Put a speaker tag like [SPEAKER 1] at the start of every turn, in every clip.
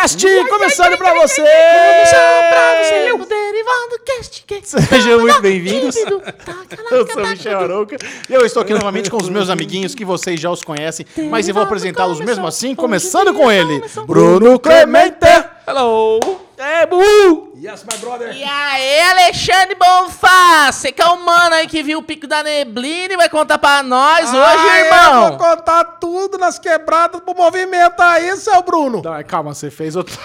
[SPEAKER 1] Cast, começando pra você!
[SPEAKER 2] pra você, o derivado cast. que-
[SPEAKER 1] Sejam muito bem-vindos.
[SPEAKER 2] Tá,
[SPEAKER 1] Eu sou o Michel Arouca e eu estou aqui novamente com os meus amiguinhos que vocês já os conhecem, mas eu vou apresentá-los mesmo assim, começando com ele, Bruno Clemente!
[SPEAKER 2] Hello.
[SPEAKER 1] É, Bu!
[SPEAKER 3] Yes, my brother.
[SPEAKER 2] E aí, Alexandre Bonfá, você que é o mano aí que viu o pico da neblina e vai contar pra nós hoje,
[SPEAKER 3] Ah, Eu
[SPEAKER 2] irmão.
[SPEAKER 3] vou contar tudo nas quebradas pro movimento aí, seu Bruno.
[SPEAKER 1] Não, calma, você fez outro...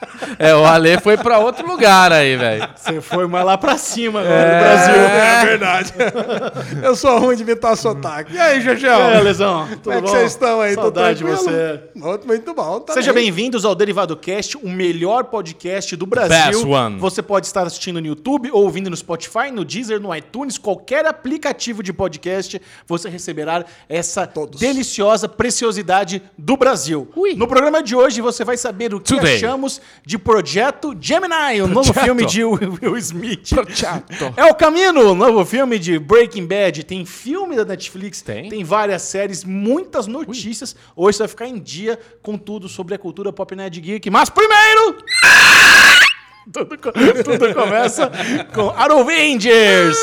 [SPEAKER 4] É, o Ale foi pra outro lugar aí, velho.
[SPEAKER 1] Você foi mais lá pra cima agora
[SPEAKER 3] É,
[SPEAKER 1] no Brasil.
[SPEAKER 3] é verdade. Eu sou ruim de imitar sotaque. E aí, Gegel?
[SPEAKER 1] É, Lesão, tudo
[SPEAKER 3] Como é que vocês estão aí? Tudo
[SPEAKER 1] Saudade de você.
[SPEAKER 3] Muito, muito bom. Tá
[SPEAKER 1] Seja
[SPEAKER 3] bem.
[SPEAKER 1] bem-vindos ao Derivado Cast, o melhor podcast do Brasil.
[SPEAKER 4] Best one.
[SPEAKER 1] Você pode estar assistindo no YouTube ou ouvindo no Spotify, no Deezer, no iTunes, qualquer aplicativo de podcast, você receberá essa
[SPEAKER 3] Todos.
[SPEAKER 1] deliciosa preciosidade do Brasil.
[SPEAKER 2] Ui.
[SPEAKER 1] No programa de hoje você vai saber o que
[SPEAKER 4] Today.
[SPEAKER 1] achamos de Projeto Gemini, o novo filme de Will Smith.
[SPEAKER 4] Projeto.
[SPEAKER 1] É o Camino, o novo filme de Breaking Bad. Tem filme da Netflix,
[SPEAKER 4] Tem.
[SPEAKER 1] tem várias séries, muitas notícias. Hoje você vai ficar em dia com tudo sobre a cultura pop nerd geek. Mas primeiro, tudo, tudo começa com Arrowengers.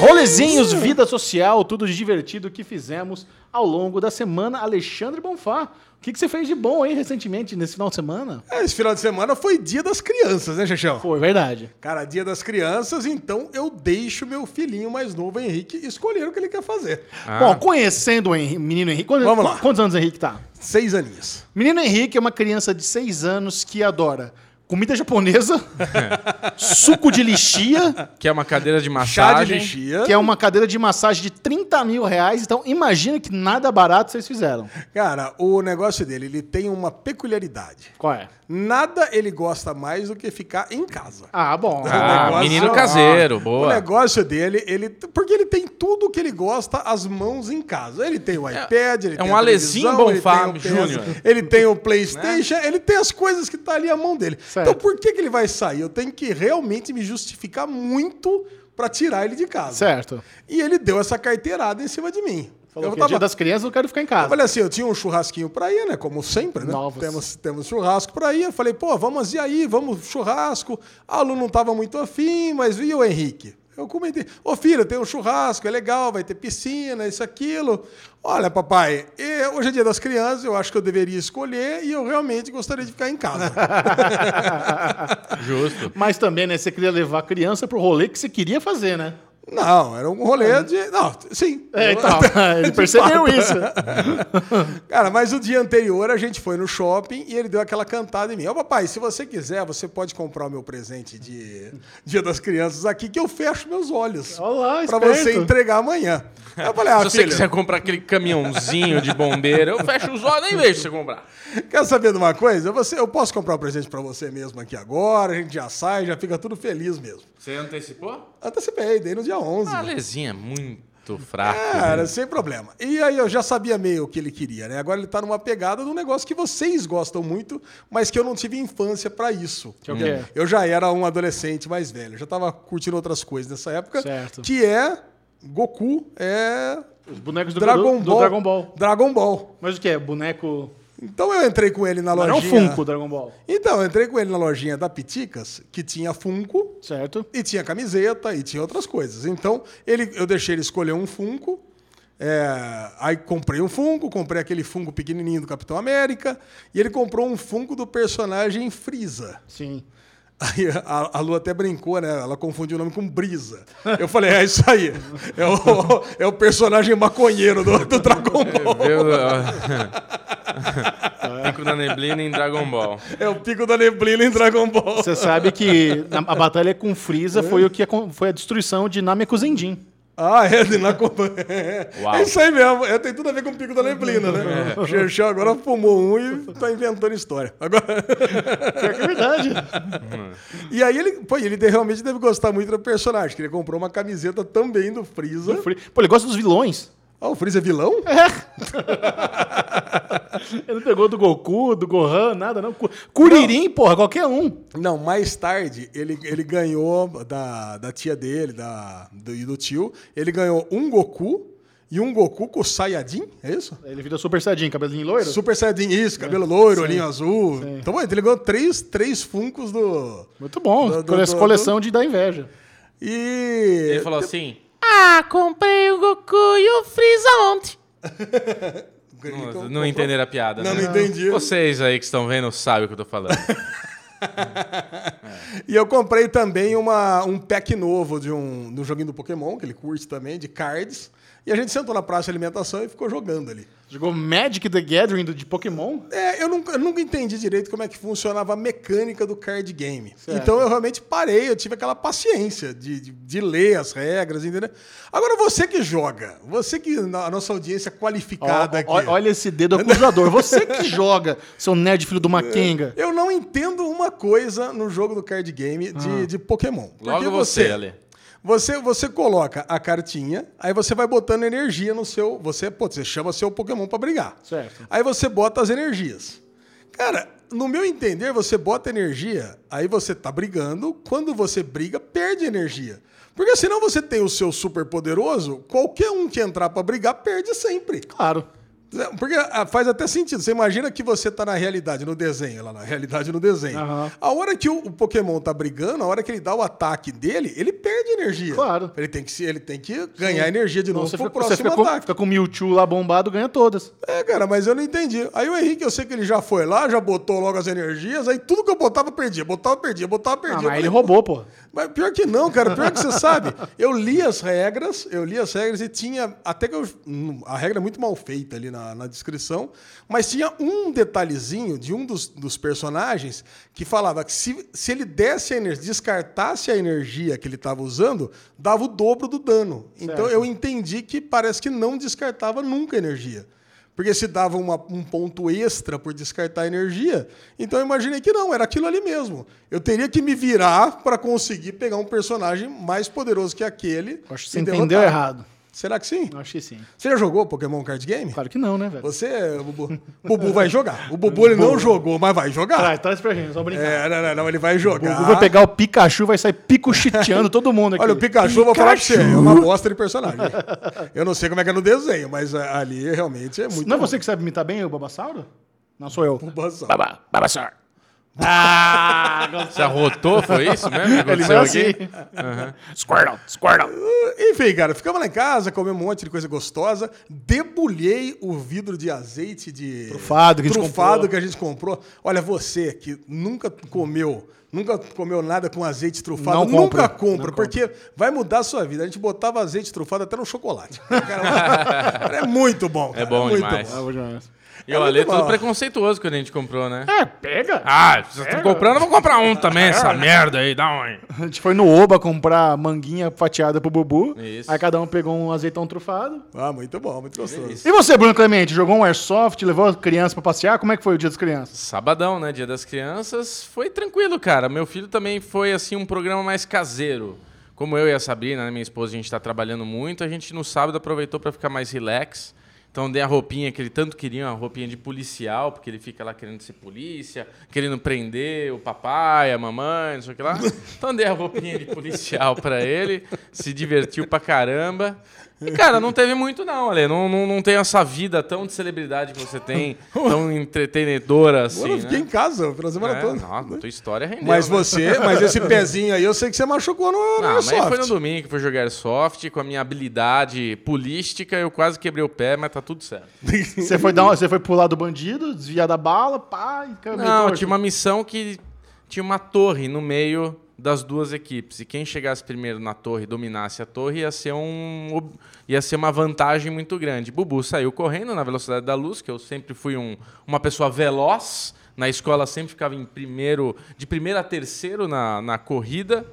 [SPEAKER 1] Rolezinhos, vida social, tudo de divertido que fizemos ao longo da semana. Alexandre Bonfá, o que, que você fez de bom aí recentemente, nesse final de semana?
[SPEAKER 3] É, Esse final de semana foi dia das crianças, né, Gegel?
[SPEAKER 1] Foi, verdade.
[SPEAKER 3] Cara, dia das crianças, então eu deixo meu filhinho mais novo, Henrique, escolher o que ele quer fazer.
[SPEAKER 1] Bom, conhecendo o Henri- menino Henrique... Quantos,
[SPEAKER 3] Vamos lá.
[SPEAKER 1] Quantos anos o Henrique tá?
[SPEAKER 3] Seis aninhos.
[SPEAKER 1] Menino Henrique é uma criança de 6 anos que adora comida japonesa, suco de lixia,
[SPEAKER 4] Que é uma cadeira de
[SPEAKER 3] Chá
[SPEAKER 4] massagem.
[SPEAKER 3] de lixia.
[SPEAKER 1] que é uma cadeira de massagem de 30 mil reais. Então, imagina que nada barato vocês fizeram.
[SPEAKER 3] Cara, o negócio dele, ele tem uma peculiaridade.
[SPEAKER 1] Qual é?
[SPEAKER 3] Nada ele gosta mais do que ficar em casa.
[SPEAKER 1] Ah, bom.
[SPEAKER 4] Ah,
[SPEAKER 3] negócio-
[SPEAKER 4] menino caseiro,
[SPEAKER 3] O
[SPEAKER 4] boa.
[SPEAKER 3] negócio dele, ele. Porque ele tem tudo que ele gosta às mãos em casa. Ele tem o iPad, ele
[SPEAKER 4] é
[SPEAKER 3] tem
[SPEAKER 4] um Alezinho
[SPEAKER 3] o PS,
[SPEAKER 4] Júnior.
[SPEAKER 3] Ele tem o Playstation, ele tem as coisas que tá ali à mão dele.
[SPEAKER 1] Certo.
[SPEAKER 3] Então por que, que ele vai sair? Eu tenho que realmente me justificar muito pra tirar ele de casa.
[SPEAKER 1] Certo.
[SPEAKER 3] E ele deu essa carteirada em cima de mim.
[SPEAKER 1] Falou
[SPEAKER 3] eu
[SPEAKER 1] que é dia das crianças eu quero ficar em
[SPEAKER 3] eu
[SPEAKER 1] casa.
[SPEAKER 3] falei assim, eu tinha um churrasquinho pra ir, né? Como sempre, né?
[SPEAKER 1] Novos.
[SPEAKER 3] Temos, temos churrasco pra ir. Eu falei, pô, vamos ir aí, vamos churrasco. A Lu não tava muito afim, mas e o Henrique? Eu comentei, ô filho, tem um churrasco, é legal, vai ter piscina, isso, aquilo. Olha, papai, hoje é dia das crianças, eu acho que eu deveria escolher e eu realmente gostaria de ficar em casa.
[SPEAKER 4] Justo.
[SPEAKER 1] Mas também, né, você queria levar a criança pro rolê que você queria fazer, né?
[SPEAKER 3] Não, era um rolê de. Não, sim.
[SPEAKER 1] É, então, ele percebeu isso.
[SPEAKER 3] Cara, mas o dia anterior a gente foi no shopping e ele deu aquela cantada em mim. Ó, papai, se você quiser, você pode comprar o meu presente de Dia das Crianças aqui que eu fecho meus olhos.
[SPEAKER 1] Olha lá,
[SPEAKER 3] Pra
[SPEAKER 1] esperto.
[SPEAKER 3] você entregar amanhã. Eu falei, ah,
[SPEAKER 4] Se você
[SPEAKER 3] filho,
[SPEAKER 4] quiser comprar aquele caminhãozinho de bombeiro, eu fecho os olhos nem vejo você comprar.
[SPEAKER 3] quer saber de uma coisa? Você, eu posso comprar um presente pra você mesmo aqui agora, a gente já sai, já fica tudo feliz mesmo.
[SPEAKER 4] Você antecipou?
[SPEAKER 3] Antecipei, dei no dia 11.
[SPEAKER 4] A Alezinha é muito fraco.
[SPEAKER 3] Cara,
[SPEAKER 4] né?
[SPEAKER 3] sem problema. E aí eu já sabia meio o que ele queria, né? Agora ele tá numa pegada de um negócio que vocês gostam muito, mas que eu não tive infância pra isso.
[SPEAKER 1] Que é quê?
[SPEAKER 3] Eu já era um adolescente mais velho, eu já tava curtindo outras coisas nessa época,
[SPEAKER 1] Certo.
[SPEAKER 3] que é Goku, é
[SPEAKER 1] Os bonecos do
[SPEAKER 3] Dragon
[SPEAKER 1] do,
[SPEAKER 3] Ball.
[SPEAKER 1] do Dragon Ball.
[SPEAKER 3] Dragon Ball.
[SPEAKER 1] Mas o que é? Boneco...
[SPEAKER 3] Então eu entrei com ele na
[SPEAKER 1] Mas
[SPEAKER 3] lojinha.
[SPEAKER 1] não Funko Dragon Ball.
[SPEAKER 3] Então, eu entrei com ele na lojinha da Piticas, que tinha Funko,
[SPEAKER 1] Certo?
[SPEAKER 3] e tinha camiseta e tinha outras coisas. Então, ele, eu deixei ele escolher um Funko. é, aí comprei um Funko, comprei aquele Funko pequenininho do Capitão América. E ele comprou um Funko do personagem Freeza.
[SPEAKER 1] Sim.
[SPEAKER 3] Aí a, a Lu até brincou, né? Ela confundiu o nome com Brisa. Eu falei, é isso aí. É o, é o personagem maconheiro do, do Dragon Ball.
[SPEAKER 4] Viu? Pico da neblina em Dragon Ball.
[SPEAKER 3] É o pico da neblina em Dragon Ball.
[SPEAKER 1] Você sabe que a batalha com Freeza foi o que foi a destruição de Namekusendin.
[SPEAKER 3] Ah, é, de na...
[SPEAKER 4] Uau.
[SPEAKER 3] é isso aí mesmo. É, tem tudo a ver com o pico da neblina, né? O Xerxão agora fumou um e tá inventando história. Agora...
[SPEAKER 1] Pior que é verdade.
[SPEAKER 3] E aí ele, pô, ele realmente deve gostar muito do personagem, que ele comprou uma camiseta também do Freeza.
[SPEAKER 1] Pô, ele gosta dos vilões.
[SPEAKER 3] Ah, o Freeza é vilão?
[SPEAKER 1] Ele não pegou do Goku, do Gohan, nada não. Cu- Kuririn, porra, qualquer um.
[SPEAKER 3] Não, mais tarde ele, ele ganhou da, da tia dele da, do, e do tio, ele ganhou um Goku e um Goku com Saiyajin, é isso?
[SPEAKER 1] Ele vira Super Saiyajin, cabelinho loiro?
[SPEAKER 3] Super Saiyajin, isso, cabelo loiro, olhinho azul. Então, ele ganhou três, três funcos do...
[SPEAKER 1] Muito bom.
[SPEAKER 3] Do- do-
[SPEAKER 1] Cole-
[SPEAKER 3] do-
[SPEAKER 1] coleção de da inveja.
[SPEAKER 3] E...
[SPEAKER 2] Ele falou assim: Ah, comprei o Goku e o Freeza ontem. Não, não entenderam a piada,
[SPEAKER 3] Não,
[SPEAKER 2] né?
[SPEAKER 3] não entendi.
[SPEAKER 2] Vocês aí que estão vendo sabem o que eu tô falando.
[SPEAKER 3] E eu comprei também uma, um pack novo de um, de um joguinho do Pokémon, que ele curte também, de cards. E a gente sentou na praça de alimentação e ficou jogando ali.
[SPEAKER 1] Jogou Magic the Gathering de Pokémon?
[SPEAKER 3] É, eu nunca, eu nunca entendi direito como é que funcionava a mecânica do card game.
[SPEAKER 1] Certo.
[SPEAKER 3] Então eu realmente parei, eu tive aquela paciência de, de, de ler as regras, entendeu? Agora você que joga, você que a nossa audiência qualificada
[SPEAKER 1] Ó,
[SPEAKER 3] aqui.
[SPEAKER 1] olha esse dedo acusador. Você que joga, seu nerd filho do Makenga.
[SPEAKER 3] Eu não entendo uma coisa no jogo do card game de,
[SPEAKER 1] Ah.
[SPEAKER 3] de Pokémon. Porque
[SPEAKER 2] Logo você, Ale.
[SPEAKER 3] Você, você coloca a cartinha, aí você vai botando energia no seu. Você, pô, você chama seu Pokémon pra brigar.
[SPEAKER 1] Certo.
[SPEAKER 3] Aí você bota as energias. Cara, no meu entender, você bota energia, aí você tá brigando. Quando você briga, perde energia. Porque senão você tem o seu super poderoso, qualquer um que entrar pra brigar perde sempre.
[SPEAKER 1] Claro.
[SPEAKER 3] Porque ah, faz até sentido. Você imagina que você tá na realidade, no desenho, lá na realidade no desenho.
[SPEAKER 1] Aham.
[SPEAKER 3] A hora que o, o Pokémon tá brigando, a hora que ele dá o ataque dele, ele perde energia.
[SPEAKER 1] Claro.
[SPEAKER 3] Ele tem que, se- ele tem que ganhar energia de
[SPEAKER 1] Então,
[SPEAKER 3] novo
[SPEAKER 1] você
[SPEAKER 3] pro
[SPEAKER 1] fica, você
[SPEAKER 3] próximo
[SPEAKER 1] fica com,
[SPEAKER 3] ataque.
[SPEAKER 1] fica com o Mewtwo lá bombado, ganha todas.
[SPEAKER 3] É, cara, mas eu não entendi. Aí o Henrique, eu sei que ele já foi lá, já botou logo as energias, aí tudo que eu botava, perdia. Botava, perdia, botava,
[SPEAKER 1] Ah,
[SPEAKER 3] perdia.
[SPEAKER 1] mas
[SPEAKER 3] Eu
[SPEAKER 1] ele roubou, pô.
[SPEAKER 3] Mas pior que não, cara. Pior que você sabe. Eu li as regras, eu li as regras e tinha. Até que eu. A regra é muito mal feita ali na, na descrição, mas tinha um detalhezinho de um dos, dos personagens que falava que se, se ele desse a energia, descartasse a energia que ele estava usando, dava o dobro do dano. Então
[SPEAKER 1] Certo.
[SPEAKER 3] eu entendi que parece que não descartava nunca energia. Porque se dava uma- um ponto extra por descartar energia, então eu imaginei que não, era aquilo ali mesmo. Eu teria que me virar para conseguir pegar um personagem mais poderoso que aquele.
[SPEAKER 1] Acho que você entendeu errado.
[SPEAKER 3] Será que sim?
[SPEAKER 1] Acho que sim.
[SPEAKER 3] Você já jogou Pokémon Card Game?
[SPEAKER 1] Claro que não, né, velho?
[SPEAKER 3] Você, Bubu. Bubu vai jogar. O Bubu ele não jogou, mas vai jogar.
[SPEAKER 1] Traz, traz pra gente, só brincar.
[SPEAKER 3] É, não, não, não, ele vai
[SPEAKER 1] O
[SPEAKER 3] jogar.
[SPEAKER 1] Gugu vai pegar o Pikachu, vai sair picochiteando todo mundo aqui.
[SPEAKER 3] Olha, o Pikachu, eu vou falar pra você, é uma bosta de personagem. Eu não sei como é que é no desenho, mas ah, ali realmente é muito
[SPEAKER 1] Não é você que sabe imitar bem o Babassauro? Não, sou eu.
[SPEAKER 3] Boação.
[SPEAKER 1] Baba, Babassauro. Ah,
[SPEAKER 2] Você arrotou, foi isso mesmo?
[SPEAKER 1] ele
[SPEAKER 2] aconteceu
[SPEAKER 1] vai assim.
[SPEAKER 2] aqui?
[SPEAKER 1] Squirtle, Squirtle.
[SPEAKER 3] Enfim, cara, ficamos lá em casa, comemos um monte de coisa gostosa, debulhei o vidro de azeite de
[SPEAKER 1] Trufado que a gente
[SPEAKER 3] trufado
[SPEAKER 1] comprou.
[SPEAKER 3] que a gente comprou. Olha, você que nunca comeu, nunca comeu nada com azeite trufado,
[SPEAKER 1] Não
[SPEAKER 3] nunca
[SPEAKER 1] compra.
[SPEAKER 3] compra,
[SPEAKER 1] Não
[SPEAKER 3] porque vai mudar a sua vida. A gente botava azeite trufado até no chocolate. Cara, é muito bom. Cara,
[SPEAKER 2] É bom
[SPEAKER 3] muito
[SPEAKER 2] demais.
[SPEAKER 3] bom.
[SPEAKER 1] Ah, vou demais.
[SPEAKER 2] E o
[SPEAKER 3] muito
[SPEAKER 2] Ale é
[SPEAKER 3] bom.
[SPEAKER 2] preconceituoso quando a gente comprou, né?
[SPEAKER 1] É, pega.
[SPEAKER 2] Ah, vocês estão comprando, eu vou comprar um também, essa merda aí, dá um aí.
[SPEAKER 1] A gente foi no Oba comprar manguinha fatiada pro Bubu.
[SPEAKER 2] Isso.
[SPEAKER 1] Aí cada um pegou um azeitão trufado.
[SPEAKER 3] Ah, muito bom, muito gostoso.
[SPEAKER 2] Isso.
[SPEAKER 1] E você, Bruno Clemente, jogou um airsoft, levou a criança pra passear? Como é que foi o dia das crianças?
[SPEAKER 2] Sabadão, né? Dia das Crianças. Foi tranquilo, cara. Meu filho também foi, assim, um programa mais caseiro. Como eu e a Sabrina, né, minha esposa, a gente tá trabalhando muito, a gente no sábado aproveitou para ficar mais relax. Então dei a roupinha que ele tanto queria, uma roupinha de policial, porque ele fica lá querendo ser polícia, querendo prender o papai, a mamãe, não sei o que lá. Então dei a roupinha de policial para ele, se divertiu pra caramba. E, cara, não teve muito não, Ale. Não, não, não tem essa vida tão de celebridade que você tem, tão entretenedora assim,
[SPEAKER 3] Agora eu fiquei
[SPEAKER 2] né?
[SPEAKER 3] em casa pela semana
[SPEAKER 2] É,
[SPEAKER 3] toda.
[SPEAKER 2] nossa, tua história rendeu,
[SPEAKER 3] Mas
[SPEAKER 2] né?
[SPEAKER 3] você, mas esse pezinho aí, eu sei que você machucou no, no
[SPEAKER 2] Não, mas
[SPEAKER 3] airsoft.
[SPEAKER 2] foi no domingo que foi jogar Airsoft, com a minha habilidade polística, eu quase quebrei o pé, mas tá tudo certo.
[SPEAKER 1] Você foi, dar uma- você foi pular do bandido, desviar da bala, pá, e
[SPEAKER 2] Não, tinha uma missão que tinha uma torre no meio das duas equipes. E quem chegasse primeiro na torre, dominasse a torre, ia ser, um, ia ser uma vantagem muito grande. Bubu saiu correndo na velocidade da luz, que eu sempre fui um- uma pessoa veloz. Na escola sempre ficava em primeiro, de primeiro a terceiro na, na corrida.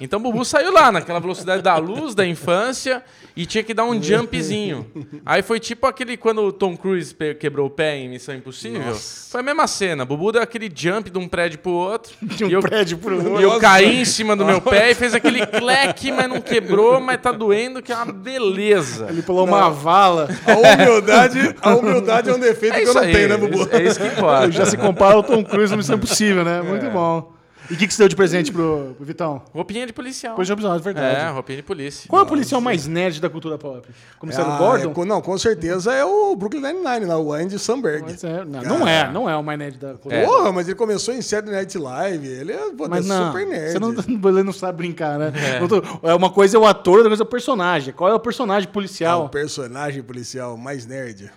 [SPEAKER 2] Então o Bubu saiu lá, naquela velocidade da luz da infância, e tinha que dar um jumpzinho. Aí foi tipo aquele quando o Tom Cruise quebrou o pé em Missão Impossível. Foi a mesma cena. Bubu deu aquele jump de um prédio pro outro.
[SPEAKER 1] De um
[SPEAKER 2] e eu,
[SPEAKER 1] prédio pro outro.
[SPEAKER 2] E eu caí em cima do meu pé e fez aquele cleque, mas não quebrou, mas tá doendo, que é uma beleza.
[SPEAKER 1] Ele pulou uma vala.
[SPEAKER 3] A humildade, a humildade é um defeito
[SPEAKER 2] É
[SPEAKER 3] que eu não
[SPEAKER 2] aí,
[SPEAKER 3] tenho, né, Bubu?
[SPEAKER 2] é isso que importa.
[SPEAKER 1] Já se compara ao Tom Cruise no Missão Impossível, né? Muito bom. E o que, que você deu de presente pro, pro Vitão?
[SPEAKER 2] Roupinha de policial.
[SPEAKER 1] Depois de episódio, é verdade.
[SPEAKER 2] É, roupinha de polícia.
[SPEAKER 1] Qual é o policial mais nerd da cultura pop? Comissário
[SPEAKER 3] Ah,
[SPEAKER 1] Gordon?
[SPEAKER 3] é, com- não, com certeza é o Brooklyn Nine-Nine, lá, o Andy Samberg.
[SPEAKER 1] Mas é, não, não é, não é o mais nerd da cultura
[SPEAKER 2] É.
[SPEAKER 3] Porra, mas ele começou em Saturday Night Live. Ele é, pô,
[SPEAKER 1] Mas
[SPEAKER 3] é
[SPEAKER 1] não,
[SPEAKER 3] super nerd.
[SPEAKER 1] você não, ele não sabe brincar, né? Não tô- É. uma coisa é o ator, outra coisa é o personagem. Qual é o personagem
[SPEAKER 3] É o
[SPEAKER 1] policial?
[SPEAKER 3] personagem policial mais nerd.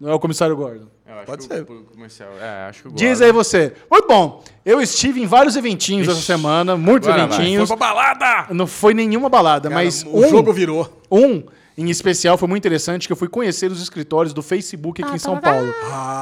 [SPEAKER 1] Não é o comissário Gordon.
[SPEAKER 3] Pode ser.
[SPEAKER 2] Comercial. É, acho que
[SPEAKER 1] Diz aí você. Muito bom. Eu estive em vários eventinhos essa semana, muitos
[SPEAKER 2] Agora vai.
[SPEAKER 1] eventinhos.
[SPEAKER 2] Foi pra balada!
[SPEAKER 1] Não foi nenhuma balada,
[SPEAKER 3] Cara,
[SPEAKER 1] mas
[SPEAKER 3] o
[SPEAKER 1] um,
[SPEAKER 3] jogo virou.
[SPEAKER 1] um em especial foi muito interessante, que eu fui conhecer os escritórios do Facebook aqui em São Paulo.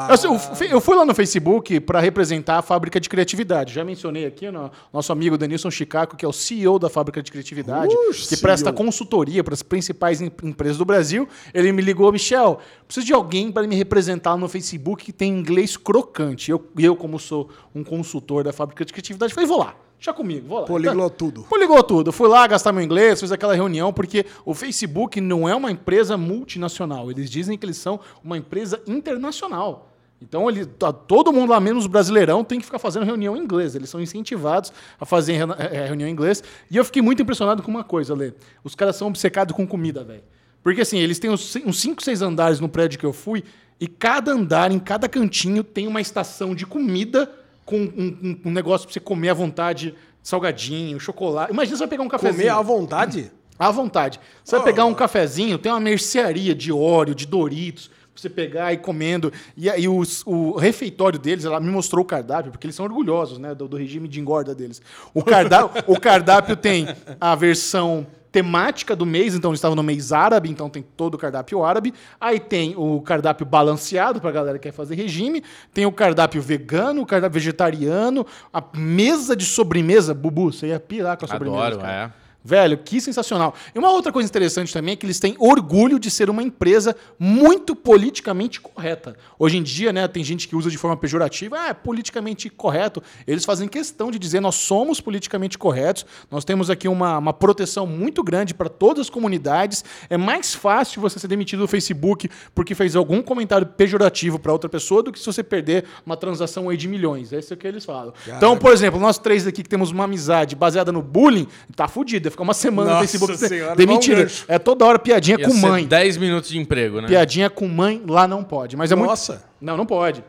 [SPEAKER 1] Eu, eu fui- eu fui lá no Facebook para representar a Fábrica de Criatividade. Já mencionei aqui no nosso amigo Denilson Chicaco, que é o CEO da Fábrica de Criatividade,
[SPEAKER 3] Uh,
[SPEAKER 1] que
[SPEAKER 3] CEO.
[SPEAKER 1] presta consultoria para as principais em- empresas do Brasil. Ele me ligou, Michel, preciso de alguém para me representar no Facebook que tem inglês crocante. Eu, eu como sou um consultor da Fábrica de Criatividade, falei, vou lá. Deixa comigo, vou lá.
[SPEAKER 3] Poliglou
[SPEAKER 1] Então,
[SPEAKER 3] tudo.
[SPEAKER 1] Poligou tudo. Eu fui lá gastar meu inglês, fiz aquela reunião, porque o Facebook não é uma empresa multinacional. Eles dizem que eles são uma empresa internacional. Então, ele, tá- todo mundo lá, menos brasileirão, tem que ficar fazendo reunião em inglês. Eles são incentivados a fazer re- eh, reunião em inglês. E eu fiquei muito impressionado com uma coisa, Lê. Os caras são obcecados com comida, velho. Porque, assim, eles têm uns 5, 6 andares no prédio que eu fui, e cada andar, em cada cantinho, tem uma estação de comida com um, um- um negócio pra você comer à vontade, salgadinho, chocolate. Imagina você vai pegar um cafezinho.
[SPEAKER 3] Comer à vontade?
[SPEAKER 1] À vontade. Você vai pegar um cafezinho, tem uma mercearia de óleo, de Doritos, pra você pegar e ir comendo. E aí os- o refeitório deles, ela me mostrou o cardápio, porque eles são orgulhosos, né, do, do regime de engorda deles. O cardápio, o cardápio tem a versão temática do mês, então eles estavam no mês árabe, então tem todo o cardápio árabe. Aí tem o cardápio balanceado pra galera que quer fazer regime, tem o cardápio vegano, o cardápio vegetariano, a mesa de sobremesa, Bubu, você ia pirar com a sobremesa.
[SPEAKER 2] Adoro,
[SPEAKER 1] cara.
[SPEAKER 2] é.
[SPEAKER 1] Velho, que sensacional. E uma outra coisa interessante também é que eles têm orgulho de ser uma empresa muito politicamente correta. Hoje em dia, né, tem gente que usa de forma pejorativa, ah, é politicamente correto. Eles fazem questão de dizer nós somos politicamente corretos, nós temos aqui uma, uma proteção muito grande para todas as comunidades. É mais fácil você ser demitido do Facebook porque fez algum comentário pejorativo para outra pessoa do que se você perder uma transação aí de milhões. Esse é o que eles falam. Então, por exemplo, nós três aqui que temos uma amizade baseada no bullying, tá fudido. Ficar uma semana no
[SPEAKER 3] Nossa
[SPEAKER 1] Facebook
[SPEAKER 3] Senhora,
[SPEAKER 1] demitido. É toda hora piadinha
[SPEAKER 2] Ia
[SPEAKER 1] com
[SPEAKER 2] ser
[SPEAKER 1] mãe.
[SPEAKER 2] 10 minutos de emprego, né?
[SPEAKER 1] Piadinha com mãe lá não pode. Mas é muito.
[SPEAKER 3] Nossa.
[SPEAKER 1] Não, não pode.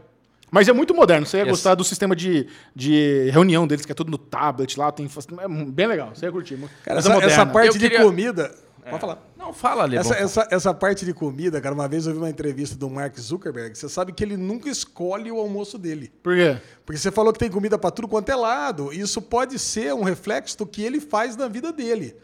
[SPEAKER 1] Mas é muito moderno. Você ia
[SPEAKER 2] Yes.
[SPEAKER 1] gostar do sistema de, de reunião deles, que é tudo no tablet lá. Tem, é bem legal. Você ia curtir.
[SPEAKER 3] Cara,
[SPEAKER 1] é
[SPEAKER 3] essa,
[SPEAKER 1] moderna.
[SPEAKER 3] essa parte
[SPEAKER 2] Eu
[SPEAKER 3] de
[SPEAKER 2] queria-
[SPEAKER 3] comida. Pode falar.
[SPEAKER 2] Não, fala ali.
[SPEAKER 3] Essa, essa, essa parte de comida, cara, uma vez eu vi uma entrevista do Mark Zuckerberg. Você sabe que ele nunca escolhe o almoço dele.
[SPEAKER 1] Por quê?
[SPEAKER 3] Porque você falou que tem comida para tudo quanto é lado. Isso pode ser um reflexo do que ele faz na vida dele.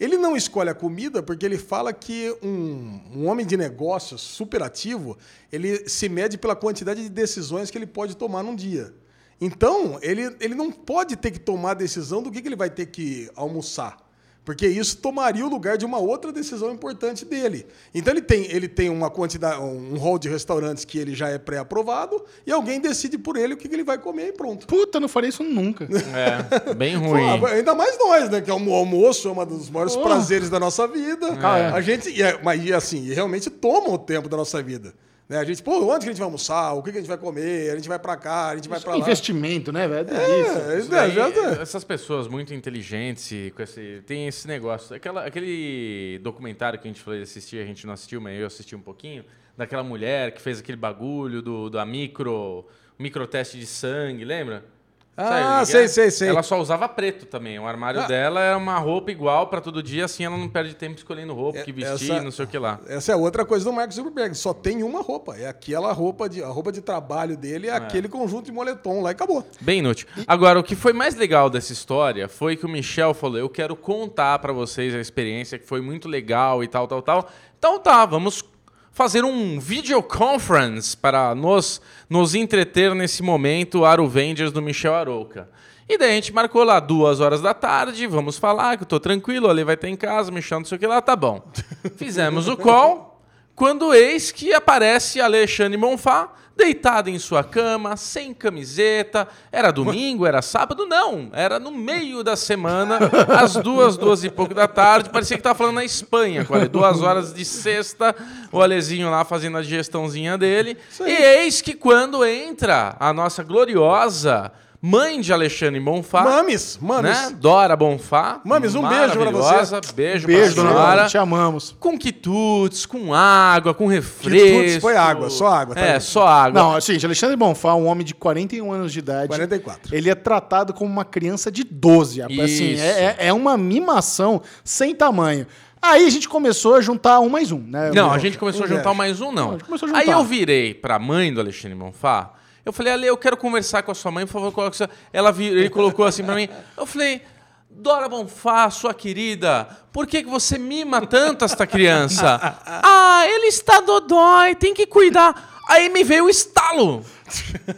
[SPEAKER 3] Ele não escolhe a comida porque ele fala que um, um homem de negócios super ativo, ele se mede pela quantidade de decisões que ele pode tomar num dia. Então, ele, ele não pode ter que tomar a decisão do que, que ele vai ter que almoçar. Porque isso tomaria o lugar de uma outra decisão importante dele. Então ele tem, ele tem uma quantidade, um hall de restaurantes que ele já é pré-aprovado e alguém decide por ele o que, que ele vai comer e pronto.
[SPEAKER 1] Puta, não faria isso nunca.
[SPEAKER 2] É, bem
[SPEAKER 3] Pô,
[SPEAKER 2] ruim.
[SPEAKER 3] ainda mais nós, né? Que é o almoço é um dos maiores
[SPEAKER 1] Pô.
[SPEAKER 3] prazeres da nossa vida.
[SPEAKER 1] É.
[SPEAKER 3] A gente, e é- mas e assim, e realmente toma o tempo da nossa vida. Né? A gente, pô, onde que a gente vai almoçar? O que, que a gente vai comer? A gente vai pra cá, a gente vai pra lá.
[SPEAKER 1] Investimento, né, velho? É,
[SPEAKER 3] É,
[SPEAKER 1] isso.
[SPEAKER 3] isso
[SPEAKER 2] Isso daí,
[SPEAKER 3] já tá-
[SPEAKER 2] essas pessoas muito inteligentes, com esse, tem esse negócio. Aquela, aquele documentário que a gente falou de assistir, a gente não assistiu, mas eu assisti um pouquinho, daquela mulher que fez aquele bagulho do, da micro, microteste de sangue, lembra?
[SPEAKER 3] Ah, sei,
[SPEAKER 2] é?
[SPEAKER 3] sei, sei.
[SPEAKER 2] Ela só usava preto também. O armário
[SPEAKER 3] Ah.
[SPEAKER 2] dela era uma roupa igual pra todo dia, assim ela não perde tempo escolhendo roupa,
[SPEAKER 3] É,
[SPEAKER 2] que vestir,
[SPEAKER 3] essa-
[SPEAKER 2] não sei o que lá.
[SPEAKER 3] Essa é outra coisa do Mark Zuckerberg. Só tem uma roupa. É aquela roupa de, a roupa de trabalho dele, é, aquele conjunto de moletom lá e acabou.
[SPEAKER 2] Bem inútil. Agora, o que foi mais legal dessa história foi que o Michel falou: eu quero contar pra vocês a experiência que foi muito legal e tal, tal, tal. Então tá, vamos fazer um video conference para nos, nos entreter nesse momento Aruvengers do Michel Arouca. E daí a gente marcou lá duas horas da tarde, vamos falar que eu tô tranquilo, ali vai estar em casa, Michel não sei o que lá, tá bom. Fizemos o call, quando eis que aparece Alexandre Monfá, deitado em sua cama, sem camiseta. Era domingo, era sábado? Não, era no meio da semana, às duas, duas e pouco da tarde. Parecia que tava falando na Espanha, quase duas horas de sexta, o Alezinho lá fazendo a digestãozinha dele. E eis que quando entra a nossa gloriosa mãe de Alexandre Bonfá.
[SPEAKER 3] Mames, mames.
[SPEAKER 2] Né? Dora Bonfá.
[SPEAKER 3] Mames, um beijo pra você.
[SPEAKER 2] Beijo,
[SPEAKER 1] Beijo,
[SPEAKER 2] pra senhora.
[SPEAKER 1] Dora. Te amamos.
[SPEAKER 2] Com quitutes, com água, com refresco.
[SPEAKER 3] Quitutes foi água, só água, tá
[SPEAKER 2] É,
[SPEAKER 3] vendo?
[SPEAKER 2] só água.
[SPEAKER 1] Não, é o seguinte, Alexandre Bonfá, um homem de 41 anos de idade.
[SPEAKER 3] 44.
[SPEAKER 1] Ele é tratado como uma criança de 12. Assim,
[SPEAKER 2] Isso.
[SPEAKER 1] é, é- é uma mimação sem tamanho. Aí a gente começou a juntar um mais um, né?
[SPEAKER 2] Não, a
[SPEAKER 1] Bonfá?
[SPEAKER 2] gente começou a juntar o mais um, não.
[SPEAKER 1] A gente começou a juntar.
[SPEAKER 2] Aí eu virei pra mãe do Alexandre Bonfá. Eu falei, Ale, eu quero conversar com a sua mãe, por favor, coloque sua... Ela vir... Ele colocou assim pra mim. Eu falei, Dora Bonfá, sua querida, por que, que você mima tanto esta criança? ah, ele está dodói, tem que cuidar. Aí me veio o estalo.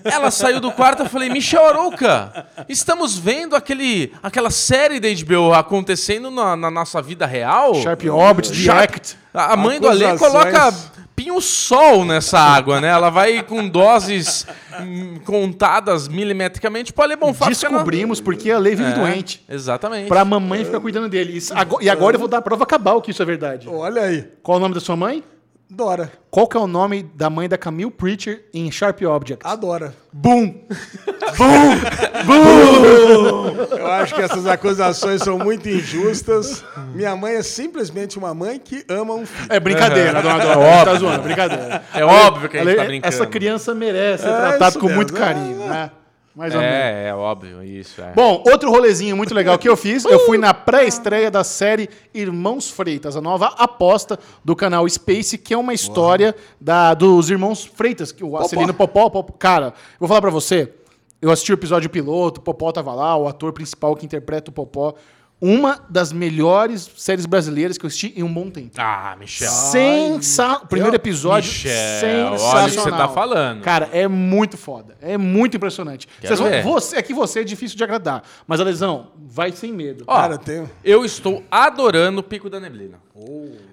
[SPEAKER 2] Ela saiu do quarto, eu falei, Michel Arouca, estamos vendo aquele, aquela série da HBO acontecendo na, na nossa vida real?
[SPEAKER 1] Sharp Orbit, The
[SPEAKER 2] Sharp-
[SPEAKER 1] Act.
[SPEAKER 2] A mãe do Ale coloca pinho-sol nessa água, né? Ela vai com doses contadas milimetricamente Bonfá ficar na-
[SPEAKER 1] Descobrimos porque a lei vive
[SPEAKER 2] É,
[SPEAKER 1] doente.
[SPEAKER 2] Exatamente.
[SPEAKER 1] Pra mamãe ficar cuidando dele. E agora eu vou dar a prova cabal que isso é verdade.
[SPEAKER 3] Olha aí.
[SPEAKER 1] Qual o nome da sua mãe?
[SPEAKER 3] Dora.
[SPEAKER 1] Qual que é o nome da mãe da Camille Preacher em Sharp Objects?
[SPEAKER 3] Adora.
[SPEAKER 1] Boom!
[SPEAKER 3] Eu acho que essas acusações são muito injustas. Minha mãe é simplesmente uma mãe que ama um filho.
[SPEAKER 1] É brincadeira, dona Dora. É tá zoando, brincadeira.
[SPEAKER 2] É óbvio que a gente tá brincando.
[SPEAKER 1] Essa criança merece ser
[SPEAKER 3] É
[SPEAKER 1] tratada com
[SPEAKER 3] mesmo,
[SPEAKER 1] muito
[SPEAKER 3] é.
[SPEAKER 1] carinho, né? Mais ou menos.
[SPEAKER 2] É, é óbvio, isso. É.
[SPEAKER 1] Bom, outro rolezinho muito legal que eu fiz, eu fui na pré-estreia da série Irmãos Freitas, a nova aposta do canal Space, que é uma história da, dos irmãos Freitas, que o Acelino Popó, Popó. Cara, eu vou falar pra você, eu assisti o episódio piloto, o Popó tava lá, o ator principal que interpreta o Popó. Uma das melhores séries brasileiras que eu assisti em um bom tempo.
[SPEAKER 2] Ah, Michel.
[SPEAKER 1] Sensacional. Primeiro episódio,
[SPEAKER 2] Michel,
[SPEAKER 1] sensacional.
[SPEAKER 2] olha o que você tá falando.
[SPEAKER 1] Cara, é muito foda. É muito impressionante. Vocês vão- você, é que você é difícil de agradar. Mas, Alesão, vai sem medo.
[SPEAKER 2] Ó,
[SPEAKER 3] Cara, tem-
[SPEAKER 2] eu estou adorando o Pico da Neblina.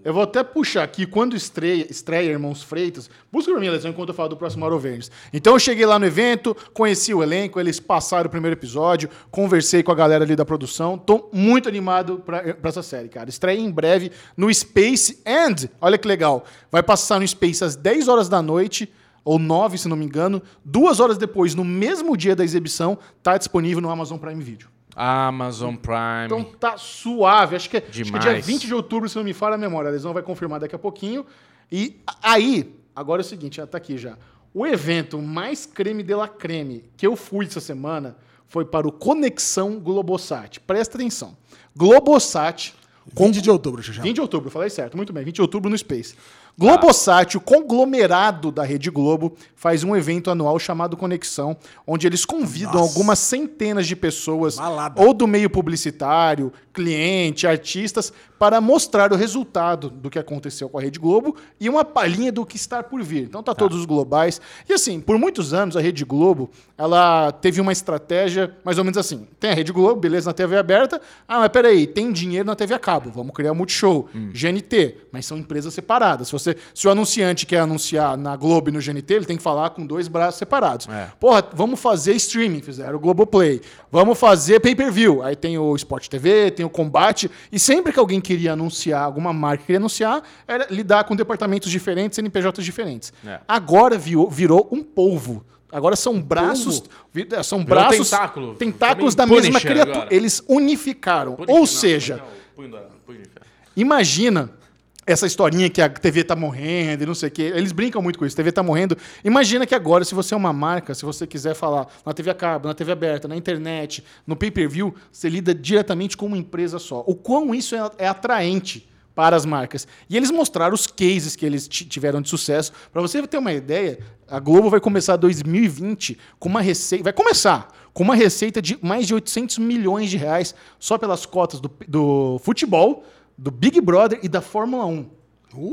[SPEAKER 1] Eu vou até puxar aqui, quando estreia, estreia Irmãos Freitas, busca pra mim, Alesão, enquanto eu falo do próximo Aro Verdes. Então eu cheguei lá no evento, conheci o elenco, eles passaram o primeiro episódio, conversei com a galera ali da produção. Tô muito animado pra, pra essa série, cara. Estreia em breve no Space and, olha que legal, vai passar no Space às 10 horas da noite, ou 9, se não me engano. Duas horas depois, no mesmo dia da exibição, tá disponível no Amazon Prime Video.
[SPEAKER 2] Amazon Prime.
[SPEAKER 1] Então tá suave. Acho que, é, acho que é dia 20 de outubro, se não me falha a memória. A lesão vai confirmar daqui a pouquinho. E aí, agora é o seguinte, já tá aqui já. O evento mais creme de la creme que eu fui essa semana foi para o Conexão Globosat. Presta atenção. Globosat. com
[SPEAKER 3] 20 de outubro, Xuxa.
[SPEAKER 1] 20 de outubro, falei certo, muito bem, 20 de outubro no Space. Globosat, o conglomerado da Rede Globo, faz um evento anual chamado Conexão, onde eles convidam
[SPEAKER 3] Nossa.
[SPEAKER 1] algumas centenas de pessoas,
[SPEAKER 3] Malada.
[SPEAKER 1] ou do meio publicitário, cliente, artistas, para mostrar o resultado do que aconteceu com a Rede Globo e uma palhinha do que está por vir. Então tá, todos os globais. E assim, por muitos anos a Rede Globo, ela teve uma estratégia mais ou menos assim. Tem a Rede Globo, beleza, na TV aberta. Ah, mas peraí, tem dinheiro na TV a cabo. Vamos criar Multishow, GNT, mas são empresas separadas. Se, você, se o anunciante quer anunciar na Globo e no GNT, ele tem que falar com dois braços separados.
[SPEAKER 2] É.
[SPEAKER 1] Porra, vamos fazer streaming, fizeram o Globoplay. Vamos fazer pay-per-view. Aí tem o Sport TV, tem o Combate. E sempre que alguém queria anunciar, alguma marca queria anunciar, era lidar com departamentos diferentes, CNPJs diferentes.
[SPEAKER 2] É.
[SPEAKER 1] Agora virou, virou um polvo. Agora são braços, vi- é, são
[SPEAKER 2] Virou
[SPEAKER 1] braços,
[SPEAKER 2] tentáculo.
[SPEAKER 1] tentáculos da mesma criatura.
[SPEAKER 2] agora.
[SPEAKER 1] Eles unificaram. Ou
[SPEAKER 2] não,
[SPEAKER 1] seja,
[SPEAKER 2] não, punho da- punho de ferro.
[SPEAKER 1] Imagina essa historinha que a TV tá morrendo e não sei o quê. Eles brincam muito com isso. A TV tá morrendo. Imagina que agora, se você é uma marca, se você quiser falar na TV a cabo, na TV aberta, na internet, no pay-per-view, você lida diretamente com uma empresa só. O quão isso é, é atraente para as marcas. E eles mostraram os cases que eles ti- tiveram de sucesso. Para você ter uma ideia, a Globo vai começar 2020 com uma receita. Vai começar com uma receita de mais de 800 milhões de reais só pelas cotas do, do futebol, do Big Brother e da Fórmula 1.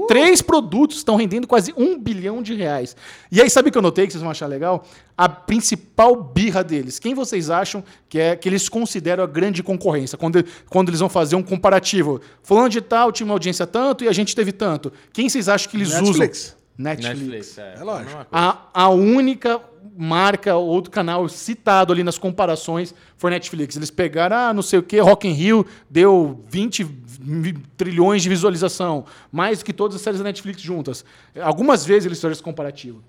[SPEAKER 1] Três produtos estão rendendo quase um bilhão de reais. E aí, sabe o que eu notei que vocês vão achar legal? A principal birra deles. Quem vocês acham que é que eles consideram a grande concorrência? Quando, quando eles vão fazer um comparativo. Fulano de tal tinha uma audiência tanto e a gente teve tanto. Quem vocês acham que eles
[SPEAKER 3] Netflix.
[SPEAKER 1] usam? Netflix.
[SPEAKER 2] Netflix, é.
[SPEAKER 3] É lógico.
[SPEAKER 2] a.
[SPEAKER 1] A, única marca ou outro canal citado ali nas comparações foi Netflix. Eles pegaram, ah, não sei o que, Rock in Rio deu 20 mi- trilhões de visualização, mais do que todas as séries da Netflix juntas. Algumas vezes eles fizeram esse comparativo.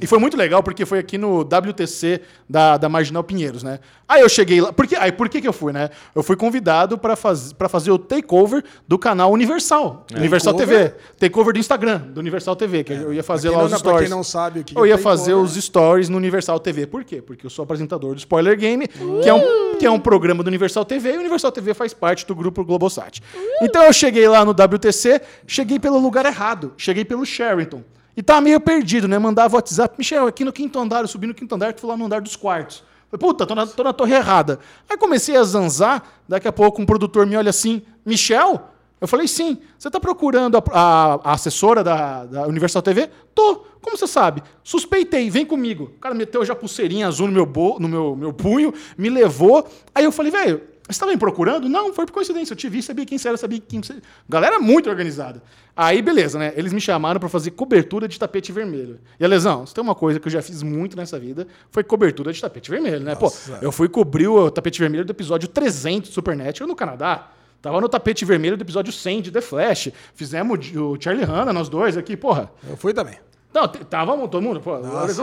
[SPEAKER 1] E foi muito legal porque foi aqui no WTC da, da Marginal Pinheiros, né? Aí eu cheguei lá. Porque, aí por que, que eu fui, né? Eu fui convidado para faz, pra fazer o takeover do canal Universal. Universal
[SPEAKER 3] Takeover?
[SPEAKER 1] TV. Takeover do Instagram, do Universal TV, que eu ia fazer lá os
[SPEAKER 3] não- pra quem
[SPEAKER 1] stories.
[SPEAKER 3] não sabe o que
[SPEAKER 1] eu
[SPEAKER 3] é
[SPEAKER 1] ia fazer os stories no Universal TV. Por quê? Porque eu sou apresentador do Spoiler Game, que é um, que é um programa do Universal TV, e o Universal TV faz parte do grupo Globosat. Então eu cheguei lá no WTC, cheguei pelo lugar errado, cheguei pelo Sheraton. E tava meio perdido, né? Mandava WhatsApp, Michel, aqui no quinto andar, eu subi no quinto andar, tu foi lá no andar dos quartos. Falei, puta, tô na, tô na torre errada. Aí comecei a zanzar, daqui a pouco um produtor me olha assim, Michel? Eu falei, sim. Você tá procurando a, a- a assessora da, da Universal TV? Tô. Como você sabe? Suspeitei, vem comigo. O cara meteu já pulseirinha azul no meu, bo, no meu, meu punho, me levou. Aí eu falei, velho, você tava me procurando? Não, foi por coincidência. Eu te vi, sabia quem você era, sabia quem você... Galera muito organizada. Aí, beleza, né? Eles me chamaram pra fazer cobertura de tapete vermelho. E, Alesão, se tem uma coisa que eu já fiz muito nessa vida, foi cobertura de tapete vermelho, né? Pô, eu fui cobrir o tapete vermelho do episódio 300 do Supernatural no Canadá. Tava no tapete vermelho do episódio 100 de The Flash. Fizemos o Charlie Hanna, nós dois aqui, porra.
[SPEAKER 3] Eu fui também.
[SPEAKER 1] Não, tava todo mundo, pô, conhece.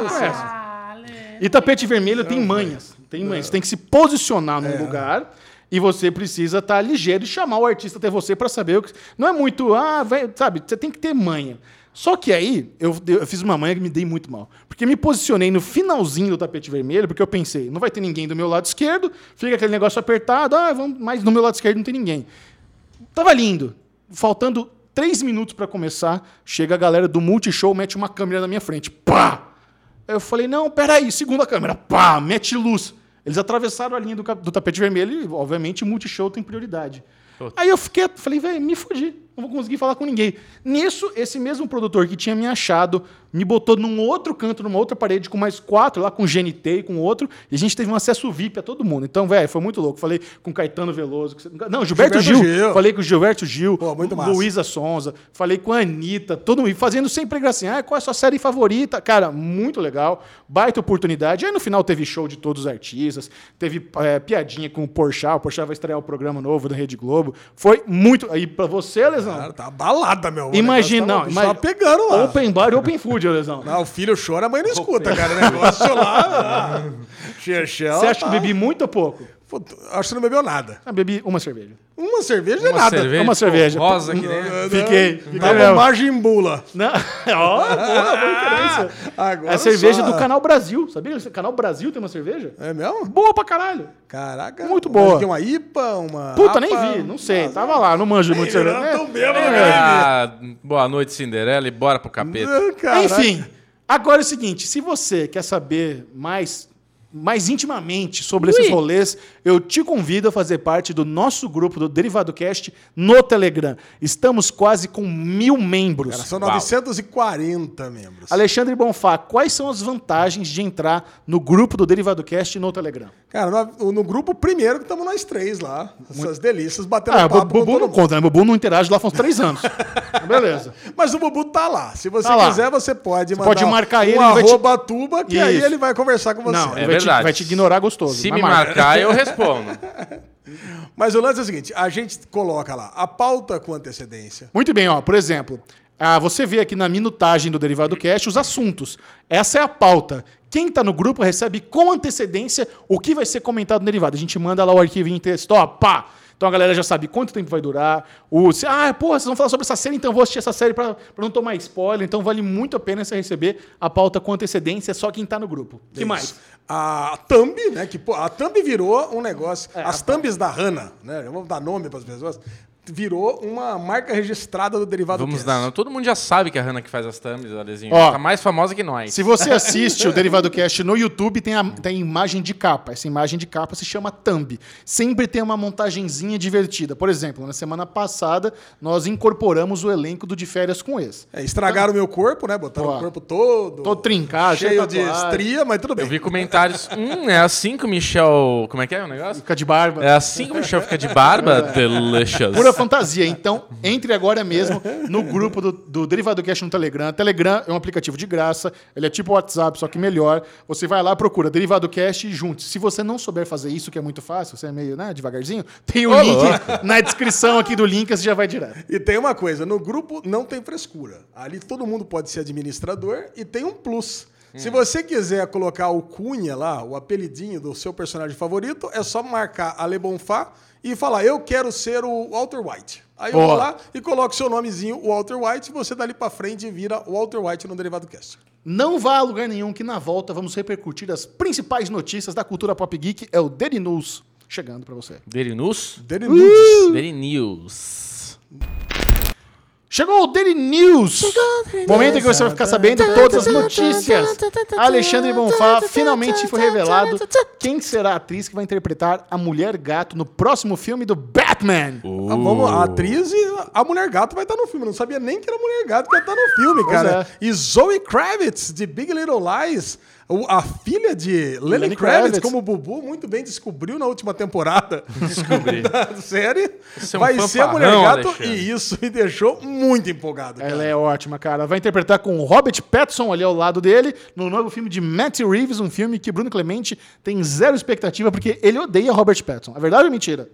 [SPEAKER 1] E tapete vermelho tem manhas. Tem manhas. Você tem que se posicionar num lugar e você precisa estar ligeiro e chamar o artista até você para saber o que. Não é muito, ah, vai, sabe, você tem que ter manha. Só que aí eu, eu fiz uma manha que me dei muito mal. Porque me posicionei no finalzinho do tapete vermelho, porque eu pensei, não vai ter ninguém do meu lado esquerdo, fica aquele negócio apertado, ah, vamos, mas do meu lado esquerdo não tem ninguém. Tava lindo. Faltando três minutos para começar, chega a galera do Multishow, mete uma câmera na minha frente. Pá! Eu falei, não, peraí, segunda câmera. Pá! Mete luz. Eles atravessaram a linha do, do tapete vermelho e, obviamente, o Multishow tem prioridade. Aí eu fiquei, falei, velho, me fudi. Não vou conseguir falar com ninguém. Nisso, esse mesmo produtor que tinha me achado me botou num outro canto, numa outra parede, com mais quatro, lá com GNT e com outro, e a gente teve um acesso VIP a todo mundo. Então, velho, foi muito louco. Falei com Caetano Veloso. Não, Gilberto,
[SPEAKER 3] Gilberto
[SPEAKER 1] Gil.
[SPEAKER 3] Gil.
[SPEAKER 1] Falei com o Gilberto Gil.
[SPEAKER 3] Pô.
[SPEAKER 1] Luísa Sonza. Falei com a Anitta. Todo mundo, e fazendo sempre gracinha. Ah, qual é a sua série favorita? Cara, muito legal. Baita oportunidade. Aí no final teve show de todos os artistas. Teve é, piadinha com o Porchat. O Porchat vai estrear o programa novo da Rede Globo. Foi muito... Aí pra você, Lesão...
[SPEAKER 3] Cara, tá balada, meu.
[SPEAKER 1] Imagina,
[SPEAKER 3] negócio
[SPEAKER 1] não,
[SPEAKER 3] tava,
[SPEAKER 1] imagina.
[SPEAKER 3] Tava pegando lá.
[SPEAKER 1] Open bar e open food, Lesão.
[SPEAKER 3] Não, o filho chora, a mãe não escuta, cara. O negócio lá. Xerxel.
[SPEAKER 1] Você acha que eu
[SPEAKER 3] tá-
[SPEAKER 1] bebi muito ou pouco?
[SPEAKER 3] Acho que você não bebeu nada.
[SPEAKER 1] Eu bebi uma cerveja.
[SPEAKER 3] Uma cerveja é
[SPEAKER 2] Uma
[SPEAKER 3] nada.
[SPEAKER 2] cerveja,
[SPEAKER 1] uma cerveja.
[SPEAKER 2] rosa que nem...
[SPEAKER 1] Fiquei. Fiquei
[SPEAKER 3] Tava
[SPEAKER 1] mesmo.
[SPEAKER 3] margimbula.
[SPEAKER 1] Não. Ó, boa, boa referência.
[SPEAKER 3] Agora
[SPEAKER 1] É a cerveja
[SPEAKER 3] só-
[SPEAKER 1] do Canal Brasil. Sabia? O Canal Brasil tem uma cerveja?
[SPEAKER 3] É mesmo?
[SPEAKER 1] Boa pra caralho.
[SPEAKER 3] Caraca.
[SPEAKER 1] Muito boa.
[SPEAKER 3] que Uma IPA, uma.
[SPEAKER 1] Puta,
[SPEAKER 3] APA?
[SPEAKER 1] nem vi. Não sei. Tava lá. Não manjo muito cerveja.
[SPEAKER 3] eu tô
[SPEAKER 1] É.
[SPEAKER 3] bêbado,
[SPEAKER 1] É.
[SPEAKER 2] Ah, boa noite, Cinderela, e bora pro capeta.
[SPEAKER 3] Ah, caraca.
[SPEAKER 1] Enfim, agora é o seguinte: se você quer saber mais, mais intimamente sobre esses rolês, eu te convido a fazer parte do nosso grupo do Derivado Cast no Telegram. Estamos quase com mil membros.
[SPEAKER 3] Cara, são
[SPEAKER 2] Uau.
[SPEAKER 3] 940 membros.
[SPEAKER 1] Alexandre Bonfá, quais são as vantagens de entrar no grupo do Derivado Cast no Telegram?
[SPEAKER 3] Cara, no, no grupo primeiro que estamos nós três lá. Essas delícias, batendo
[SPEAKER 1] Ah, o
[SPEAKER 3] papo.
[SPEAKER 1] Bubu não conta, né? O Bubu não interage lá faz uns três anos. Beleza.
[SPEAKER 3] Mas o Bubu tá lá. Se você
[SPEAKER 1] Tá lá.
[SPEAKER 3] quiser, você pode mandar
[SPEAKER 1] pode marcar
[SPEAKER 3] um
[SPEAKER 1] ele, ele vai te-
[SPEAKER 3] arroba tuba, que aí
[SPEAKER 1] Isso.
[SPEAKER 3] ele vai conversar com você.
[SPEAKER 1] Não,
[SPEAKER 2] É
[SPEAKER 1] vai te,
[SPEAKER 2] verdade.
[SPEAKER 1] vai te ignorar gostoso.
[SPEAKER 2] Se me
[SPEAKER 1] marca.
[SPEAKER 2] marcar, eu respondo.
[SPEAKER 3] Mas o lance é o seguinte, a gente coloca lá a pauta com antecedência.
[SPEAKER 1] Muito bem, ó. Por exemplo, ah, você vê aqui na minutagem do Derivado Cash os assuntos. Essa é a pauta. Quem está no grupo recebe com antecedência o que vai ser comentado no derivado. A gente manda lá o arquivo em texto, ó, pá. Então a galera já sabe quanto tempo vai durar. O, se, ah, porra, vocês vão falar sobre essa série, então eu vou assistir essa série para não tomar spoiler. Então vale muito a pena você receber a pauta com antecedência, só quem está no grupo. que
[SPEAKER 3] Isso.
[SPEAKER 1] mais?
[SPEAKER 3] A Thumb, né? Que, pô, a Thumb virou um negócio.
[SPEAKER 1] É,
[SPEAKER 3] as Thumbs da Hanna, né? Vamos dar nome para as pessoas. Virou uma marca registrada do derivado
[SPEAKER 2] Vamos
[SPEAKER 3] Cast.
[SPEAKER 2] dar. Todo mundo já sabe que é a Hannah que faz as thumbs, Alezinho.
[SPEAKER 1] Ó.
[SPEAKER 2] Tá mais famosa que nós.
[SPEAKER 1] Se você assiste o Derivado Cast no YouTube, tem a, tem a imagem de capa. Essa imagem de capa se chama thumb. Sempre tem uma montagenzinha divertida. Por exemplo, na semana passada, nós incorporamos o elenco do De Férias com Ex.
[SPEAKER 3] É, estragaram o meu corpo, né? Botaram
[SPEAKER 1] Pô,
[SPEAKER 3] o corpo todo.
[SPEAKER 1] Todo trincado, cheio
[SPEAKER 3] cheio
[SPEAKER 1] de
[SPEAKER 3] estria, mas tudo bem.
[SPEAKER 2] Eu vi comentários. hum, é assim que o Michel. Como é que é o negócio?
[SPEAKER 1] Fica de barba.
[SPEAKER 2] É assim que o Michel fica de barba? Delicious.
[SPEAKER 1] Pura fantasia. Então, entre agora mesmo no grupo do, do Derivado Cash no Telegram. Telegram é um aplicativo de graça. Ele é tipo WhatsApp, só que melhor. Você vai lá, procura Derivado Cash e junte. Se você não souber fazer isso, que é muito fácil, você é meio né, devagarzinho, tem o link na descrição aqui do link, você já vai direto.
[SPEAKER 3] E tem uma coisa, no grupo não tem frescura. Ali todo mundo pode ser administrador e tem um plus. Se você quiser colocar o cunha lá, o apelidinho do seu personagem favorito, é só marcar a Le Bonfá e falar, eu quero ser o Walter White. Aí eu vou lá e coloco seu nomezinho, Walter White, e você dali pra frente vira Walter White no Derivado Cast.
[SPEAKER 1] Não vá a lugar nenhum que na volta vamos repercutir as principais notícias da cultura pop geek. É o Daily News chegando pra você.
[SPEAKER 2] Daily News?
[SPEAKER 3] Daily Nudes.
[SPEAKER 2] Daily News.
[SPEAKER 1] Chegou o Daily News! Momento em que você vai ficar sabendo todas as notícias. Alexandre Bonfá finalmente foi revelado quem será a atriz que vai interpretar a Mulher Gato no próximo filme do Batman.
[SPEAKER 3] Ah, vamos, a atriz e a Mulher Gato vai estar no filme. Eu não sabia nem que era a Mulher Gato que ia estar no filme, cara.
[SPEAKER 1] é.
[SPEAKER 3] E Zoe Kravitz, de Big Little Lies, a filha de Lenny,
[SPEAKER 1] Lenny
[SPEAKER 3] Kravitz,
[SPEAKER 1] Kravitz.
[SPEAKER 3] como o Bubu muito bem descobriu na última temporada
[SPEAKER 2] Descobri.
[SPEAKER 3] da série,
[SPEAKER 2] é um
[SPEAKER 3] vai ser a Mulher Gato
[SPEAKER 2] Alexandre.
[SPEAKER 3] e isso me deixou muito empolgado. cara.
[SPEAKER 1] Ela é ótima, cara. Vai interpretar com o Robert Pattinson ali ao lado dele no novo filme de Matt Reeves, um filme que Bruno Clemente tem zero expectativa porque ele odeia Robert Pattinson. É verdade ou mentira?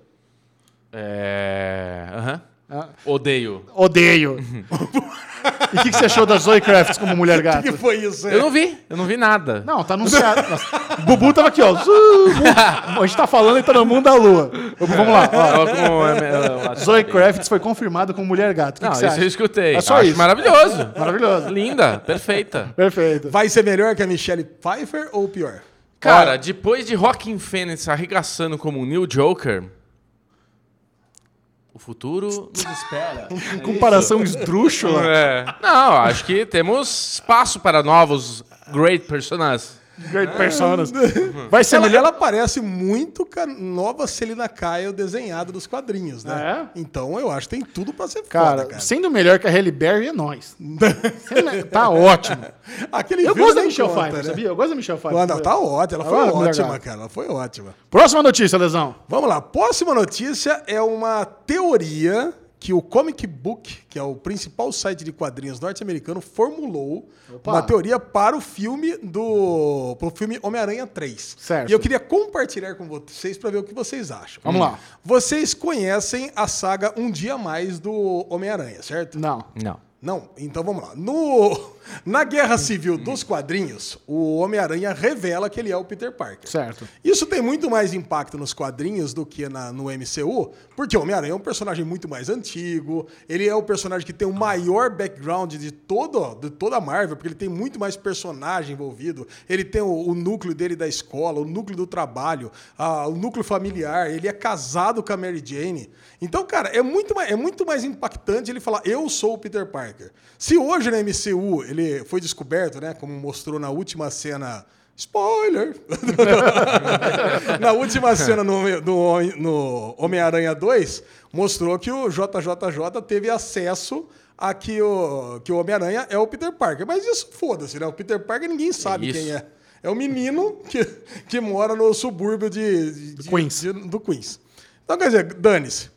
[SPEAKER 2] É. Aham.
[SPEAKER 1] Ah,
[SPEAKER 2] Odeio.
[SPEAKER 1] odeio. e o que, que você achou da Zoe Kravitz como Mulher
[SPEAKER 3] O
[SPEAKER 1] Gato?
[SPEAKER 3] que foi isso? é?
[SPEAKER 2] Eu não vi, eu não vi nada.
[SPEAKER 1] Não, tá anunciado. Bubu tava aqui, ó. A gente tá falando e tá no mundo da lua. Vamos lá. ó.
[SPEAKER 2] É-
[SPEAKER 1] Zoe Kravitz foi confirmada como Mulher Gato. Que,
[SPEAKER 2] Não,
[SPEAKER 1] que você
[SPEAKER 2] isso
[SPEAKER 1] acha?
[SPEAKER 2] eu escutei.
[SPEAKER 1] É só
[SPEAKER 2] Acho
[SPEAKER 1] isso.
[SPEAKER 2] maravilhoso.
[SPEAKER 1] Maravilhoso.
[SPEAKER 2] Linda, perfeita.
[SPEAKER 1] Perfeito.
[SPEAKER 3] Vai ser melhor que a Michelle Pfeiffer ou pior?
[SPEAKER 2] Cara, depois de Rockin' Phoenix arregaçando como o New Joker, futuro nos espera.
[SPEAKER 1] Comparação esdrúxula.
[SPEAKER 2] É. Não, acho que temos espaço para novos great personagens.
[SPEAKER 1] Great personas. Vai ser
[SPEAKER 3] Ela,
[SPEAKER 1] melhor.
[SPEAKER 3] ela parece muito com a nova Celina Kyle desenhada dos quadrinhos, né?
[SPEAKER 1] É?
[SPEAKER 3] Então eu acho que tem tudo pra ser
[SPEAKER 1] Cara,
[SPEAKER 3] foda, cara.
[SPEAKER 1] sendo melhor que a Halle Berry é nós. Tá ótimo.
[SPEAKER 3] Aquele
[SPEAKER 1] Eu gosto da
[SPEAKER 3] nem
[SPEAKER 1] Michelle
[SPEAKER 3] conta,
[SPEAKER 1] Pfeiffer,
[SPEAKER 3] né?
[SPEAKER 1] sabia? Eu gosto da Michelle Pfeiffer.
[SPEAKER 3] Ah, não, tá ótima. Ela foi
[SPEAKER 1] Ah, mulher
[SPEAKER 3] ótima, cara. Ela foi ótima.
[SPEAKER 1] Próxima notícia, Lesão.
[SPEAKER 3] Vamos lá. Próxima notícia é uma teoria que o Comic Book, que é o principal site de quadrinhos norte-americano, formulou
[SPEAKER 1] Opa.
[SPEAKER 3] uma teoria para o filme do pro filme Homem-Aranha 3.
[SPEAKER 1] Certo.
[SPEAKER 3] E eu queria compartilhar com vocês para ver o que vocês acham.
[SPEAKER 1] Vamos lá.
[SPEAKER 3] Vocês conhecem a saga Um Dia Mais do Homem-Aranha, certo?
[SPEAKER 1] Não.
[SPEAKER 2] Não.
[SPEAKER 3] Não, então vamos lá. No, na Guerra Civil dos quadrinhos, o Homem-Aranha revela que ele é o Peter Parker.
[SPEAKER 1] Certo.
[SPEAKER 3] Isso tem muito mais impacto nos quadrinhos do que na, no MCU, porque o Homem-Aranha é um personagem muito mais antigo, ele é o personagem que tem o maior background de, todo, de toda a Marvel, porque ele tem muito mais personagem envolvido, ele tem o, o núcleo dele da escola, o núcleo do trabalho, a- o núcleo familiar, ele é casado com a Mary Jane. Então, cara, é muito, mais, é muito mais impactante ele falar, eu sou o Peter Parker. Se hoje na MCU ele foi descoberto, né, como mostrou na última cena... Spoiler! Na última cena no, no, no Homem-Aranha 2, mostrou que o JJJ teve acesso a que o, que o Homem-Aranha é o Peter Parker. Mas isso foda-se, né? O Peter Parker ninguém sabe
[SPEAKER 2] isso.
[SPEAKER 3] quem é. É o menino que, que mora no subúrbio de, de-
[SPEAKER 1] Queens.
[SPEAKER 3] de- do Queens. Então, quer dizer, dane-se.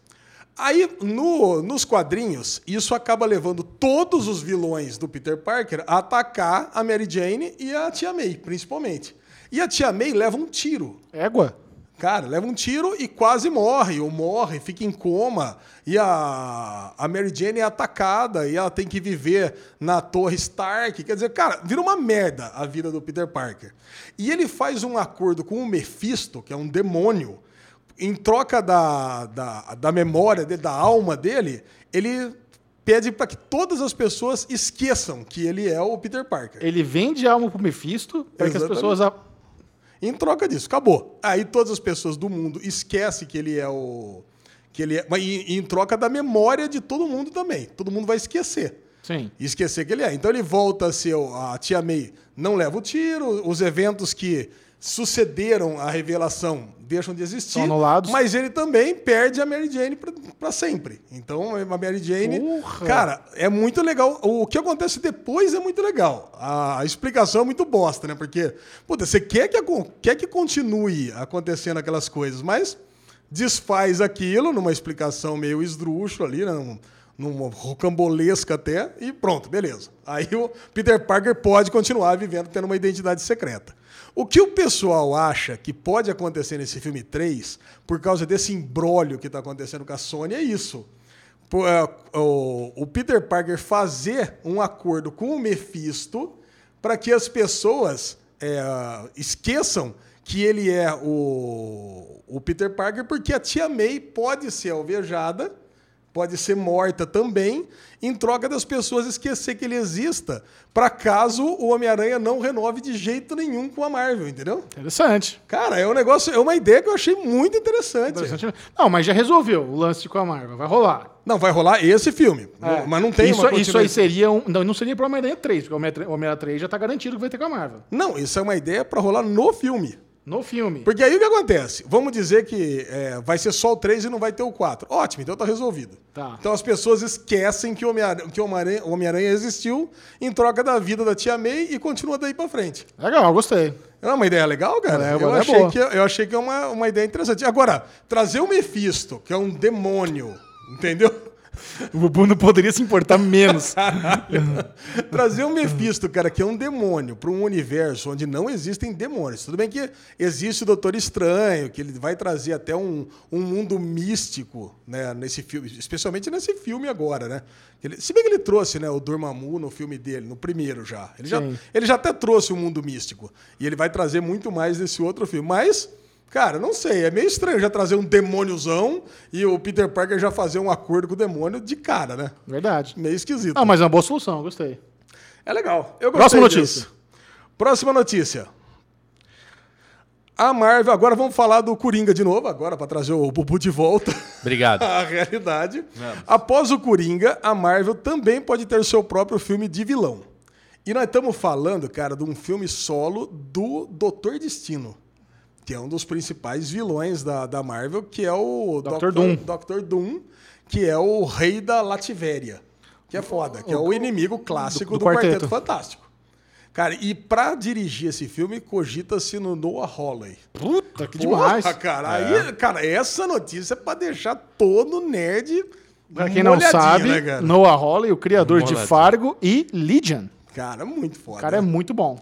[SPEAKER 3] Aí, no- nos quadrinhos, isso acaba levando todos os vilões do Peter Parker a atacar a Mary Jane e a Tia May, principalmente. E a Tia May leva um tiro.
[SPEAKER 1] Égua.
[SPEAKER 3] Cara, leva um tiro e quase morre, ou morre, fica em coma. E a, a Mary Jane é atacada e ela tem que viver na Torre Stark. Quer dizer, cara, vira uma merda a vida do Peter Parker. E ele faz um acordo com o Mephisto, que é um demônio, em troca da, da, da memória dele, da alma dele, ele pede para que todas as pessoas esqueçam que ele é o Peter Parker.
[SPEAKER 1] Ele vende alma pro Mephisto para que as pessoas. a-
[SPEAKER 3] Em troca disso, acabou. Aí todas as pessoas do mundo esquecem que ele é o. Que ele é, mas e, e em troca da memória de todo mundo também. Todo mundo vai esquecer.
[SPEAKER 1] Sim.
[SPEAKER 3] Esquecer que ele é. Então ele volta a ser. o- A tia May não leva o tiro, os eventos que sucederam a revelação deixam de existir. Mas ele também perde a Mary Jane pra sempre. Então a Mary Jane.
[SPEAKER 1] Porra.
[SPEAKER 3] Cara, é muito legal. O que acontece depois é muito legal. A explicação é muito bosta, né? Porque, puta, você quer que, quer que continue acontecendo aquelas coisas, mas desfaz aquilo numa explicação meio esdrúxula ali, né? Num- numa rocambolesca até, e pronto, beleza. Aí o Peter Parker pode continuar vivendo, tendo uma identidade secreta. O que o pessoal acha que pode acontecer nesse filme 3, por causa desse imbróglio que está acontecendo com a Sony, é isso. É, O, o Peter Parker fazer um acordo com o Mephisto para que as pessoas é, esqueçam que ele é o, o Peter Parker, porque a tia May pode ser alvejada, pode ser morta também, em troca das pessoas esquecer que ele exista, para caso o Homem-Aranha não renove de jeito nenhum com a Marvel, entendeu?
[SPEAKER 1] Interessante.
[SPEAKER 3] Cara, é um negócio, é uma ideia que eu achei muito interessante.
[SPEAKER 1] Interessante. Não, mas já resolveu o lance com a Marvel. Vai rolar.
[SPEAKER 3] Não, vai rolar esse filme,
[SPEAKER 1] É.
[SPEAKER 3] mas não tem
[SPEAKER 1] isso, isso aí seria um. Não, não seria pro Homem-Aranha 3, porque o Homem-Aranha Homem-Aranha 3 já tá garantido que vai ter com a Marvel.
[SPEAKER 3] Não, isso é uma ideia para rolar no filme.
[SPEAKER 1] No filme.
[SPEAKER 3] Porque aí o que acontece? Vamos dizer que é, vai ser só o 3 e não vai ter o 4. Ótimo, então tá resolvido.
[SPEAKER 1] Tá.
[SPEAKER 3] Então as pessoas esquecem que o Homem-Aranha Homem-Aranha existiu em troca da vida da tia May e continua daí pra frente.
[SPEAKER 1] Legal, gostei.
[SPEAKER 3] É uma ideia legal, cara?
[SPEAKER 1] É,
[SPEAKER 3] eu,
[SPEAKER 1] ideia
[SPEAKER 3] achei
[SPEAKER 1] boa.
[SPEAKER 3] que, eu achei que é uma, uma ideia interessante. Agora, trazer o Mephisto, que é um demônio, entendeu?
[SPEAKER 1] O Bubu não poderia se importar menos.
[SPEAKER 3] Trazer o Mephisto, cara, que é um demônio, para um universo onde não existem demônios. Tudo bem que existe o Doutor Estranho, que ele vai trazer até um, um mundo místico né, nesse filme, especialmente nesse filme agora, né? Ele, se bem que ele trouxe né, o Dormammu no filme dele, no primeiro já. Ele, já. Ele já até trouxe o mundo místico. E ele vai trazer muito mais nesse outro filme. Mas. Cara, não sei, é meio estranho já trazer um demôniozão e o Peter Parker já fazer um acordo com o demônio de cara, né?
[SPEAKER 1] Verdade.
[SPEAKER 3] Meio esquisito.
[SPEAKER 1] Não, mas é uma boa solução, gostei.
[SPEAKER 3] É legal. Eu gostei
[SPEAKER 1] Próxima
[SPEAKER 3] disso.
[SPEAKER 1] notícia.
[SPEAKER 3] Próxima notícia. A Marvel, agora vamos falar do Coringa de novo, agora para trazer o Bubu de volta
[SPEAKER 2] Obrigado.
[SPEAKER 3] à realidade. Após o Coringa, a Marvel também pode ter seu próprio filme de vilão. E nós estamos falando, cara, de um filme solo do Doutor Destino, que é um dos principais vilões da, da Marvel, que é o
[SPEAKER 1] Dr. Doom.
[SPEAKER 3] Dr. Doom, que é o rei da Lativéria. Que é foda, que é o inimigo clássico
[SPEAKER 1] do
[SPEAKER 3] do, Quarteto.
[SPEAKER 1] quarteto.
[SPEAKER 3] Fantástico. Cara, e pra dirigir esse filme, cogita-se no Noah Hawley.
[SPEAKER 1] Puta, que
[SPEAKER 3] Porra,
[SPEAKER 1] demais.
[SPEAKER 3] cara, aí, cara, essa notícia é pra deixar todo nerd.
[SPEAKER 1] Pra quem não sabe,
[SPEAKER 3] né?
[SPEAKER 1] Noah Hawley, o criador de. Fargo e Legion.
[SPEAKER 3] Cara, muito foda.
[SPEAKER 1] O cara é muito bom.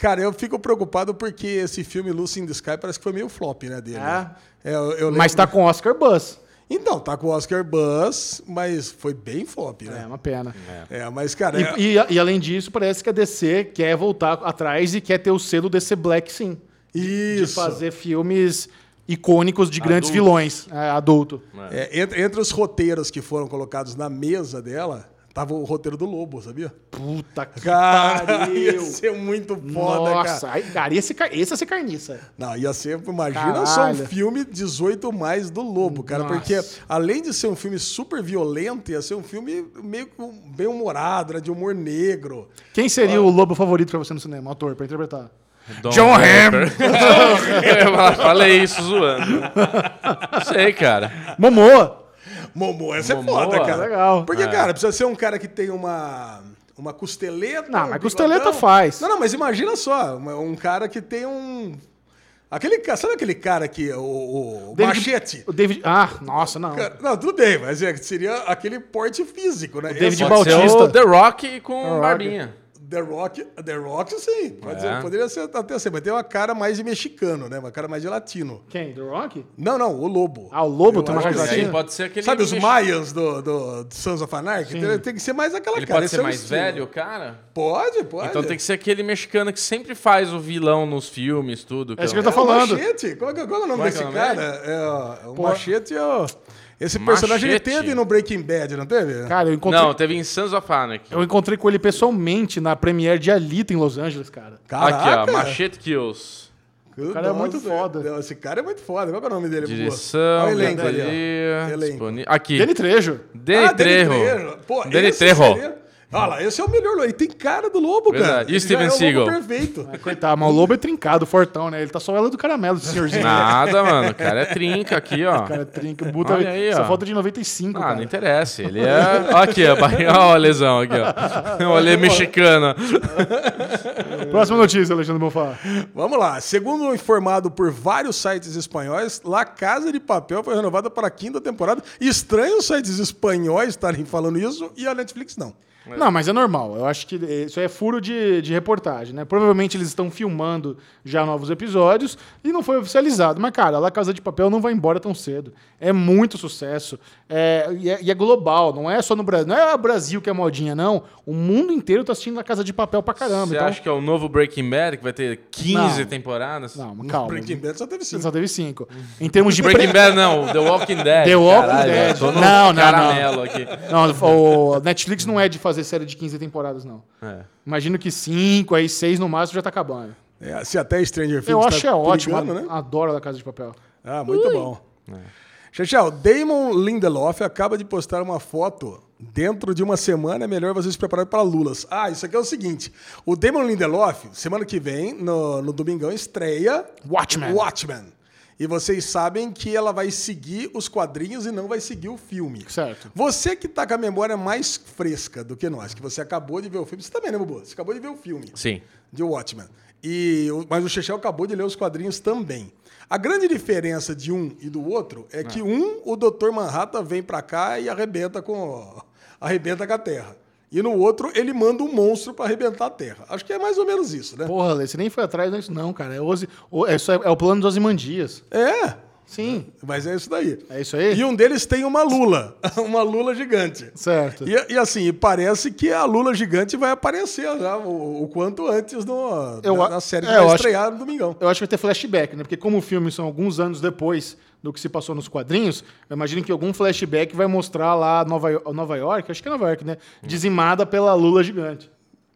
[SPEAKER 3] Cara, eu fico preocupado porque esse filme Lucy in the Sky parece que foi meio flop, né, dele.
[SPEAKER 1] É?
[SPEAKER 3] É, eu, eu
[SPEAKER 1] Mas tá com Oscar Buzz.
[SPEAKER 3] Então, tá com o Oscar Buzz, mas foi bem flop,
[SPEAKER 1] É
[SPEAKER 3] né?
[SPEAKER 1] uma pena.
[SPEAKER 3] É, mas, cara... é-
[SPEAKER 1] E, e- e além disso, parece que a DC quer voltar atrás e quer ter o selo DC Black, sim. De
[SPEAKER 3] Isso.
[SPEAKER 1] fazer filmes icônicos de grandes
[SPEAKER 2] Adultos.
[SPEAKER 1] vilões. É, adulto.
[SPEAKER 3] É, entre, entre os roteiros que foram colocados na mesa dela, tava o roteiro do Lobo, sabia?
[SPEAKER 1] Puta que
[SPEAKER 3] Cara, ia
[SPEAKER 1] pariu.
[SPEAKER 3] ser muito foda,
[SPEAKER 1] Nossa,
[SPEAKER 3] cara.
[SPEAKER 1] aí, cara, esse, esse ia ser carniça.
[SPEAKER 3] Não, ia ser, imagina só um
[SPEAKER 1] Caralho.
[SPEAKER 3] filme 18 mais do Lobo, cara,
[SPEAKER 1] Nossa.
[SPEAKER 3] porque além de ser um filme super violento, ia ser um filme meio que bem humorado, né, de humor negro.
[SPEAKER 1] Quem seria o lobo favorito pra você no cinema? Ator, pra interpretar.
[SPEAKER 2] Don
[SPEAKER 1] John.
[SPEAKER 2] Eu falei isso zoando. Não sei, cara.
[SPEAKER 1] Momoa.
[SPEAKER 3] Momoa, essa é
[SPEAKER 2] Momoa,
[SPEAKER 3] foda, cara.
[SPEAKER 1] legal.
[SPEAKER 3] Porque,
[SPEAKER 2] É.
[SPEAKER 3] cara, precisa ser um cara que tem uma uma costeleta.
[SPEAKER 1] Não,
[SPEAKER 3] um
[SPEAKER 1] mas costeleta
[SPEAKER 3] bigodão.
[SPEAKER 1] faz.
[SPEAKER 3] Não, não, mas imagina só, um cara que tem um aquele sabe aquele cara que o, o
[SPEAKER 1] David-
[SPEAKER 3] machete?
[SPEAKER 1] O David. Ah, nossa, não.
[SPEAKER 3] Cara, Não, tudo bem, mas é, seria aquele porte físico, né?
[SPEAKER 1] David
[SPEAKER 3] Esse-
[SPEAKER 1] Bautista.
[SPEAKER 2] o The Rock com
[SPEAKER 1] Rock.
[SPEAKER 2] barbinha.
[SPEAKER 3] The Rock, The Rock, sim. Pode
[SPEAKER 2] É.
[SPEAKER 3] ser, poderia ser até ser, mas tem uma cara mais de mexicano, né? Uma cara mais de latino.
[SPEAKER 1] Quem? The Rock?
[SPEAKER 3] Não, não, o Lobo.
[SPEAKER 1] Ah, o Lobo
[SPEAKER 3] Eu
[SPEAKER 1] tem uma cara de latino?
[SPEAKER 2] pode ser aquele...
[SPEAKER 3] Sabe os
[SPEAKER 2] mex-
[SPEAKER 3] Mayans do, do, do Sons of Anarchy? Tem, tem que ser mais aquela
[SPEAKER 2] Ele
[SPEAKER 3] cara.
[SPEAKER 2] pode ser
[SPEAKER 3] é
[SPEAKER 2] mais
[SPEAKER 3] estilo.
[SPEAKER 2] velho, cara?
[SPEAKER 3] Pode, pode.
[SPEAKER 2] Então tem que ser aquele mexicano que sempre faz o vilão nos filmes, tudo.
[SPEAKER 1] É isso
[SPEAKER 2] que
[SPEAKER 1] que eu
[SPEAKER 2] é
[SPEAKER 1] tô
[SPEAKER 3] É o
[SPEAKER 1] falando.
[SPEAKER 3] Machete. Qual, que- qual é o nome
[SPEAKER 2] Como é
[SPEAKER 3] desse
[SPEAKER 2] é
[SPEAKER 3] cara? É, ó, o. Machete é o... Esse personagem ele teve no Breaking Bad, não teve?
[SPEAKER 1] Cara, eu encontrei,
[SPEAKER 2] Não, teve em Sons of Anarchy.
[SPEAKER 1] eu encontrei com ele pessoalmente na premiere de Alita em Los Angeles, cara.
[SPEAKER 2] Aqui, ó, Machete Kills.
[SPEAKER 3] O
[SPEAKER 1] cara é muito foda.
[SPEAKER 3] Esse cara é muito foda. Qual é o nome dele?
[SPEAKER 2] Direção,
[SPEAKER 3] Olha o elenco ali, ó. Elenco.
[SPEAKER 2] Aqui.
[SPEAKER 1] Danny Trejo.
[SPEAKER 2] Deni
[SPEAKER 3] Ah,
[SPEAKER 2] Trejo.
[SPEAKER 3] Trejo. Pô, esse
[SPEAKER 2] Trejo.
[SPEAKER 3] seria- Olha lá, esse é o melhor. Ele tem cara do lobo,
[SPEAKER 2] Verdade.
[SPEAKER 3] cara.
[SPEAKER 2] E o Steven
[SPEAKER 3] é o
[SPEAKER 2] Seagal?
[SPEAKER 3] lobo perfeito.
[SPEAKER 1] Coitado, mas o lobo é trincado, fortão, né? Ele tá só ela do caramelo, esse senhorzinho.
[SPEAKER 2] Nada, mano. O cara é trinca aqui, ó.
[SPEAKER 1] Cara, trinca, o Buta,
[SPEAKER 2] Olha aí,
[SPEAKER 1] só
[SPEAKER 2] ó.
[SPEAKER 1] falta de 95,
[SPEAKER 2] Ah,
[SPEAKER 1] cara.
[SPEAKER 2] não interessa. Ele é. Ó aqui, ó. Ó, a lesão aqui, ó. O olho mexicano.
[SPEAKER 1] Próxima notícia, Alexandre Bonfá.
[SPEAKER 3] Vamos lá. Segundo informado por vários sites espanhóis, La Casa de Papel foi renovada para a quinta temporada. Estranho os sites espanhóis estarem falando isso e a Netflix não.
[SPEAKER 1] Não, mas é normal. Eu acho que isso aí é furo de, de reportagem, né? Provavelmente eles estão filmando já novos episódios e não foi oficializado. Mas, cara, La Casa de Papel não vai embora tão cedo. É muito sucesso. É, e, é, e é global, não é só no Brasil. Não é o Brasil que é modinha, não. O mundo inteiro tá assistindo La Casa de Papel pra caramba.
[SPEAKER 2] Você
[SPEAKER 1] então...
[SPEAKER 2] acha que é o novo Breaking Bad, que vai ter 15
[SPEAKER 1] Não.
[SPEAKER 2] temporadas?
[SPEAKER 1] Não, mas calma.
[SPEAKER 3] Breaking Bad só teve cinco.
[SPEAKER 1] Só teve cinco. Em termos de...
[SPEAKER 2] Breaking Bad não, The Walking Dead.
[SPEAKER 1] The Walking
[SPEAKER 2] Caralho,
[SPEAKER 1] Dead.
[SPEAKER 2] eu tô no
[SPEAKER 1] Não, não, não.
[SPEAKER 2] caramelo aqui.
[SPEAKER 1] Não, o Netflix não é de fazer série de 15 temporadas, não.
[SPEAKER 2] É.
[SPEAKER 1] Imagino que cinco, aí seis no máximo já tá acabando.
[SPEAKER 3] É, se até Stranger Things
[SPEAKER 1] Eu
[SPEAKER 3] tá
[SPEAKER 1] acho que é ótimo.
[SPEAKER 3] né?
[SPEAKER 1] Adoro La Casa de Papel.
[SPEAKER 3] Ah, muito bom. Chechel, Damon Lindelof acaba de postar uma foto. Dentro de uma semana é melhor você se preparar para Lulas. Ah, isso aqui é o seguinte. O Damon Lindelof, semana que vem, no, no Domingão, estreia
[SPEAKER 1] Watchmen.
[SPEAKER 3] Watchmen. E vocês sabem que ela vai seguir os quadrinhos e não vai seguir o filme.
[SPEAKER 1] Certo.
[SPEAKER 3] Você que tá com a memória mais fresca do que nós, que você acabou de ver o filme. Você também, né, Bubu? Você acabou de ver o filme
[SPEAKER 2] Sim.
[SPEAKER 3] de Watchmen. E, o- mas o Chechel acabou de ler os quadrinhos também. A grande diferença de um e do outro é que um, o Dr. Manhattan vem pra cá e arrebenta com arrebenta com a Terra. E no outro, ele manda um monstro pra arrebentar a Terra. Acho que é mais ou menos isso, né?
[SPEAKER 1] Porra, Lê, você nem foi atrás disso, não, cara. É, Ozi, é, só- é o plano dos Ozymandias.
[SPEAKER 3] É,
[SPEAKER 1] Sim.
[SPEAKER 3] mas é isso daí.
[SPEAKER 1] É isso aí?
[SPEAKER 3] E um deles tem uma lula, uma lula gigante.
[SPEAKER 1] Certo.
[SPEAKER 3] E, e assim, parece que a lula gigante vai aparecer já o, o quanto antes no,
[SPEAKER 1] Eu
[SPEAKER 3] na, na série que
[SPEAKER 1] é, eu
[SPEAKER 3] vai
[SPEAKER 1] acho-
[SPEAKER 3] estrear no domingão.
[SPEAKER 1] Eu acho que vai ter flashback, né? Porque como o filme são alguns anos depois do que se passou nos quadrinhos, eu imagino que algum flashback vai mostrar lá Nova, Nova York, acho que é Nova York, né? Dizimada pela Lula gigante.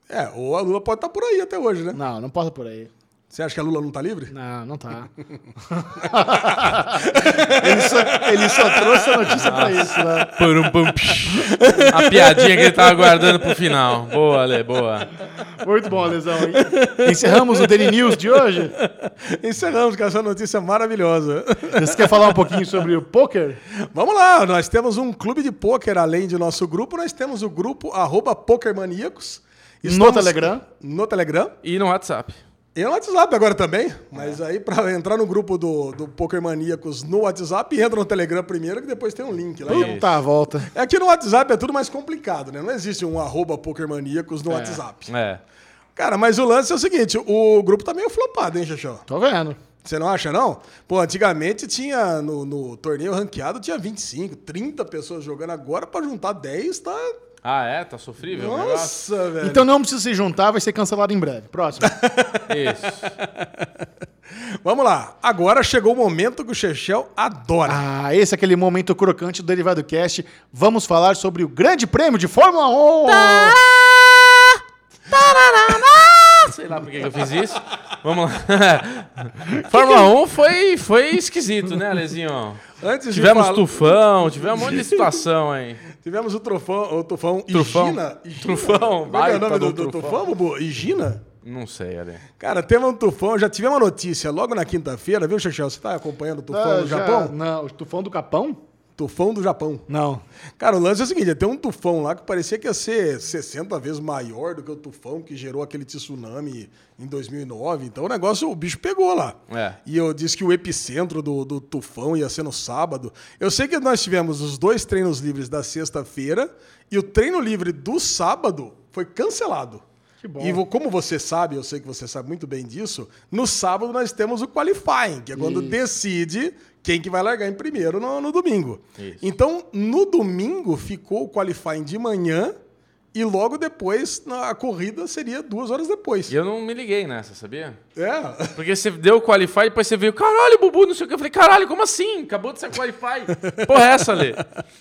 [SPEAKER 3] É, ou a lula pode estar por aí até hoje, né?
[SPEAKER 1] Não, não passa por aí.
[SPEAKER 3] Você acha que a lula não tá livre?
[SPEAKER 1] Não, não tá. ele, só, ele só trouxe a notícia pra isso, né?
[SPEAKER 2] Purum, pum, psh. A piadinha que ele tava guardando pro final. Boa, Ale, boa.
[SPEAKER 1] Muito bom, Lesão. Encerramos o Daily News de hoje.
[SPEAKER 3] Encerramos com essa notícia maravilhosa.
[SPEAKER 1] Você quer falar um pouquinho sobre o poker?
[SPEAKER 3] Vamos lá, nós temos um clube de pôquer além de nosso grupo, nós temos o grupo arroba PokerManíacos.
[SPEAKER 1] No Telegram.
[SPEAKER 3] No Telegram.
[SPEAKER 2] E no WhatsApp.
[SPEAKER 3] E no WhatsApp agora também. Mas aí, para entrar no grupo do, do Poker Maníacos no WhatsApp, entra no Telegram primeiro, que depois tem um link lá.
[SPEAKER 1] Puta tá, volta.
[SPEAKER 3] É que no WhatsApp é tudo mais complicado, né? Não existe um arroba Poker Maníacos no WhatsApp.
[SPEAKER 2] É.
[SPEAKER 3] Cara, mas o lance é o seguinte: o grupo tá meio flopado, hein, Xaxó?
[SPEAKER 1] Tô vendo.
[SPEAKER 3] Você não acha, não? Pô, antigamente tinha, no, no torneio ranqueado, tinha 25, 30 pessoas jogando. Agora, pra juntar 10, tá.
[SPEAKER 2] Ah, é? Tá sofrível negócio?
[SPEAKER 3] Nossa, velho.
[SPEAKER 1] Então não precisa se juntar, vai ser cancelado em breve. Próximo.
[SPEAKER 2] Isso.
[SPEAKER 3] Vamos lá. Agora chegou o momento que o Chechel adora.
[SPEAKER 1] Ah, esse é aquele momento crocante do Derivado Cast. Vamos falar sobre o Grande Prêmio de Fórmula 1.
[SPEAKER 2] Sei lá por que eu fiz isso. Vamos lá. Fórmula 1 foi, foi esquisito, né, Alezinho?
[SPEAKER 3] Antes de
[SPEAKER 2] Tivemos
[SPEAKER 3] falar-
[SPEAKER 2] tufão, tivemos um monte de situação aí.
[SPEAKER 3] Tivemos o trufão, o tufão
[SPEAKER 2] Trufão.
[SPEAKER 3] Higina.
[SPEAKER 2] Trufão,
[SPEAKER 3] Como é é o nome do,
[SPEAKER 2] do trufão.
[SPEAKER 3] tufão, Bubu? Higina?
[SPEAKER 2] Não sei, Ale.
[SPEAKER 3] Cara, teve um tufão, já tivemos uma notícia logo na quinta-feira, viu, Chechel? Você tá acompanhando o tufão
[SPEAKER 1] Ah,
[SPEAKER 3] do Japão?
[SPEAKER 1] Não, o tufão do Capão?
[SPEAKER 3] Tufão do Japão.
[SPEAKER 1] Não.
[SPEAKER 3] Cara, o lance é o seguinte: tem um tufão lá que parecia que ia ser 60 vezes maior do que o tufão que gerou aquele tsunami em 2009. Então o negócio, o bicho pegou lá.
[SPEAKER 2] É.
[SPEAKER 3] E eu disse que o epicentro do, do tufão ia ser no sábado. Eu sei que nós tivemos os dois treinos livres da sexta-feira e o treino livre do sábado foi cancelado.
[SPEAKER 1] Que bom.
[SPEAKER 3] E como você sabe, eu sei que você sabe muito bem disso, no sábado nós temos o qualifying, que é quando
[SPEAKER 1] Isso.
[SPEAKER 3] decide quem que vai largar em primeiro no, no domingo.
[SPEAKER 2] Isso.
[SPEAKER 3] Então, no domingo ficou o qualifying de manhã e logo depois na- a corrida seria duas horas depois.
[SPEAKER 2] E eu não me liguei nessa, sabia?
[SPEAKER 3] É.
[SPEAKER 2] Porque você deu o Qualify e depois você veio, caralho, Bubu, não sei o que. Eu falei, caralho, como assim? Acabou de ser Qualify. Porra, é essa, Lê?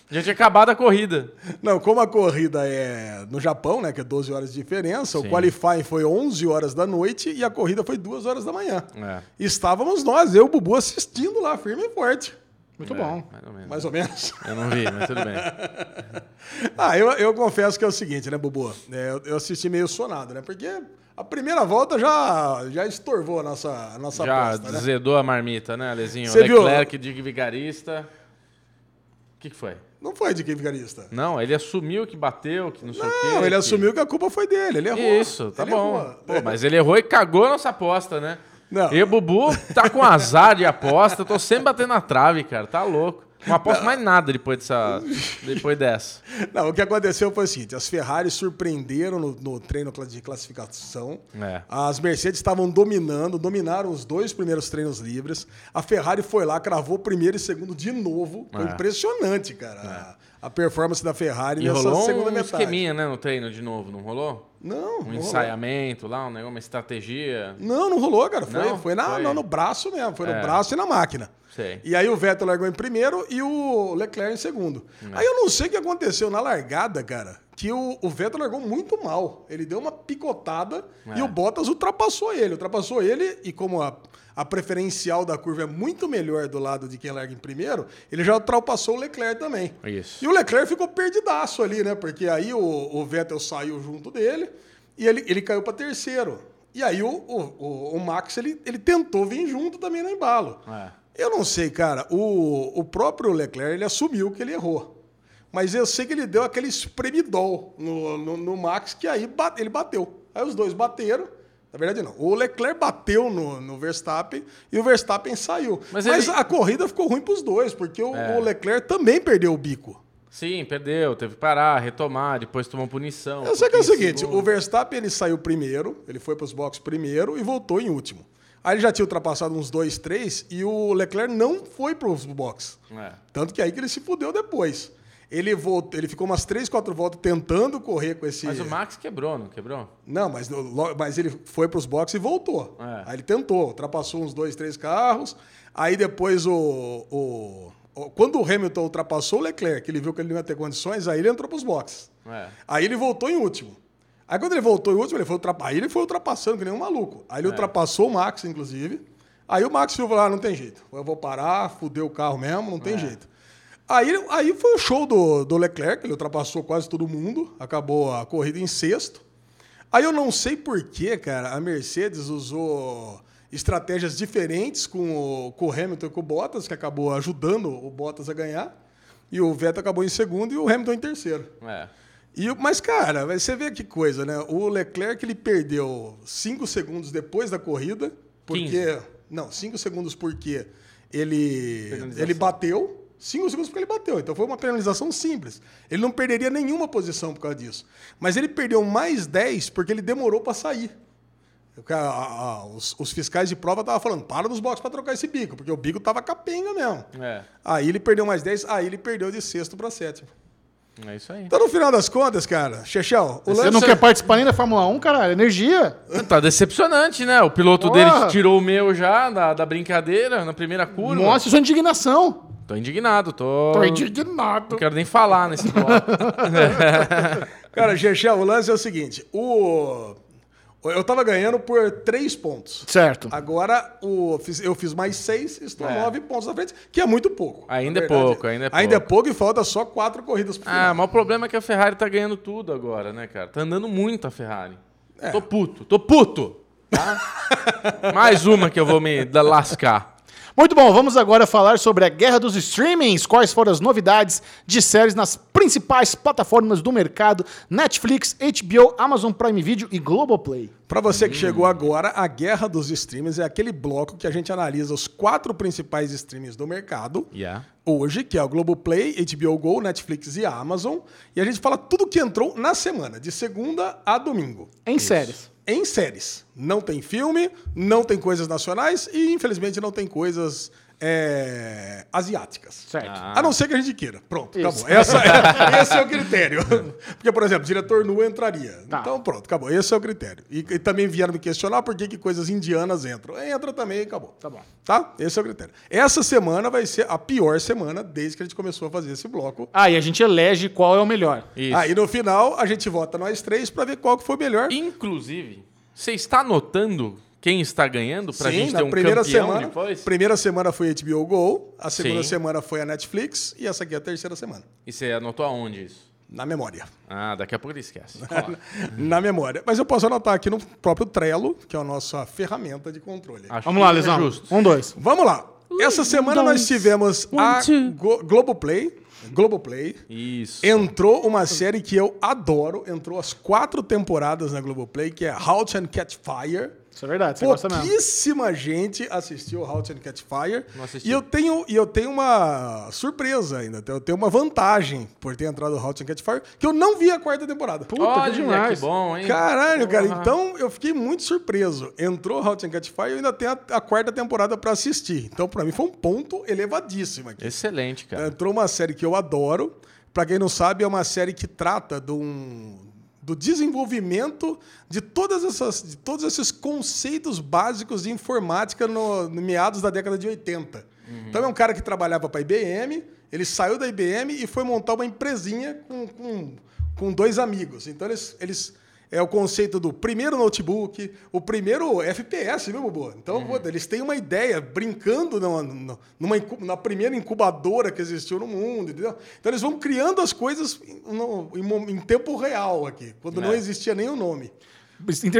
[SPEAKER 2] Já tinha acabado a corrida.
[SPEAKER 3] Não, como a corrida é no Japão, né, que é 12 horas de diferença, o
[SPEAKER 2] Sim.
[SPEAKER 3] qualifying foi 11 horas da noite e a corrida foi duas horas da manhã.
[SPEAKER 2] É.
[SPEAKER 3] Estávamos nós, eu e o Bubu, assistindo lá, firme e forte.
[SPEAKER 1] Muito
[SPEAKER 2] É,
[SPEAKER 1] bom.
[SPEAKER 2] Mais ou menos.
[SPEAKER 3] Mais ou menos.
[SPEAKER 2] Eu não vi, mas tudo bem.
[SPEAKER 3] Ah, eu, eu confesso que é o seguinte, né, Bubu? É, eu, eu assisti meio sonado, né? Porque a primeira volta já, já estorvou a nossa, a nossa
[SPEAKER 2] Já
[SPEAKER 3] aposta, né?
[SPEAKER 2] zedou a marmita, né, Alezinho?
[SPEAKER 3] Você viu?
[SPEAKER 2] Leclerc de vigarista. que, que foi?
[SPEAKER 3] Não foi de vigarista.
[SPEAKER 2] Não, ele assumiu que bateu, que não sei o quê.
[SPEAKER 3] Não, ele
[SPEAKER 2] que-
[SPEAKER 3] assumiu que a culpa foi dele. Ele errou.
[SPEAKER 2] Isso, tá
[SPEAKER 3] Ele
[SPEAKER 2] bom. Pô, mas ele errou e cagou a nossa aposta, né?
[SPEAKER 3] Não.
[SPEAKER 2] E o Bubu tá com azar de aposta, tô sempre batendo na trave, cara. Tá louco. Não aposto mais nada depois dessa. Depois dessa.
[SPEAKER 3] Não, o que aconteceu foi o seguinte: as Ferraris surpreenderam no, no treino de classificação.
[SPEAKER 2] É.
[SPEAKER 3] As Mercedes estavam dominando, dominaram os dois primeiros treinos livres. A Ferrari foi lá, cravou primeiro e segundo de novo. Foi
[SPEAKER 2] É.
[SPEAKER 3] impressionante, cara. A, a performance da Ferrari
[SPEAKER 2] E
[SPEAKER 3] nessa
[SPEAKER 2] rolou
[SPEAKER 3] segunda
[SPEAKER 2] um
[SPEAKER 3] metade.
[SPEAKER 2] esqueminha, né, no treino de novo, não rolou?
[SPEAKER 3] Não,
[SPEAKER 2] Um
[SPEAKER 3] não rolou.
[SPEAKER 2] ensaiamento lá, um negócio, uma estratégia.
[SPEAKER 3] Não, não rolou, cara. Foi,
[SPEAKER 2] Não?
[SPEAKER 3] foi, na,
[SPEAKER 2] Foi.
[SPEAKER 3] não, no braço mesmo. Foi
[SPEAKER 2] É.
[SPEAKER 3] no braço e na máquina.
[SPEAKER 2] Sei.
[SPEAKER 3] E aí o Vettel largou em primeiro e o Leclerc em segundo. Aí eu não sei o que aconteceu na largada, cara, que o, o Vettel largou muito mal. Ele deu uma picotada
[SPEAKER 2] É.
[SPEAKER 3] e o Bottas ultrapassou ele. Ultrapassou ele e como a, a preferencial da curva é muito melhor do lado de quem larga em primeiro, ele já ultrapassou o Leclerc também.
[SPEAKER 2] Isso.
[SPEAKER 3] E o Leclerc ficou perdidaço ali, né? Porque aí o, o Vettel saiu junto dele e ele, ele caiu para terceiro. E aí o, o, o- o Max ele, ele tentou vir junto também no embalo.
[SPEAKER 2] É.
[SPEAKER 3] Eu não sei, cara. O, o próprio Leclerc ele assumiu que ele errou. Mas eu sei que ele deu aquele espremidol no, no, no Max, que aí ba- ele bateu. Aí os dois bateram. Na verdade, não. O Leclerc bateu no, no Verstappen e o Verstappen saiu.
[SPEAKER 2] Mas
[SPEAKER 3] Mas,
[SPEAKER 2] ele-
[SPEAKER 3] a corrida ficou ruim para os dois, porque o,
[SPEAKER 2] É.
[SPEAKER 3] o Leclerc também perdeu o bico.
[SPEAKER 2] Sim, perdeu, teve que parar, retomar, depois tomou punição.
[SPEAKER 3] Eu sei que é o seguinte,
[SPEAKER 2] segundo.
[SPEAKER 3] o Verstappen ele saiu primeiro, ele foi para os boxes primeiro e voltou em último. Aí ele já tinha ultrapassado uns dois, três e o Leclerc não foi para os boxes.
[SPEAKER 2] É.
[SPEAKER 3] Tanto que aí que ele se fudeu depois. Ele voltou, ele ficou umas três, quatro voltas tentando correr com esse.
[SPEAKER 2] Mas o Max quebrou, não quebrou?
[SPEAKER 3] Não, mas, mas ele foi para os boxes e voltou.
[SPEAKER 2] É.
[SPEAKER 3] Aí ele tentou, ultrapassou uns dois, três carros. Aí depois o, o- quando o Hamilton ultrapassou o Leclerc, ele viu que ele não ia ter condições, aí ele entrou para os boxes.
[SPEAKER 2] É.
[SPEAKER 3] Aí ele voltou em último. Aí quando ele voltou em último, ele foi ultrapa... aí ele foi ultrapassando que nem um maluco. Aí ele
[SPEAKER 2] É.
[SPEAKER 3] ultrapassou o Max, inclusive. Aí o Max viu e falou: ah, não tem jeito. Eu vou parar, fudeu o carro mesmo, não
[SPEAKER 2] É.
[SPEAKER 3] tem jeito. Aí, aí foi o show do, do Leclerc, ele ultrapassou quase todo mundo, acabou a corrida em sexto. Aí eu não sei por que, cara, a Mercedes usou estratégias diferentes com o, com o Hamilton e com o Bottas, que acabou ajudando o Bottas a ganhar. E o Vettel acabou em segundo e o Hamilton em terceiro.
[SPEAKER 2] É.
[SPEAKER 3] E, mas, cara, você vê que coisa, né? O Leclerc ele perdeu 5 segundos depois da corrida, porque.
[SPEAKER 2] 15.
[SPEAKER 3] Não, 5 segundos porque ele, ele bateu. 5 segundos porque ele bateu. Então foi uma penalização simples. Ele não perderia nenhuma posição por causa disso. Mas ele perdeu mais 10 porque ele demorou para sair. Os, os fiscais de prova estavam falando, para nos boxes para trocar esse bico, porque o bico tava capenga mesmo.
[SPEAKER 2] É.
[SPEAKER 3] Aí ele perdeu mais 10, aí ele perdeu de sexto para sétimo.
[SPEAKER 2] É isso aí.
[SPEAKER 3] Então, no final das contas, cara, Chechel, o
[SPEAKER 1] Você
[SPEAKER 3] lance
[SPEAKER 1] não
[SPEAKER 3] é-
[SPEAKER 1] quer participar nem da Fórmula 1, caralho? Energia.
[SPEAKER 2] Tá decepcionante, né? O piloto
[SPEAKER 1] Porra.
[SPEAKER 2] dele tirou o meu já da, da brincadeira na primeira curva.
[SPEAKER 1] Mostre sua indignação.
[SPEAKER 2] Tô indignado, tô.
[SPEAKER 1] Tô indignado.
[SPEAKER 2] Não quero nem falar nesse bloco.
[SPEAKER 3] Cara, Chechel, o lance é o seguinte: o... eu tava ganhando por três pontos.
[SPEAKER 1] Certo.
[SPEAKER 3] Agora o... eu fiz mais seis, estou
[SPEAKER 2] É.
[SPEAKER 3] nove pontos na frente, que é muito pouco.
[SPEAKER 2] Ainda é pouco, ainda é
[SPEAKER 3] Ainda é
[SPEAKER 2] pouco.
[SPEAKER 3] pouco e falta só quatro corridas pro
[SPEAKER 2] ah, mas o problema é que a Ferrari tá ganhando tudo agora, né, cara? Tá andando muito a Ferrari.
[SPEAKER 3] É.
[SPEAKER 2] Tô puto, tô puto. Tá? Mais uma que eu vou me da- lascar.
[SPEAKER 1] Muito bom, vamos agora falar sobre a guerra dos streamings. Quais foram as novidades de séries nas principais plataformas do mercado: Netflix, HBO, Amazon Prime Video e Globoplay.
[SPEAKER 3] Para você
[SPEAKER 2] Hum.
[SPEAKER 3] que chegou agora, a guerra dos streams é aquele bloco que a gente analisa os quatro principais streams do mercado.
[SPEAKER 2] Yeah.
[SPEAKER 3] hoje, que é o Globoplay, HBO Go, Netflix e Amazon. E a gente fala tudo que entrou na semana, de segunda a domingo.
[SPEAKER 1] Em séries.
[SPEAKER 3] Em séries. Não tem filme, não tem coisas nacionais e, infelizmente, não tem coisas é, asiáticas.
[SPEAKER 1] Certo.
[SPEAKER 2] Ah.
[SPEAKER 3] A não ser que a gente queira. Pronto,
[SPEAKER 1] Isso.
[SPEAKER 3] acabou. Essa é- esse é o critério. Porque, por exemplo, diretor nu entraria.
[SPEAKER 1] Tá.
[SPEAKER 3] Então, pronto, acabou. Esse é o critério. E, e também vieram me questionar por que, que coisas indianas entram. Entra também e acabou.
[SPEAKER 1] Tá bom.
[SPEAKER 3] Tá? Esse é o critério. Essa semana vai ser a pior semana desde que a gente começou a fazer esse bloco.
[SPEAKER 1] Ah, e a gente elege qual é o melhor.
[SPEAKER 2] Isso.
[SPEAKER 3] Aí no final a gente vota nós três pra ver qual que foi melhor.
[SPEAKER 2] Inclusive, você está notando quem está ganhando pra
[SPEAKER 3] Sim,
[SPEAKER 2] gente ter um
[SPEAKER 3] primeira
[SPEAKER 2] campeão
[SPEAKER 3] semana.
[SPEAKER 2] depois?
[SPEAKER 3] Primeira semana foi HBO Go, a segunda
[SPEAKER 2] Sim.
[SPEAKER 3] semana foi a Netflix e essa aqui é a terceira semana.
[SPEAKER 2] E você anotou aonde isso?
[SPEAKER 3] Na memória.
[SPEAKER 2] Ah, daqui a pouco ele esquece.
[SPEAKER 3] Na memória. Mas eu posso anotar aqui no próprio Trello, que é a nossa ferramenta de controle.
[SPEAKER 2] acho
[SPEAKER 1] Vamos lá,
[SPEAKER 2] é
[SPEAKER 1] Lesão.
[SPEAKER 2] justo.
[SPEAKER 1] Um, dois.
[SPEAKER 3] Vamos lá. Essa semana nós tivemos a
[SPEAKER 2] One, two.
[SPEAKER 3] Go- Globoplay. Globoplay.
[SPEAKER 2] Isso.
[SPEAKER 3] Entrou uma série que eu adoro. Entrou as quatro temporadas na Globoplay, que é How to Catch Fire.
[SPEAKER 1] Isso é verdade, você gosta mesmo.
[SPEAKER 3] Pouquíssima gente assistiu How to Catch Fire.
[SPEAKER 2] Não assisti.
[SPEAKER 3] E eu tenho, e eu tenho uma surpresa ainda. Eu tenho uma vantagem por ter entrado no How to Catch Fire, que eu não vi a quarta temporada.
[SPEAKER 1] Puta,
[SPEAKER 2] Olha,
[SPEAKER 1] que demais.
[SPEAKER 2] que bom, hein?
[SPEAKER 3] Caralho, cara. Então eu fiquei muito surpreso. Entrou How to Catch Fire e eu ainda tenho a, a quarta temporada pra assistir. Então pra mim foi um ponto elevadíssimo aqui.
[SPEAKER 2] Excelente, cara.
[SPEAKER 3] Entrou uma série que eu adoro. Pra quem não sabe, é uma série que trata de um- do desenvolvimento de, todas essas, de todos esses conceitos básicos de informática no, no meados da década de 80. Então é um cara que trabalhava para a IBM, ele saiu da IBM e foi montar uma empresinha com, com, com dois amigos. Então eles, eles é o conceito do primeiro notebook, o primeiro FPS, viu, Bobo? Então, pô, eles têm uma ideia, brincando numa, numa- na primeira incubadora que existiu no mundo, entendeu? Então, eles vão criando as coisas no- em, em tempo real aqui, quando não
[SPEAKER 2] É.
[SPEAKER 3] existia nem o nome.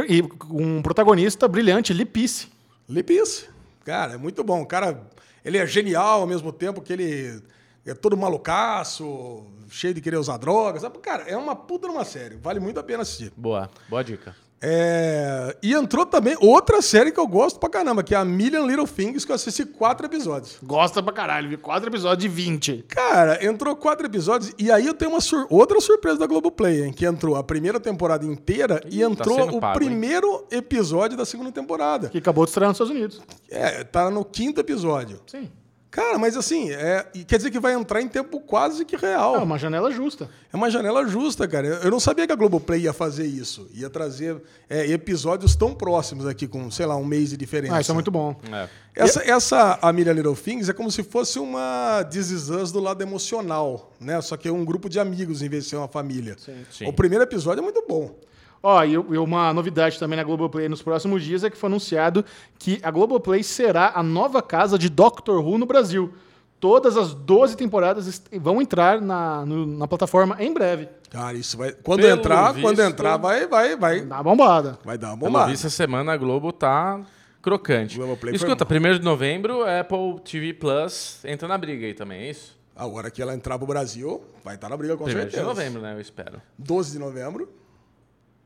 [SPEAKER 1] E um protagonista brilhante, Lipice.
[SPEAKER 3] Lipice. Cara, é muito bom. O cara, ele é genial ao mesmo tempo que ele é todo malucaço, cheio de querer usar drogas. Cara, é uma puta numa série. Vale muito a pena assistir.
[SPEAKER 2] Boa. Boa dica.
[SPEAKER 3] É, E entrou também outra série que eu gosto pra caramba, que é a Million Little Things, que eu assisti quatro episódios.
[SPEAKER 1] Gosta pra caralho, vi quatro episódios de 20.
[SPEAKER 3] Cara, entrou quatro episódios e aí eu tenho uma sur- outra surpresa da Globoplay, hein, que entrou a primeira temporada inteira e
[SPEAKER 2] Ih, tá
[SPEAKER 3] entrou
[SPEAKER 2] sendo
[SPEAKER 3] o
[SPEAKER 2] pago, hein?
[SPEAKER 3] primeiro episódio da segunda temporada.
[SPEAKER 1] Que acabou de estrear nos Estados Unidos.
[SPEAKER 3] É, tá no quinto episódio.
[SPEAKER 1] Sim.
[SPEAKER 3] Cara, mas assim, é, quer dizer que vai entrar em tempo quase que real.
[SPEAKER 1] É uma janela justa.
[SPEAKER 3] É uma janela justa, cara. Eu não sabia que a Globoplay ia fazer isso. Ia trazer é, episódios tão próximos aqui, com, sei lá, um mês de diferença.
[SPEAKER 1] Ah, isso é muito bom.
[SPEAKER 2] É.
[SPEAKER 3] Essa, essa A Million Little Things é como se fosse uma This Is Us do lado emocional, né? Só que é um grupo de amigos em vez de ser uma família.
[SPEAKER 2] Sim.
[SPEAKER 3] O primeiro episódio é muito bom.
[SPEAKER 1] Ó, e, e uma novidade também na Globoplay nos próximos dias é que foi anunciado que a Globoplay será a nova casa de Doctor Who no Brasil. Todas as 12 temporadas vão entrar na, no- na plataforma em breve.
[SPEAKER 3] Cara, isso vai. Quando
[SPEAKER 2] Pelo
[SPEAKER 3] entrar,
[SPEAKER 2] visto-
[SPEAKER 3] quando entrar, vai, vai, vai.
[SPEAKER 1] Dá uma bombada.
[SPEAKER 3] Vai dar uma
[SPEAKER 2] Pelo
[SPEAKER 3] bombada.
[SPEAKER 2] visto, essa semana a Globo tá crocante.
[SPEAKER 3] Globoplay
[SPEAKER 2] Escuta,
[SPEAKER 3] bom.
[SPEAKER 2] 1 de novembro, Apple TV Plus entra na briga aí também, é isso?
[SPEAKER 3] A hora que ela entrar pro Brasil, vai estar na briga com
[SPEAKER 2] 1
[SPEAKER 3] certeza.
[SPEAKER 2] de novembro, né? Eu espero.
[SPEAKER 3] 12 de novembro.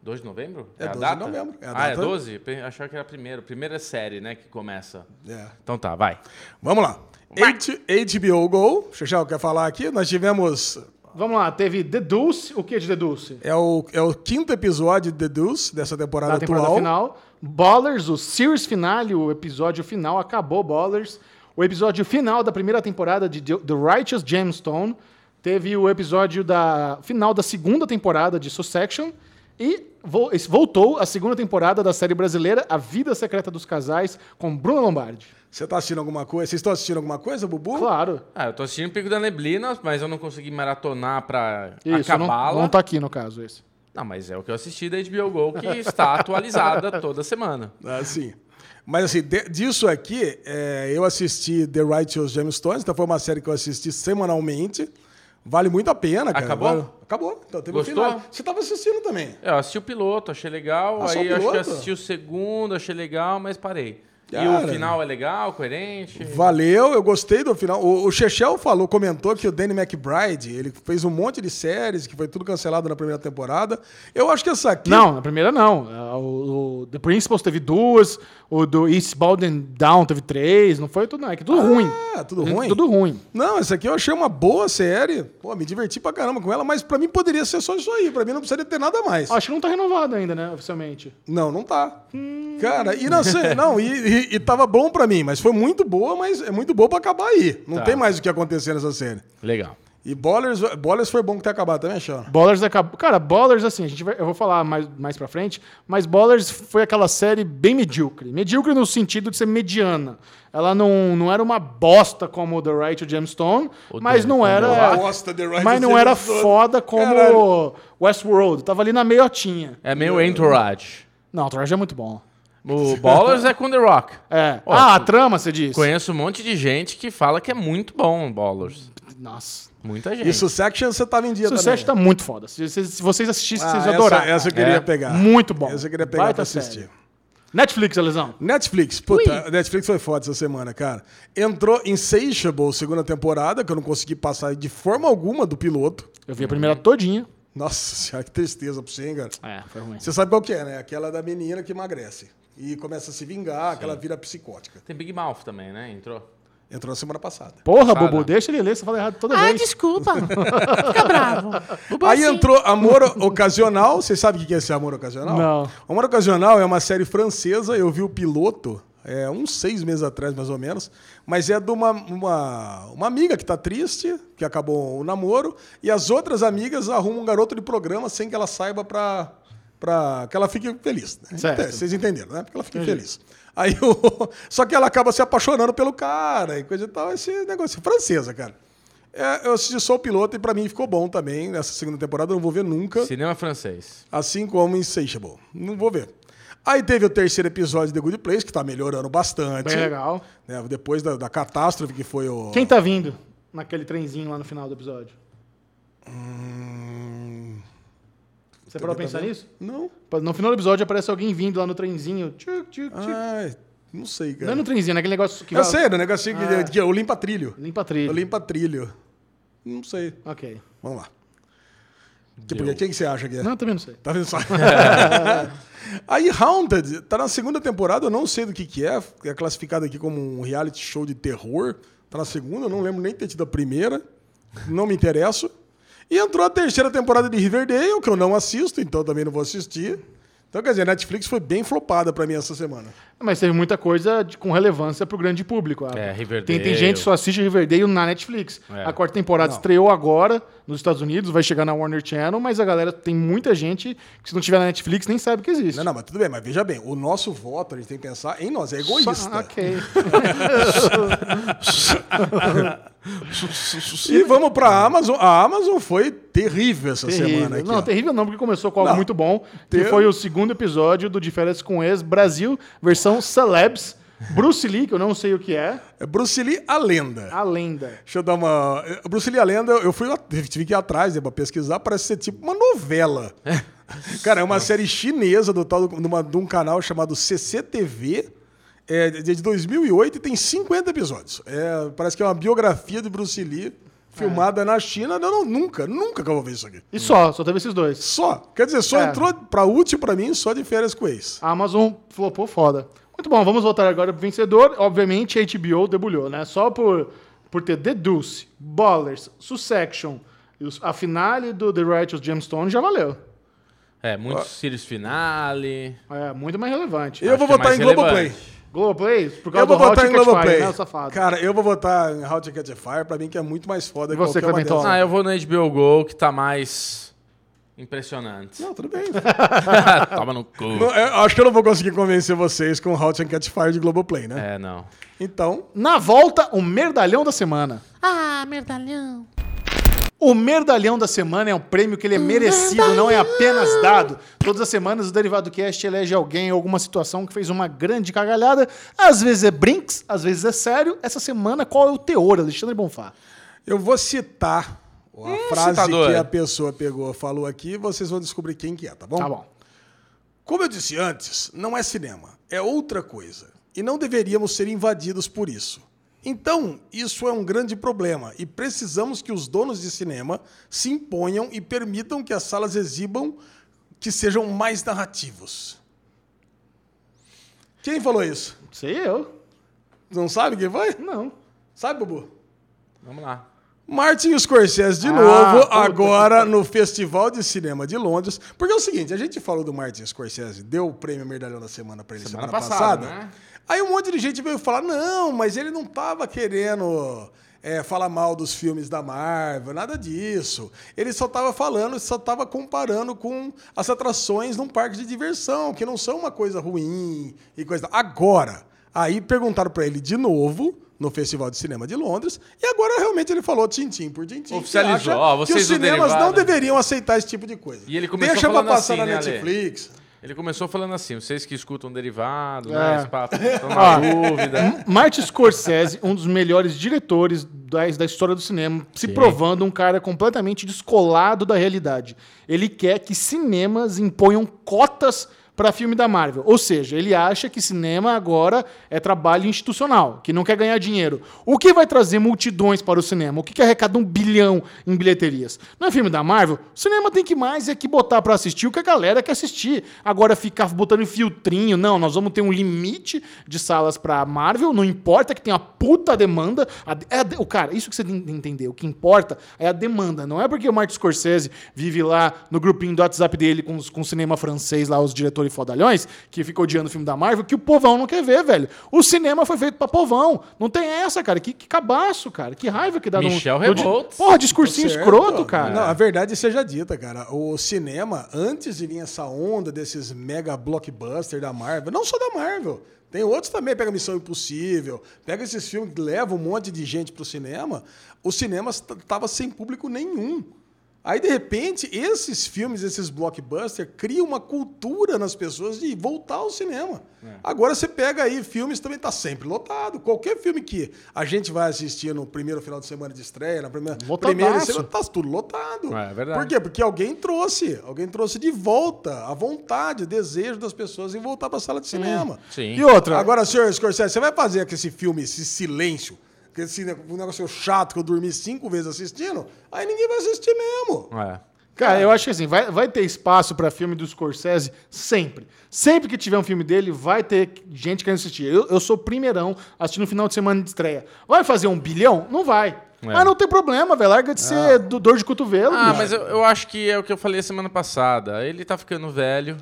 [SPEAKER 2] 2 de novembro?
[SPEAKER 3] É
[SPEAKER 2] a
[SPEAKER 3] 12 de
[SPEAKER 2] data?
[SPEAKER 3] novembro, é a
[SPEAKER 2] ah, é
[SPEAKER 3] data.
[SPEAKER 2] 12? Pe- Achava que era primeiro. Primeiro é série, né? Que começa.
[SPEAKER 3] É.
[SPEAKER 2] Então tá, vai.
[SPEAKER 3] Vamos lá. H- HBO Go. Xixão, quer falar aqui? Nós tivemos.
[SPEAKER 1] Vamos lá, teve The Deuce. O que de The Deuce?
[SPEAKER 3] É o, é o quinto episódio de The Deuce dessa temporada,
[SPEAKER 1] Da temporada
[SPEAKER 3] atual.
[SPEAKER 1] final. Ballers, o series finale, o episódio final, acabou Ballers. O episódio final da primeira temporada de The The Righteous Gemstone. Teve o episódio da final da segunda temporada de Succession. E voltou a segunda temporada da série brasileira A Vida Secreta dos Casais, com Bruno Lombardi.
[SPEAKER 3] Você tá assistindo alguma coisa? Vocês estão assistindo alguma coisa, Bubu?
[SPEAKER 1] Claro.
[SPEAKER 2] Ah, eu tô assistindo Pico da Neblina, mas eu não consegui maratonar pra
[SPEAKER 1] Isso, não,
[SPEAKER 2] acabá-la.
[SPEAKER 1] não tá aqui no caso esse.
[SPEAKER 2] Não, mas é o que eu assisti da HBO Go, que está atualizada toda semana.
[SPEAKER 3] Assim. Mas assim, de- disso aqui, é, eu assisti The Righteous Gemstones, então foi uma série que eu assisti semanalmente. Vale muito a pena, cara.
[SPEAKER 2] Acabou?
[SPEAKER 3] Vale- Acabou. Então teve
[SPEAKER 2] Gostou?
[SPEAKER 3] o final. Você tava assistindo também.
[SPEAKER 2] É, Eu assisti o piloto, achei legal.
[SPEAKER 3] Ah,
[SPEAKER 2] aí acho que assisti o segundo, achei legal, mas parei. E
[SPEAKER 3] Cara.
[SPEAKER 2] o final é legal, coerente.
[SPEAKER 3] Valeu, eu gostei do final. O, o Chechel falou, comentou que o Danny McBride, ele fez um monte de séries, que foi tudo cancelado na primeira temporada. Eu acho que essa aqui...
[SPEAKER 1] Não, na primeira não. Ah, O, o The Principals teve duas, o do Eastbound and Down teve três, não foi tudo não, é que tudo ruim.
[SPEAKER 3] Ah, tudo ruim?
[SPEAKER 1] Tudo ruim.
[SPEAKER 3] Não, essa aqui eu achei uma boa série. Pô, me diverti pra caramba com ela, mas pra mim poderia ser só isso aí. Pra mim não precisaria ter nada mais.
[SPEAKER 1] Acho que não tá renovado ainda, né, oficialmente.
[SPEAKER 3] Não, não tá. Cara, e não sei, não, e, e, e tava bom pra mim, mas foi muito boa, mas é muito boa pra acabar aí. Não
[SPEAKER 2] Tá.
[SPEAKER 3] tem mais o que acontecer nessa série.
[SPEAKER 2] Legal.
[SPEAKER 3] E Ballers, Ballers foi bom que ter acabado também, Sean?
[SPEAKER 1] Ballers acabou. Cara, Ballers, assim, a gente vai, eu vou falar mais, mais pra frente, mas Ballers foi aquela série bem medíocre. Medíocre no sentido de ser mediana. Ela não, não era uma bosta como The Right to Gemstone, mas
[SPEAKER 2] The-
[SPEAKER 1] não era.
[SPEAKER 3] Uma bosta, The Right
[SPEAKER 1] mas não era foda como
[SPEAKER 3] Caralho.
[SPEAKER 1] Westworld. Tava ali na meiotinha.
[SPEAKER 2] É meio Entourage.
[SPEAKER 1] Não, o Trash é muito bom.
[SPEAKER 2] O Ballers é com The Rock.
[SPEAKER 1] É.
[SPEAKER 2] Ó,
[SPEAKER 1] ah, a trama, você disse?
[SPEAKER 2] Conheço um monte de gente que fala que é muito bom o Ballers.
[SPEAKER 1] Nossa.
[SPEAKER 2] Muita gente.
[SPEAKER 3] Isso, Section, você tava em dia
[SPEAKER 1] Sucesso
[SPEAKER 3] também.
[SPEAKER 1] tá muito foda. Se, vocês- se vocês assistissem,
[SPEAKER 3] Ah,
[SPEAKER 1] vocês
[SPEAKER 3] essa-
[SPEAKER 1] iam adorar.
[SPEAKER 3] Essa, eu queria
[SPEAKER 2] É.
[SPEAKER 3] pegar.
[SPEAKER 1] Muito bom.
[SPEAKER 3] Essa eu queria pegar
[SPEAKER 1] Baita
[SPEAKER 3] pra assistir.
[SPEAKER 1] série. Netflix, Alesão.
[SPEAKER 3] Netflix, puta, Netflix foi foda essa semana, cara. Entrou Insatiable, segunda temporada, que eu não consegui passar de forma alguma do piloto.
[SPEAKER 1] Eu vi a primeira todinha.
[SPEAKER 3] Nossa senhora, que tristeza pra você, hein, cara.
[SPEAKER 1] É, foi ruim.
[SPEAKER 3] Você sabe qual que é, né? Aquela da menina que emagrece. E começa a se vingar, que ela vira psicótica.
[SPEAKER 2] Tem Big Mouth também, né? Entrou.
[SPEAKER 3] Entrou na semana passada.
[SPEAKER 1] Porra,
[SPEAKER 2] Sara.
[SPEAKER 1] Bubu, deixa ele ler, você fala errado toda
[SPEAKER 5] Ah,
[SPEAKER 1] vez.
[SPEAKER 5] desculpa. Fica bravo. Bubu,
[SPEAKER 3] Aí
[SPEAKER 5] assim,
[SPEAKER 3] entrou Amor Ocasional. Você sabe o que é esse Amor Ocasional?
[SPEAKER 1] Não.
[SPEAKER 3] Amor Ocasional é uma série francesa. Eu vi o piloto é, uns seis meses atrás, mais ou menos. Mas é de uma, uma, uma amiga que tá triste, que acabou o namoro. E as outras amigas arrumam um garoto de programa sem que ela saiba pra, pra que ela fique feliz. né?
[SPEAKER 1] Certo.
[SPEAKER 3] Vocês entenderam, né? Porque ela fique feliz. Aí o... Só que ela acaba se apaixonando pelo cara e coisa e tal. Esse negócio francesa, cara. É, eu assisti só o piloto e pra mim ficou bom também. Nessa segunda temporada eu não vou ver nunca.
[SPEAKER 2] Cinema francês.
[SPEAKER 3] Assim como Insatiable. Não vou ver. Aí teve o terceiro episódio de The Good Place, que tá melhorando bastante.
[SPEAKER 1] Bem legal.
[SPEAKER 3] né? Depois da, da catástrofe que foi o.
[SPEAKER 1] Quem tá vindo naquele trenzinho lá no final do episódio?
[SPEAKER 3] Hum,
[SPEAKER 1] Você parou pra
[SPEAKER 3] tá
[SPEAKER 1] pensar nisso?
[SPEAKER 3] Não.
[SPEAKER 1] No final do episódio aparece alguém vindo lá no trenzinho. Tchuc, tchuc, tchuc.
[SPEAKER 3] Ai, não sei,
[SPEAKER 1] Não
[SPEAKER 3] cara.
[SPEAKER 1] é no trenzinho, naquele negócio que
[SPEAKER 3] Eu
[SPEAKER 1] vai-
[SPEAKER 3] sei, um negocinho que,
[SPEAKER 1] Ah.
[SPEAKER 3] que é o limpa-trilho.
[SPEAKER 1] Limpa
[SPEAKER 3] O
[SPEAKER 1] trilho.
[SPEAKER 3] limpa-trilho. Não sei.
[SPEAKER 1] Ok.
[SPEAKER 3] Vamos lá. Tipo, quem que você acha que é?
[SPEAKER 1] Não, também não sei.
[SPEAKER 3] Tá vendo só? Aí Haunted tá na segunda temporada, eu não sei do que que é. É classificado aqui como um reality show de terror. Tá na segunda, eu não lembro nem ter tido a primeira. Não me interesso. E entrou a terceira temporada de Riverdale, que eu não assisto, então também não vou assistir. Então, quer dizer, a Netflix foi bem flopada pra mim essa semana.
[SPEAKER 1] Mas teve muita coisa de- com relevância pro grande público. A-
[SPEAKER 2] É, Riverdale.
[SPEAKER 1] Tem, tem gente que só assiste Riverdale na Netflix.
[SPEAKER 2] É.
[SPEAKER 1] A quarta temporada estreou agora nos Estados Unidos, vai chegar na Warner Channel, mas a galera tem muita gente que se não tiver na Netflix nem sabe que existe.
[SPEAKER 3] Não, não, mas tudo bem, mas veja bem, o nosso voto, a gente tem que pensar em nós, é egoísta.
[SPEAKER 1] Só- ok.
[SPEAKER 3] E vamos pra Amazon. A Amazon foi terrível essa
[SPEAKER 1] terrível.
[SPEAKER 3] semana aqui.
[SPEAKER 1] não,
[SPEAKER 3] ó.
[SPEAKER 1] terrível não, porque começou com algo
[SPEAKER 3] Não.
[SPEAKER 1] muito bom, que
[SPEAKER 3] Ter-
[SPEAKER 1] foi o segundo episódio do De Férias com Ex Brasil, versão Celebs. Bruce Lee, que eu não sei o que é,
[SPEAKER 3] É Bruce Lee, a lenda.
[SPEAKER 1] a lenda.
[SPEAKER 3] Deixa eu dar uma. Bruce Lee, a lenda, eu fui, tive que ir atrás né, pra pesquisar, parece ser tipo uma novela. Cara, é uma série chinesa do tal, de, uma- de um canal chamado CCTV, é, de de 2008 e tem 50 episódios. É, parece que é uma biografia de Bruce Lee filmada na China. Não, não, nunca, nunca que eu vou ver isso aqui.
[SPEAKER 1] E só, só teve esses dois.
[SPEAKER 3] Só. Quer dizer, só
[SPEAKER 1] É.
[SPEAKER 3] entrou pra útil pra mim só de férias com ex.
[SPEAKER 1] A Amazon flopou foda. Muito bom, vamos voltar agora pro vencedor. Obviamente, a HBO debulhou, né? Só por, por ter The Deuce, Ballers, Succession e a finale do The Righteous Gemstone já valeu.
[SPEAKER 2] É, muitos Sirius Finale.
[SPEAKER 1] É muito mais relevante.
[SPEAKER 3] Eu vou
[SPEAKER 2] que é
[SPEAKER 3] votar
[SPEAKER 2] mais
[SPEAKER 3] em Globoplay.
[SPEAKER 2] relevante.
[SPEAKER 1] Globoplay, por causa
[SPEAKER 3] Eu vou
[SPEAKER 1] do Hot
[SPEAKER 3] votar em Globoplay.
[SPEAKER 1] Fire, né, safado?
[SPEAKER 3] Cara, eu vou votar em How to Catch a Fire, pra mim que é muito mais foda
[SPEAKER 1] E
[SPEAKER 3] que
[SPEAKER 1] você,
[SPEAKER 3] qualquer uma.
[SPEAKER 2] Ah, eu vou no HBO Go, que tá mais impressionante.
[SPEAKER 3] Não, tudo bem.
[SPEAKER 2] Toma no cu.
[SPEAKER 3] Não, eu acho que eu não vou conseguir convencer vocês com How to Catch Fire de Globoplay, né?
[SPEAKER 2] É, não.
[SPEAKER 3] Então,
[SPEAKER 1] Na volta, o merdalhão da semana.
[SPEAKER 5] Ah, merdalhão.
[SPEAKER 1] O Merdalhão da Semana é um prêmio que ele é merecido, não é apenas dado. Todas as semanas o Derivado Cast elege alguém em alguma situação que fez uma grande cagalhada. Às vezes é brinks, às vezes é sério. Essa semana, qual é o teor, Alexandre Bonfá?
[SPEAKER 3] eu vou citar a frase
[SPEAKER 2] citador.
[SPEAKER 3] que a pessoa pegou, falou aqui, e vocês vão descobrir quem que é, tá bom?
[SPEAKER 1] Tá bom.
[SPEAKER 3] Como eu disse antes, não é cinema, é outra coisa. E não deveríamos ser invadidos por isso. Então, isso é um grande problema e precisamos que os donos de cinema se imponham e permitam que as salas exibam que sejam mais narrativos. Quem falou isso?
[SPEAKER 1] Sei eu.
[SPEAKER 3] Não sabe quem foi?
[SPEAKER 1] Não.
[SPEAKER 3] Sabe, Bubu?
[SPEAKER 2] Vamos lá.
[SPEAKER 3] Martin Scorsese de
[SPEAKER 1] Ah,
[SPEAKER 3] novo,
[SPEAKER 1] puta
[SPEAKER 3] agora no Festival de Cinema de Londres. Porque é o seguinte, a gente falou do Martin Scorsese, deu o prêmio Merdalhão da Semana pra ele semana,
[SPEAKER 2] Semana
[SPEAKER 3] passada.
[SPEAKER 2] passada, né?
[SPEAKER 3] Aí um monte de gente veio falar, não, mas ele não tava querendo é, falar mal dos filmes da Marvel, nada disso. Ele só tava falando, só tava comparando com as atrações num parque de diversão, que não são uma coisa ruim e coisa... Agora, aí perguntaram pra ele de novo no Festival de Cinema de Londres, e agora realmente ele falou tintim por tintim. que
[SPEAKER 2] Oficializou.
[SPEAKER 3] acha
[SPEAKER 2] Ó,
[SPEAKER 3] que os cinemas não deveriam aceitar esse tipo de coisa.
[SPEAKER 2] E ele começou
[SPEAKER 3] Deixa pra passar
[SPEAKER 2] assim,
[SPEAKER 3] na
[SPEAKER 2] né, Ale? Ele começou falando assim, vocês que escutam derivado,
[SPEAKER 1] É.
[SPEAKER 2] né? Esse papo, estão na dúvida.
[SPEAKER 1] Martin Scorsese, um dos melhores diretores da, da história do cinema, se provando um cara completamente descolado da realidade. Ele quer que cinemas imponham cotas para filme da Marvel. Ou seja, ele acha que cinema agora é trabalho institucional, que não quer ganhar dinheiro. O que vai trazer multidões para o cinema? O que, que arrecada um bilhão em bilheterias? Não é filme da Marvel? O cinema tem que mais é que botar para assistir o que a galera quer assistir. Agora ficar botando filtrinho, não, nós vamos ter um limite de salas para Marvel, não importa que tenha puta demanda. A- é a o cara, isso que você tem que entender, o que importa é a demanda, não é porque o Martin Scorsese vive lá no grupinho do WhatsApp dele com, com o cinema francês lá, os diretores fodalhões, que fica odiando o filme da Marvel, que o povão não quer ver, velho. O cinema foi feito pra povão. Não tem essa, cara. Que, que cabaço, cara. Que raiva que dá no-
[SPEAKER 2] Michel
[SPEAKER 1] no. di-
[SPEAKER 2] Revolts.
[SPEAKER 1] Porra, discursinho
[SPEAKER 3] Certo.
[SPEAKER 1] escroto, cara.
[SPEAKER 3] Não, a verdade seja dita, cara. O cinema, antes de vir essa onda desses mega blockbuster da Marvel, não só da Marvel, tem outros também, pega Missão Impossível, pega esses filmes que levam um monte de gente pro cinema, o cinema est- tava sem público nenhum. Aí, de repente, esses filmes, esses blockbusters, criam uma cultura nas pessoas de voltar ao cinema. Agora você pega aí, filmes também tá sempre lotado. Qualquer filme que a gente vai assistir no primeiro final de semana de estreia, na primeira,
[SPEAKER 1] Lotadaço.
[SPEAKER 3] primeira semana, tá tudo lotado.
[SPEAKER 2] É, é verdade.
[SPEAKER 3] Por quê? Porque alguém trouxe, alguém trouxe de volta a vontade, o desejo das pessoas em voltar para a sala de cinema.
[SPEAKER 2] Sim.
[SPEAKER 1] E outra,
[SPEAKER 3] Agora, senhor Scorsese, você vai fazer com esse filme, esse silêncio, com esse ne- um negócio chato que eu dormi cinco vezes assistindo, aí ninguém vai assistir mesmo.
[SPEAKER 2] É.
[SPEAKER 1] Cara, eu acho que assim, vai, vai ter espaço pra filme do Scorsese sempre. Sempre que tiver um filme dele, vai ter gente querendo assistir. Eu, eu sou o primeirão assistindo no final de semana de estreia. Vai fazer um bilhão? Não vai. Mas não tem problema, velho. Larga de ser do- dor de cotovelo.
[SPEAKER 2] Ah,
[SPEAKER 1] bicho.
[SPEAKER 2] mas eu, eu acho que é o que eu falei semana passada. Ele tá ficando velho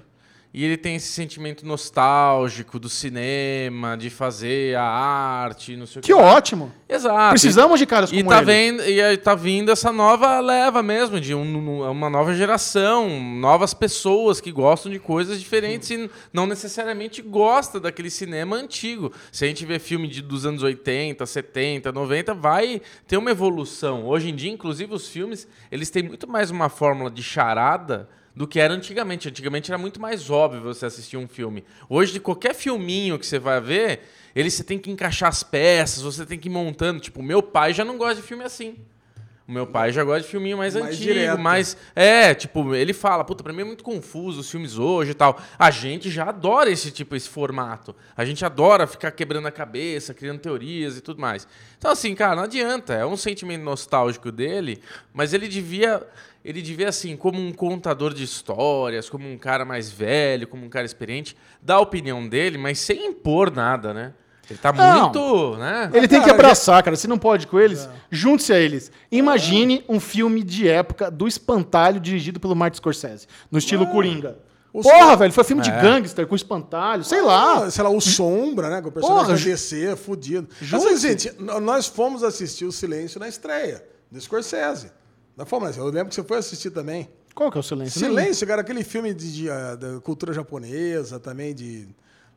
[SPEAKER 2] e ele tem esse sentimento nostálgico do cinema, de fazer a arte, não sei o
[SPEAKER 1] Que ótimo.
[SPEAKER 2] Exato.
[SPEAKER 1] Precisamos de caras
[SPEAKER 2] e
[SPEAKER 1] como
[SPEAKER 2] tá
[SPEAKER 1] ele.
[SPEAKER 2] Vendo, e aí tá vindo essa nova leva mesmo, de um- uma nova geração, novas pessoas que gostam de coisas diferentes e não necessariamente gosta daquele cinema antigo. Se a gente vê filme de, dos anos 80, 70, 90, vai ter uma evolução. Hoje em dia, inclusive, os filmes, eles têm muito mais uma fórmula de charada do que era antigamente. Antigamente era muito mais óbvio você assistir um filme. Hoje, de qualquer filminho que você vai ver, ele você tem que encaixar as peças, você tem que ir montando. Tipo, meu pai já não gosta de filme assim. O meu pai já gosta de filminho mais,
[SPEAKER 3] Mais
[SPEAKER 2] antigo,
[SPEAKER 3] direto.
[SPEAKER 2] mais. É, tipo, ele fala, puta, pra mim é muito confuso os filmes hoje e tal. A gente já adora esse tipo, esse formato. A gente adora ficar quebrando a cabeça, criando teorias e tudo mais. Então, assim, cara, não adianta. É um sentimento nostálgico dele, mas ele devia. Ele devia, assim, como um contador de histórias, como um cara mais velho, como um cara experiente, dar a opinião dele, mas sem impor nada, né? Ele tá
[SPEAKER 1] Não.
[SPEAKER 2] muito, né?
[SPEAKER 1] Ele tem que abraçar, cara. Se não pode com eles, junte-se a eles. Imagine um filme de época do espantalho dirigido pelo Martin Scorsese, no estilo Coringa.
[SPEAKER 3] o
[SPEAKER 1] Porra,
[SPEAKER 3] som-
[SPEAKER 1] velho, foi filme de gangster com espantalho, sei lá.
[SPEAKER 3] Ah, sei lá, o Sombra, né? Com o personagem
[SPEAKER 1] Porra,
[SPEAKER 3] DC, fudido. Mas, assim, gente, n- nós fomos assistir o Silêncio na estreia, do Scorsese. Nós fomos, eu lembro que você foi assistir também.
[SPEAKER 1] Qual que é o silêncio?
[SPEAKER 3] Silêncio, cara, aquele filme de, de, ah, da cultura japonesa também, de.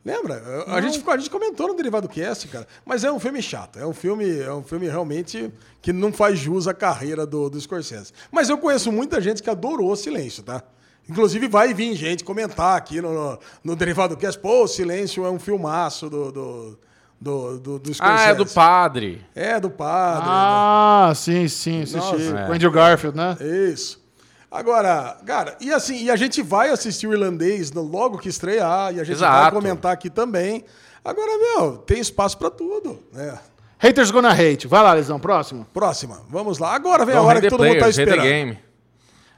[SPEAKER 3] Lembra? A gente, a gente comentou no Derivado Cast, cara. Mas é um filme chato. É um filme, é um filme realmente que não faz jus à carreira do, do Scorsese. Mas eu conheço muita gente que adorou o Silêncio, tá? Inclusive vai vir gente comentar aqui no, no, no Derivado Cast, pô, o Silêncio é um filmaço do, do, do, do, do.
[SPEAKER 2] Ah, é do padre.
[SPEAKER 3] É, do padre.
[SPEAKER 1] Ah, sim, sim, assisti. Com Andrew Garfield, né?
[SPEAKER 3] Isso. Agora, cara, e assim, e a gente vai assistir o irlandês no- logo que estrear, e a gente vai
[SPEAKER 2] Exato.
[SPEAKER 3] comentar aqui também. Agora, meu, tem espaço pra tudo, né?
[SPEAKER 1] Haters Gonna Hate. Vai lá, Lesão, próximo.
[SPEAKER 3] Próxima, vamos lá. Agora vem a
[SPEAKER 2] Don't
[SPEAKER 3] hora
[SPEAKER 2] hate
[SPEAKER 3] que todo mundo tá
[SPEAKER 2] players, hate the
[SPEAKER 3] esperando.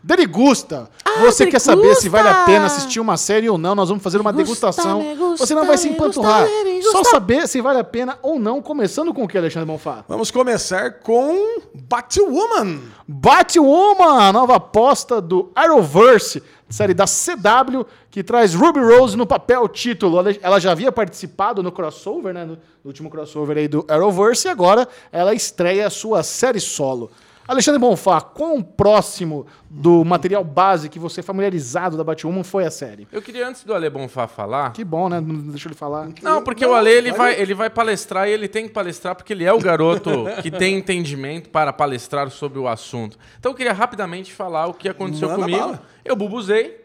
[SPEAKER 2] Game.
[SPEAKER 1] Derigusta. Você quer
[SPEAKER 5] degusta.
[SPEAKER 1] saber se vale a pena assistir uma série ou não? Nós vamos fazer uma
[SPEAKER 5] Degusta,
[SPEAKER 1] degustação.
[SPEAKER 5] degusta,
[SPEAKER 1] Você não vai se
[SPEAKER 5] degusta,
[SPEAKER 1] empanturrar.
[SPEAKER 5] degusta.
[SPEAKER 1] Só saber se vale a pena ou não, começando com o que, Alexandre Bonfá?
[SPEAKER 3] Vamos começar com Batwoman.
[SPEAKER 1] Batwoman, a nova aposta do Arrowverse, série da CW, que traz Ruby Rose no papel título. Ela- já havia participado no crossover, né? No, no último crossover aí do Arrowverse, e agora ela estreia a sua série solo. Alexandre Bonfá, quão próximo do material base que você é familiarizado da Batwoman foi a série?
[SPEAKER 2] Eu queria, antes do Ale Bonfá falar.
[SPEAKER 1] Que bom, né? Não deixa ele falar.
[SPEAKER 2] Não, porque
[SPEAKER 3] Não,
[SPEAKER 2] o Ale ele
[SPEAKER 3] vai-
[SPEAKER 2] vai, ele vai palestrar e ele tem que palestrar porque ele é o garoto que tem entendimento para palestrar sobre o assunto. Então eu queria rapidamente falar o que aconteceu
[SPEAKER 3] Manda
[SPEAKER 2] comigo.
[SPEAKER 3] bala.
[SPEAKER 2] Eu bubuzei.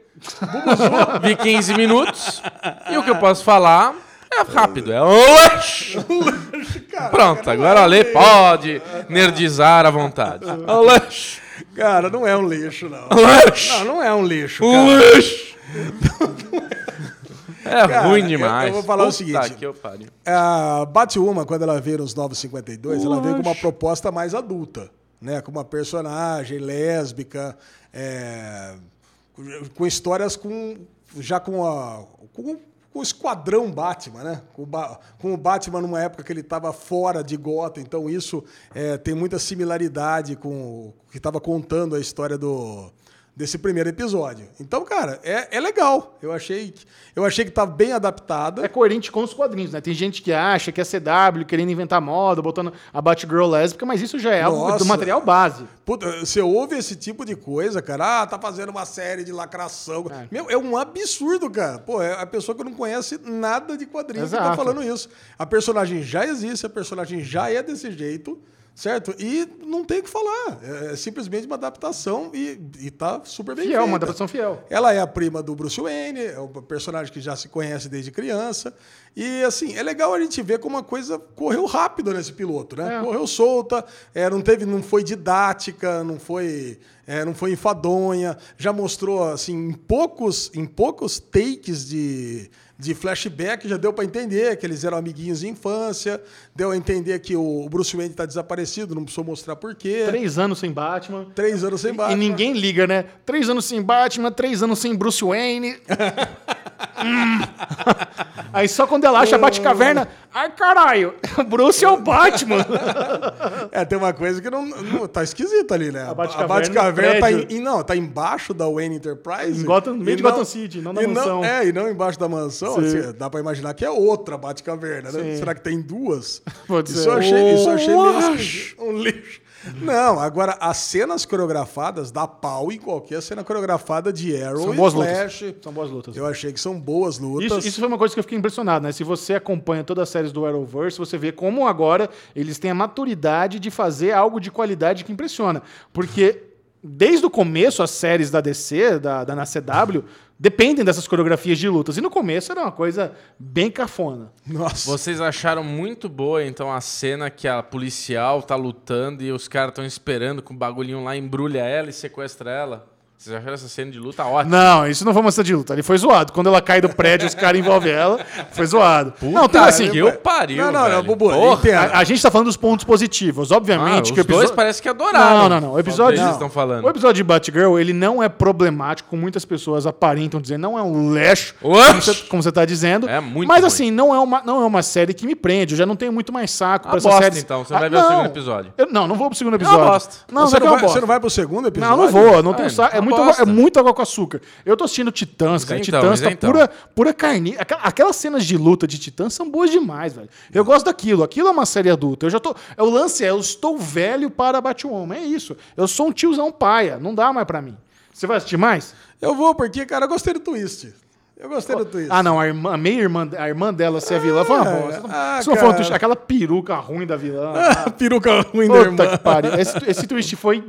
[SPEAKER 2] vi 15 minutos. E o que eu posso falar é rápido. É Oxi! Pronto, agora o Ale pode nerdizar à vontade. Oxi!
[SPEAKER 3] Cara, não é um lixo, não.
[SPEAKER 2] Oxi!
[SPEAKER 3] Não, não é um lixo, cara.
[SPEAKER 2] Oxi! É
[SPEAKER 3] Cara,
[SPEAKER 2] ruim demais.
[SPEAKER 3] eu vou falar o
[SPEAKER 2] Puta
[SPEAKER 3] seguinte.
[SPEAKER 2] que eu pariu.
[SPEAKER 3] A Batwoman, quando ela veio nos 952, ela veio com uma proposta mais adulta, né? Com uma personagem lésbica, é, com histórias com já com a com o esquadrão Batman, né? Com o, Ba- com o Batman numa época que ele estava fora de Gotham, então isso é, tem muita similaridade com o que estava contando a história do desse primeiro episódio. Então, cara, é, é legal. Eu achei, que- eu achei que tá bem adaptada.
[SPEAKER 1] É coerente com os quadrinhos, né? Tem gente que acha que é CW querendo inventar moda, botando a Batgirl lésbica, mas isso já é algo do material base.
[SPEAKER 3] Puta, você ouve esse tipo de coisa, cara. Ah, tá fazendo uma série de lacração.
[SPEAKER 1] É.
[SPEAKER 3] Meu, é um absurdo, cara. Pô, é a pessoa que não conhece nada de quadrinhos que tá
[SPEAKER 1] Exato.
[SPEAKER 3] falando isso. A personagem já existe, a personagem já é desse jeito, certo? E não tem o que falar. É simplesmente uma adaptação e, e tá super bem
[SPEAKER 1] Fiel,
[SPEAKER 3] feita.
[SPEAKER 1] uma adaptação fiel.
[SPEAKER 3] Ela é a prima do Bruce Wayne, é um personagem que já se conhece desde criança. E, assim, é legal a gente ver como a coisa correu rápido nesse piloto, né?
[SPEAKER 1] É.
[SPEAKER 3] Correu solta, é, não teve, não foi didática, não foi, é, não foi enfadonha. Já mostrou, assim, em poucos, em poucos takes de, de flashback, já deu para entender que eles eram amiguinhos de infância. Deu a entender que o Bruce Wayne está desaparecido, não precisou mostrar por quê.
[SPEAKER 1] Três anos sem Batman.
[SPEAKER 3] Três anos sem Batman.
[SPEAKER 1] E ninguém liga, né? Três anos sem Batman, três anos sem Bruce Wayne. Aí só quando ela acha a Batcaverna, ai caralho, o Bruce é o Batman.
[SPEAKER 3] É, tem uma coisa que não, não- tá esquisita ali, né? A
[SPEAKER 1] Batcaverna
[SPEAKER 3] Batcaverna
[SPEAKER 1] no
[SPEAKER 3] tá, em, não, tá embaixo da Wayne Enterprise.
[SPEAKER 1] Em Gotham- meio de
[SPEAKER 3] não-
[SPEAKER 1] Gotham City, não na mansão.
[SPEAKER 3] é, e não embaixo da mansão.
[SPEAKER 1] Sim.
[SPEAKER 3] assim, dá pra imaginar que é outra Batcaverna, né? Será que tem duas?
[SPEAKER 1] Pode
[SPEAKER 3] isso
[SPEAKER 1] ser.
[SPEAKER 3] eu achei, isso eu achei meio.
[SPEAKER 1] Um
[SPEAKER 3] lixo. Não, agora as cenas coreografadas dá pau em qualquer cena coreografada de Arrow
[SPEAKER 1] São
[SPEAKER 3] e
[SPEAKER 1] boas
[SPEAKER 3] Flash.
[SPEAKER 1] lutas. São boas lutas.
[SPEAKER 3] Eu achei que são boas lutas.
[SPEAKER 1] Isso, isso foi uma coisa que eu fiquei impressionado, né? Se você acompanha todas as séries do Arrowverse, você vê como agora eles têm a maturidade de fazer algo de qualidade que impressiona. Porque desde o começo, as séries da DC, da, da na CW, dependem dessas coreografias de lutas. E no começo era uma coisa bem cafona.
[SPEAKER 3] Nossa.
[SPEAKER 2] Vocês acharam muito boa, então, a cena que a policial tá lutando e os caras estão esperando com o bagulhinho lá, embrulha ela e sequestra ela? Vocês acharam essa cena de luta ótima?
[SPEAKER 1] Não, isso não foi uma cena de luta. Ali foi zoado. Quando ela cai do prédio, os caras envolvem ela. Foi zoado. não, tem assim.
[SPEAKER 2] que eu pariu,
[SPEAKER 3] Não, não, não. Bubu.
[SPEAKER 1] A, a gente tá falando dos pontos positivos.
[SPEAKER 2] Ah,
[SPEAKER 1] Obviamente
[SPEAKER 2] os
[SPEAKER 1] que o
[SPEAKER 2] dois
[SPEAKER 1] episódio.
[SPEAKER 2] parece que adoraram.
[SPEAKER 1] Não, não, não. O episódio.
[SPEAKER 2] Eles estão falando.
[SPEAKER 1] O episódio de Batgirl, ele não é problemático, como muitas pessoas aparentam dizer. Não é um
[SPEAKER 2] Oxe!
[SPEAKER 1] como você, tá dizendo.
[SPEAKER 2] É muito
[SPEAKER 1] Mas
[SPEAKER 2] ruim.
[SPEAKER 1] assim, não é, uma, não é uma série que me prende. Eu já não tenho muito mais saco
[SPEAKER 2] Ah,
[SPEAKER 1] pra essas
[SPEAKER 2] bosta,
[SPEAKER 1] séries.
[SPEAKER 2] então. Você não vai ver o segundo episódio.
[SPEAKER 1] Eu- não, não vou pro segundo episódio.
[SPEAKER 2] bosta.
[SPEAKER 1] Não,
[SPEAKER 3] você, não
[SPEAKER 1] é
[SPEAKER 3] vai,
[SPEAKER 1] bosta.
[SPEAKER 3] você não vai pro segundo episódio?
[SPEAKER 1] Não, não vou, não tenho
[SPEAKER 2] Ah,
[SPEAKER 1] saco. É
[SPEAKER 2] uma
[SPEAKER 1] muito, é muito água com açúcar. Eu tô assistindo Titãs, cara.
[SPEAKER 2] Isentão,
[SPEAKER 1] Titãs tá
[SPEAKER 2] isentão.
[SPEAKER 1] pura, pura carne. Aquela- Aquelas cenas de luta de Titãs são boas demais, velho. Eu gosto daquilo. Aquilo é uma série adulta. Eu já tô. é, O lance é, eu estou velho para Batwoman. É isso. Eu sou um tiozão paia. Não dá mais pra mim. Você vai assistir mais?
[SPEAKER 3] Eu vou, porque, cara, eu gostei do twist. Eu gostei do twist.
[SPEAKER 1] Ah, não. A, irmã, a meia irmã, a irmã dela ser a vilã foi uma bosta.
[SPEAKER 3] ah,
[SPEAKER 1] Isso não foi um twist. Aquela peruca ruim da vilã.
[SPEAKER 3] Ah, peruca ruim da irmã.
[SPEAKER 1] que pariu. Esse, esse twist foi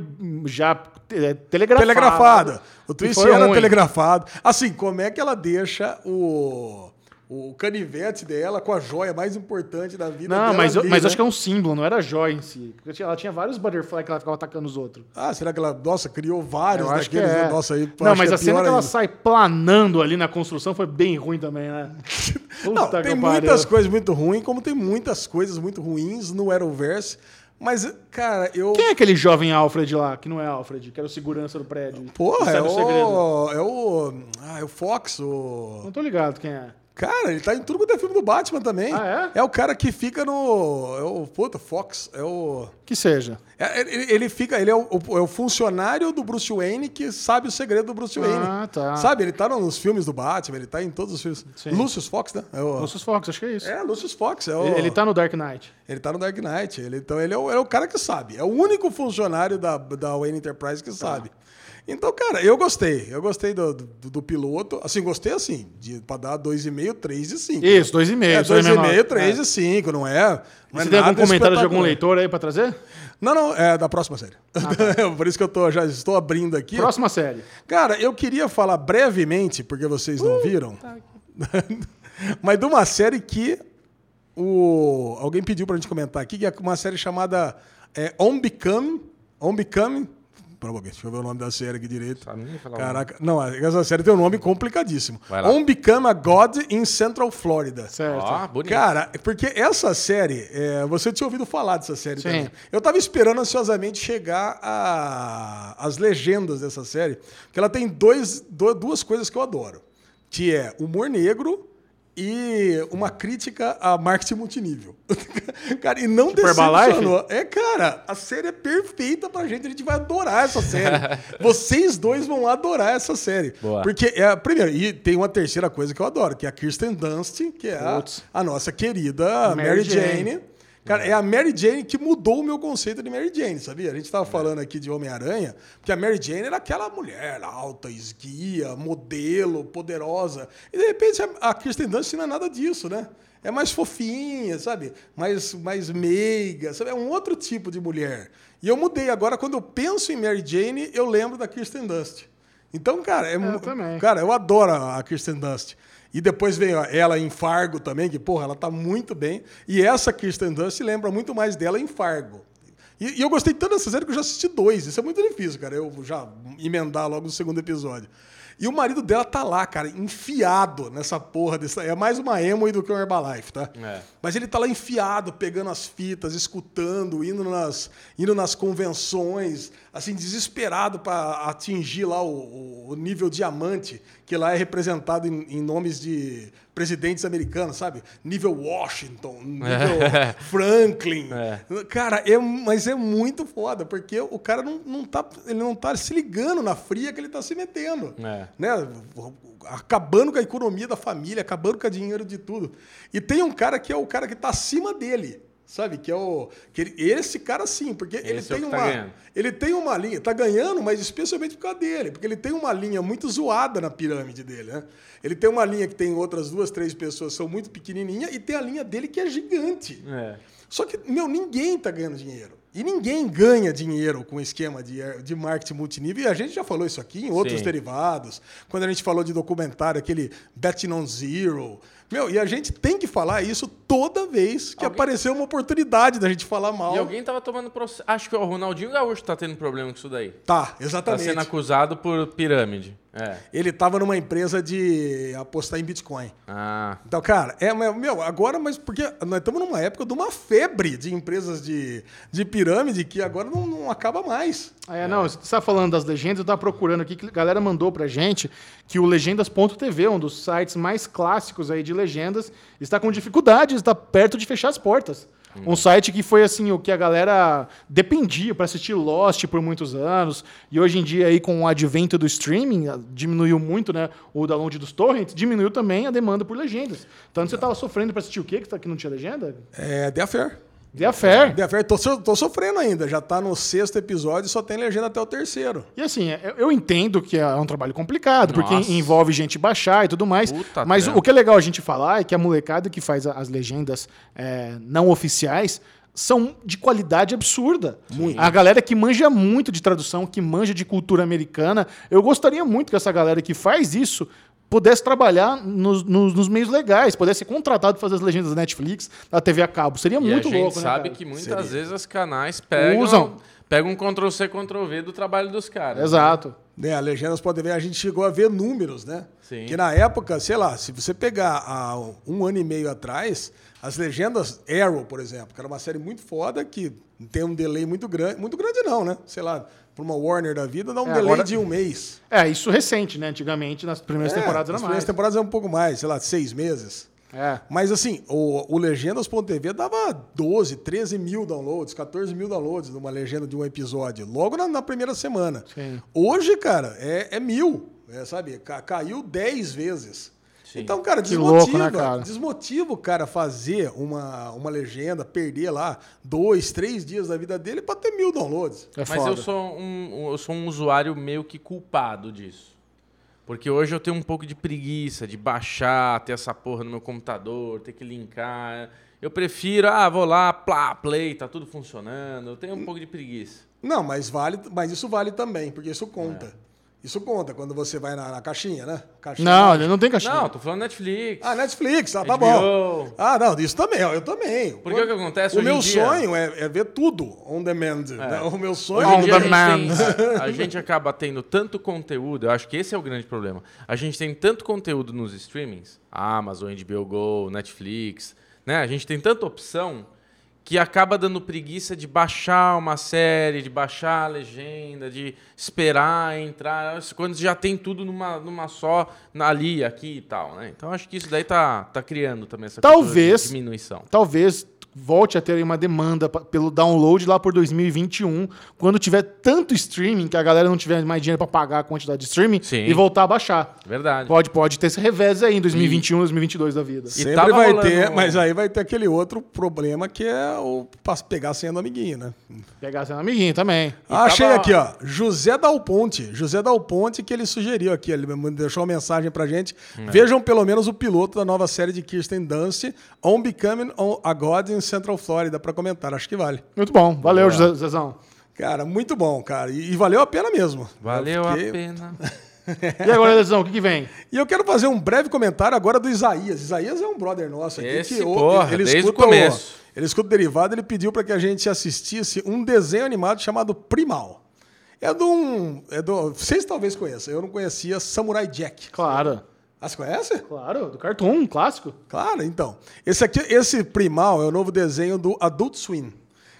[SPEAKER 1] já é, telegrafado.
[SPEAKER 3] Telegrafada. O twist era
[SPEAKER 1] ruim.
[SPEAKER 3] telegrafado. Assim, como é que ela deixa o, o canivete dela com a joia mais importante da vida
[SPEAKER 1] Não, mas,
[SPEAKER 3] ali,
[SPEAKER 1] mas
[SPEAKER 3] né?
[SPEAKER 1] acho que é um símbolo, não era joia em si. Porque ela tinha vários butterfly que ela ficava atacando os outros.
[SPEAKER 3] Ah, será que ela, nossa, criou vários
[SPEAKER 1] Eu acho que
[SPEAKER 3] daqueles?
[SPEAKER 1] é.
[SPEAKER 3] né? Nossa, aí,
[SPEAKER 1] não, mas
[SPEAKER 3] é
[SPEAKER 1] a cena que ela
[SPEAKER 3] ainda.
[SPEAKER 1] sai planando ali na construção foi bem ruim também, né?
[SPEAKER 3] Não, tem muitas
[SPEAKER 1] pariu.
[SPEAKER 3] coisas muito ruins, como tem muitas coisas muito ruins no Arrowverse. Mas, cara, eu...
[SPEAKER 1] Quem é aquele jovem Alfred lá, que não é Alfred, que era o segurança do prédio?
[SPEAKER 3] Porra, é
[SPEAKER 1] sabe segredo?
[SPEAKER 3] o, é o... Ah, é o Fox, o...
[SPEAKER 1] Não tô ligado quem é.
[SPEAKER 3] Cara, ele tá em tudo quanto é filme do Batman também.
[SPEAKER 1] Ah,
[SPEAKER 3] é? o cara que fica no. É o. Puta, Fox. É o.
[SPEAKER 1] Que seja.
[SPEAKER 3] é- ele, ele fica. Ele é o, o- é o funcionário do Bruce Wayne que sabe o segredo do Bruce Wayne.
[SPEAKER 1] Ah, tá.
[SPEAKER 3] Sabe? Ele tá nos filmes do Batman, ele tá em todos os filmes.
[SPEAKER 1] Sim.
[SPEAKER 3] Lucius Fox, né? É, o,
[SPEAKER 1] Lucius Fox, acho que é isso.
[SPEAKER 3] é Lucius Fox. É o,
[SPEAKER 1] Ele, ele tá no Dark Knight.
[SPEAKER 3] ele tá no Dark Knight. Ele, então ele é o, é o cara que sabe. É o único funcionário da, da Wayne Enterprise que sabe. Então, cara, eu gostei. Eu gostei do, do, do piloto. Assim, gostei assim, de, pra dar 2,5, 3 e 5.
[SPEAKER 1] Isso, dois e meio.
[SPEAKER 3] É,
[SPEAKER 1] isso aí mesmo.
[SPEAKER 3] 2,5, 3
[SPEAKER 1] É.
[SPEAKER 3] e 5, não é? Não
[SPEAKER 1] Você
[SPEAKER 3] é
[SPEAKER 1] tem algum comentário de algum leitor aí pra trazer?
[SPEAKER 3] Não, não, é da próxima série. Por isso que eu tô, já estou abrindo aqui.
[SPEAKER 1] Próxima série.
[SPEAKER 3] Cara, eu queria falar brevemente, porque vocês não viram, mas de uma série que o, alguém pediu pra gente comentar aqui, que é uma série chamada é, On Become, On Become, Um pouquinho, deixa eu ver o nome da série aqui direito. Caraca, não, essa série tem um nome complicadíssimo. On Become a God in Central Florida.
[SPEAKER 1] Certo.
[SPEAKER 2] Ó, bonito.
[SPEAKER 3] Cara, porque essa série, é, você tinha ouvido falar dessa série
[SPEAKER 1] Sim.
[SPEAKER 3] também. Eu tava esperando ansiosamente chegar a, as legendas dessa série, porque ela tem dois, do- duas coisas que eu adoro, que é humor negro e uma crítica a marketing multinível. cara, e não
[SPEAKER 1] Tipo
[SPEAKER 3] decepcionou. É, cara, a série é perfeita pra gente, a gente vai adorar essa série. Vocês dois vão adorar essa série.
[SPEAKER 2] Boa.
[SPEAKER 3] Porque, é, primeiro, e tem uma terceira coisa que eu adoro, que é a Kirsten Dunst, que é a, a nossa querida
[SPEAKER 1] Mary
[SPEAKER 3] Mary,
[SPEAKER 1] Jane.
[SPEAKER 3] Jane. Cara, é a Mary Jane que mudou o meu conceito de Mary Jane, sabia? A gente tava falando aqui de Homem-Aranha, porque a Mary Jane era aquela mulher alta, esguia, modelo, poderosa. E de repente a- Kirsten Dunst não é nada disso, né? É mais fofinha, sabe? Mais, mais meiga, sabe? É um outro tipo de mulher. E eu mudei. Agora, quando eu penso em Mary Jane, eu lembro da Kirsten Dunst. Então, cara, é mu-
[SPEAKER 1] também.
[SPEAKER 3] Cara, eu adoro a Kirsten Dunst. E depois veio ela em Fargo também, que, porra, ela tá muito bem. E essa Kirsten Dunst lembra muito mais dela em Fargo. E, e eu gostei tanto dessa série que eu já assisti dois. Isso é muito difícil, cara. Eu já emendar logo no segundo episódio. E o marido dela tá lá, cara, enfiado nessa porra dessa. É mais uma emo do que um Herbalife, tá?
[SPEAKER 2] É.
[SPEAKER 3] Mas ele tá lá enfiado, pegando as fitas, escutando, indo nas, indo nas convenções, assim, desesperado para atingir lá o, o- nível diamante, que lá é representado em, em nomes de presidentes americanos, sabe? Nível Washington, nível Franklin. Cara, é, mas é muito foda, porque o cara não, não, tá, ele não tá se ligando na fria que ele tá se metendo
[SPEAKER 2] É.
[SPEAKER 3] né? Acabando com a economia da família, acabando com o dinheiro de tudo. E tem um cara que é o cara que está acima dele, sabe? Que é o. Que ele- esse cara sim, porque ele
[SPEAKER 2] Esse é o
[SPEAKER 3] tem
[SPEAKER 2] tá
[SPEAKER 3] uma.
[SPEAKER 2] ganhando.
[SPEAKER 3] ele tem uma linha, tá ganhando, mas especialmente por causa dele, porque ele tem uma linha muito zoada na pirâmide dele, né? Ele tem uma linha que tem outras duas, três pessoas que são muito pequenininha e tem a linha dele que é gigante.
[SPEAKER 2] É.
[SPEAKER 3] Só que, meu, ninguém tá ganhando dinheiro. E ninguém ganha dinheiro com esquema de, de marketing multinível. E a gente já falou isso aqui em outros
[SPEAKER 2] Sim.
[SPEAKER 3] derivados. Quando a gente falou de documentário, aquele Betting on Zero. Meu, e a gente tem que falar isso toda vez que
[SPEAKER 2] Alguém-
[SPEAKER 3] aparecer uma oportunidade da gente falar mal.
[SPEAKER 2] E alguém tava tomando processo. Acho que o Ronaldinho Gaúcho tá tendo problema com isso daí.
[SPEAKER 3] Tá,
[SPEAKER 2] Tá
[SPEAKER 3] exatamente.
[SPEAKER 2] sendo acusado por pirâmide. É.
[SPEAKER 3] Ele tava numa empresa de apostar em Bitcoin.
[SPEAKER 2] Ah.
[SPEAKER 3] Então, cara, é, meu, agora, mas porque nós estamos numa época de uma febre de empresas de, de pirâmide que agora não, não acaba mais.
[SPEAKER 1] É, não, você está falando das legendas, eu tava procurando aqui, que a galera mandou pra gente que o legendas.tv, um dos sites mais clássicos aí de legendas, está com dificuldades, está perto de fechar as portas. Um site que foi assim, o que a galera dependia para assistir Lost por muitos anos, e hoje em dia aí com o advento do streaming, diminuiu muito, né, o download dos torrents, diminuiu também a demanda por legendas. Tanto você tava sofrendo para assistir o quê que, tá- que não tinha legenda?
[SPEAKER 3] É The Affair.
[SPEAKER 1] The Affair.
[SPEAKER 3] The Affair, tô, tô sofrendo ainda. Já tá no sexto episódio e só tem legenda até o terceiro.
[SPEAKER 1] E assim, eu- entendo que é um trabalho complicado, porque
[SPEAKER 2] Nossa.
[SPEAKER 1] envolve gente baixar e tudo mais.
[SPEAKER 2] Puta
[SPEAKER 1] mas o que é legal a gente falar é que a molecada que faz as legendas é, não oficiais são de qualidade absurda. A galera que manja muito de tradução, que manja de cultura americana, eu gostaria muito que essa galera que faz isso pudesse trabalhar nos, nos- nos meios legais, pudesse ser contratado para fazer as legendas da Netflix, da TV a cabo. Seria
[SPEAKER 2] E
[SPEAKER 1] muito
[SPEAKER 2] a gente
[SPEAKER 1] louco, né,
[SPEAKER 2] sabe
[SPEAKER 1] cara?
[SPEAKER 2] que muitas vezes os canais pegam,
[SPEAKER 1] Usam.
[SPEAKER 2] pegam um Ctrl-C, Ctrl-V do trabalho dos caras.
[SPEAKER 1] Exato.
[SPEAKER 3] Né, a Legendas pode ver, a gente chegou a ver números, né?
[SPEAKER 2] Sim.
[SPEAKER 3] Que na época, sei lá, se você pegar há um ano e meio atrás, as legendas Arrow, por exemplo, que era uma série muito foda, que tem um delay muito grande. Muito grande não, né? Sei lá, para uma Warner da vida, dá um
[SPEAKER 1] É,
[SPEAKER 3] delay
[SPEAKER 1] agora-
[SPEAKER 3] de um mês.
[SPEAKER 1] É, isso recente, né? Antigamente, nas primeiras
[SPEAKER 3] É,
[SPEAKER 1] temporadas era
[SPEAKER 3] as
[SPEAKER 1] mais.
[SPEAKER 3] primeiras temporadas é um pouco mais, sei lá, seis meses.
[SPEAKER 1] É.
[SPEAKER 3] Mas assim, o, o Legendas.tv dava 12, 13 mil downloads, 14 mil downloads numa legenda de um episódio, logo na, na primeira semana.
[SPEAKER 1] Sim.
[SPEAKER 3] Hoje, cara, é, é mil, é, sabe? Ca- caiu 10 vezes.
[SPEAKER 2] Sim.
[SPEAKER 3] Então, cara,
[SPEAKER 1] Que
[SPEAKER 3] desmotiva,
[SPEAKER 1] louco, né, cara?
[SPEAKER 3] desmotiva o cara fazer uma, uma legenda, perder lá dois, três dias da vida dele pra ter mil downloads.
[SPEAKER 1] É
[SPEAKER 2] Mas
[SPEAKER 1] foda.
[SPEAKER 2] eu sou, um, eu sou um usuário meio que culpado disso. Porque hoje eu tenho um pouco de preguiça de baixar, ter essa porra no meu computador, ter que linkar. Eu prefiro, ah, vou lá, plá, play, tá tudo funcionando. Eu tenho um pouco de preguiça.
[SPEAKER 3] Não, mas vale, mas isso vale também, porque isso conta. Isso conta quando você vai na, na caixinha, né? Caixinha
[SPEAKER 1] Não, ele não tem caixinha.
[SPEAKER 2] Não, tô falando Netflix.
[SPEAKER 3] Ah, Netflix, ah, tá
[SPEAKER 2] HBO.
[SPEAKER 3] bom. Ah, não, isso também, eu também.
[SPEAKER 2] Porque o que acontece
[SPEAKER 3] O
[SPEAKER 2] hoje em
[SPEAKER 3] meu
[SPEAKER 2] dia-
[SPEAKER 3] sonho é, é ver tudo on demand. né? O meu sonho
[SPEAKER 1] On
[SPEAKER 2] em dia a
[SPEAKER 1] demand.
[SPEAKER 2] gente, tem- a, a gente acaba tendo tanto conteúdo, eu acho que esse é o grande problema. A gente tem tanto conteúdo nos streamings, Amazon, HBO Go, Netflix, né? A gente tem tanta opção que acaba dando preguiça de baixar uma série, de baixar a legenda, de esperar entrar, quando já tem tudo numa, numa só, na- ali, aqui e tal, né? Então acho que isso daí tá, tá criando também essa
[SPEAKER 1] Talvez.
[SPEAKER 2] diminuição.
[SPEAKER 1] Talvez volte a ter uma demanda pelo download lá por 2021, quando tiver tanto streaming que a galera não tiver mais dinheiro pra pagar a quantidade de streaming
[SPEAKER 2] Sim.
[SPEAKER 1] e voltar a baixar.
[SPEAKER 2] Verdade.
[SPEAKER 1] Pode, pode ter esse revés aí em 2021, 2022 da vida.
[SPEAKER 3] Sempre vai ter,
[SPEAKER 2] um-
[SPEAKER 3] mas aí vai ter aquele outro problema que é o pegar a senha do amiguinho, né?
[SPEAKER 1] Pegar seu amiguinho também.
[SPEAKER 3] Ah, achei
[SPEAKER 2] tava-
[SPEAKER 3] aqui, ó. José Dal Ponte. José Dal Ponte que ele sugeriu aqui. Ele deixou uma mensagem pra gente.
[SPEAKER 2] É.
[SPEAKER 3] Vejam pelo menos o piloto da nova série de Kirsten Dunst, On Becoming a God in Central Florida, pra comentar. Acho que vale.
[SPEAKER 1] Muito bom. Valeu, Zezão.
[SPEAKER 3] Cara, muito bom, cara. E, e valeu a pena mesmo.
[SPEAKER 2] Valeu
[SPEAKER 3] Eu fiquei-
[SPEAKER 2] a pena.
[SPEAKER 1] E agora, Zezão, o que, que vem?
[SPEAKER 3] E eu quero fazer um breve comentário agora do Isaías. Isaías é um brother nosso aqui
[SPEAKER 2] Esse,
[SPEAKER 3] que o-
[SPEAKER 2] porra, desde o
[SPEAKER 3] escuta
[SPEAKER 2] começo.
[SPEAKER 3] ele escuta o derivado, ele pediu para que a gente assistisse um desenho animado chamado Primal. É de um. É do, vocês talvez conheçam, eu não conhecia Samurai Jack.
[SPEAKER 1] Claro.
[SPEAKER 3] Ah, você conhece?
[SPEAKER 1] Claro, do Cartoon, um clássico.
[SPEAKER 3] Claro, então. Esse aqui, esse Primal é o novo desenho do Adult Swim.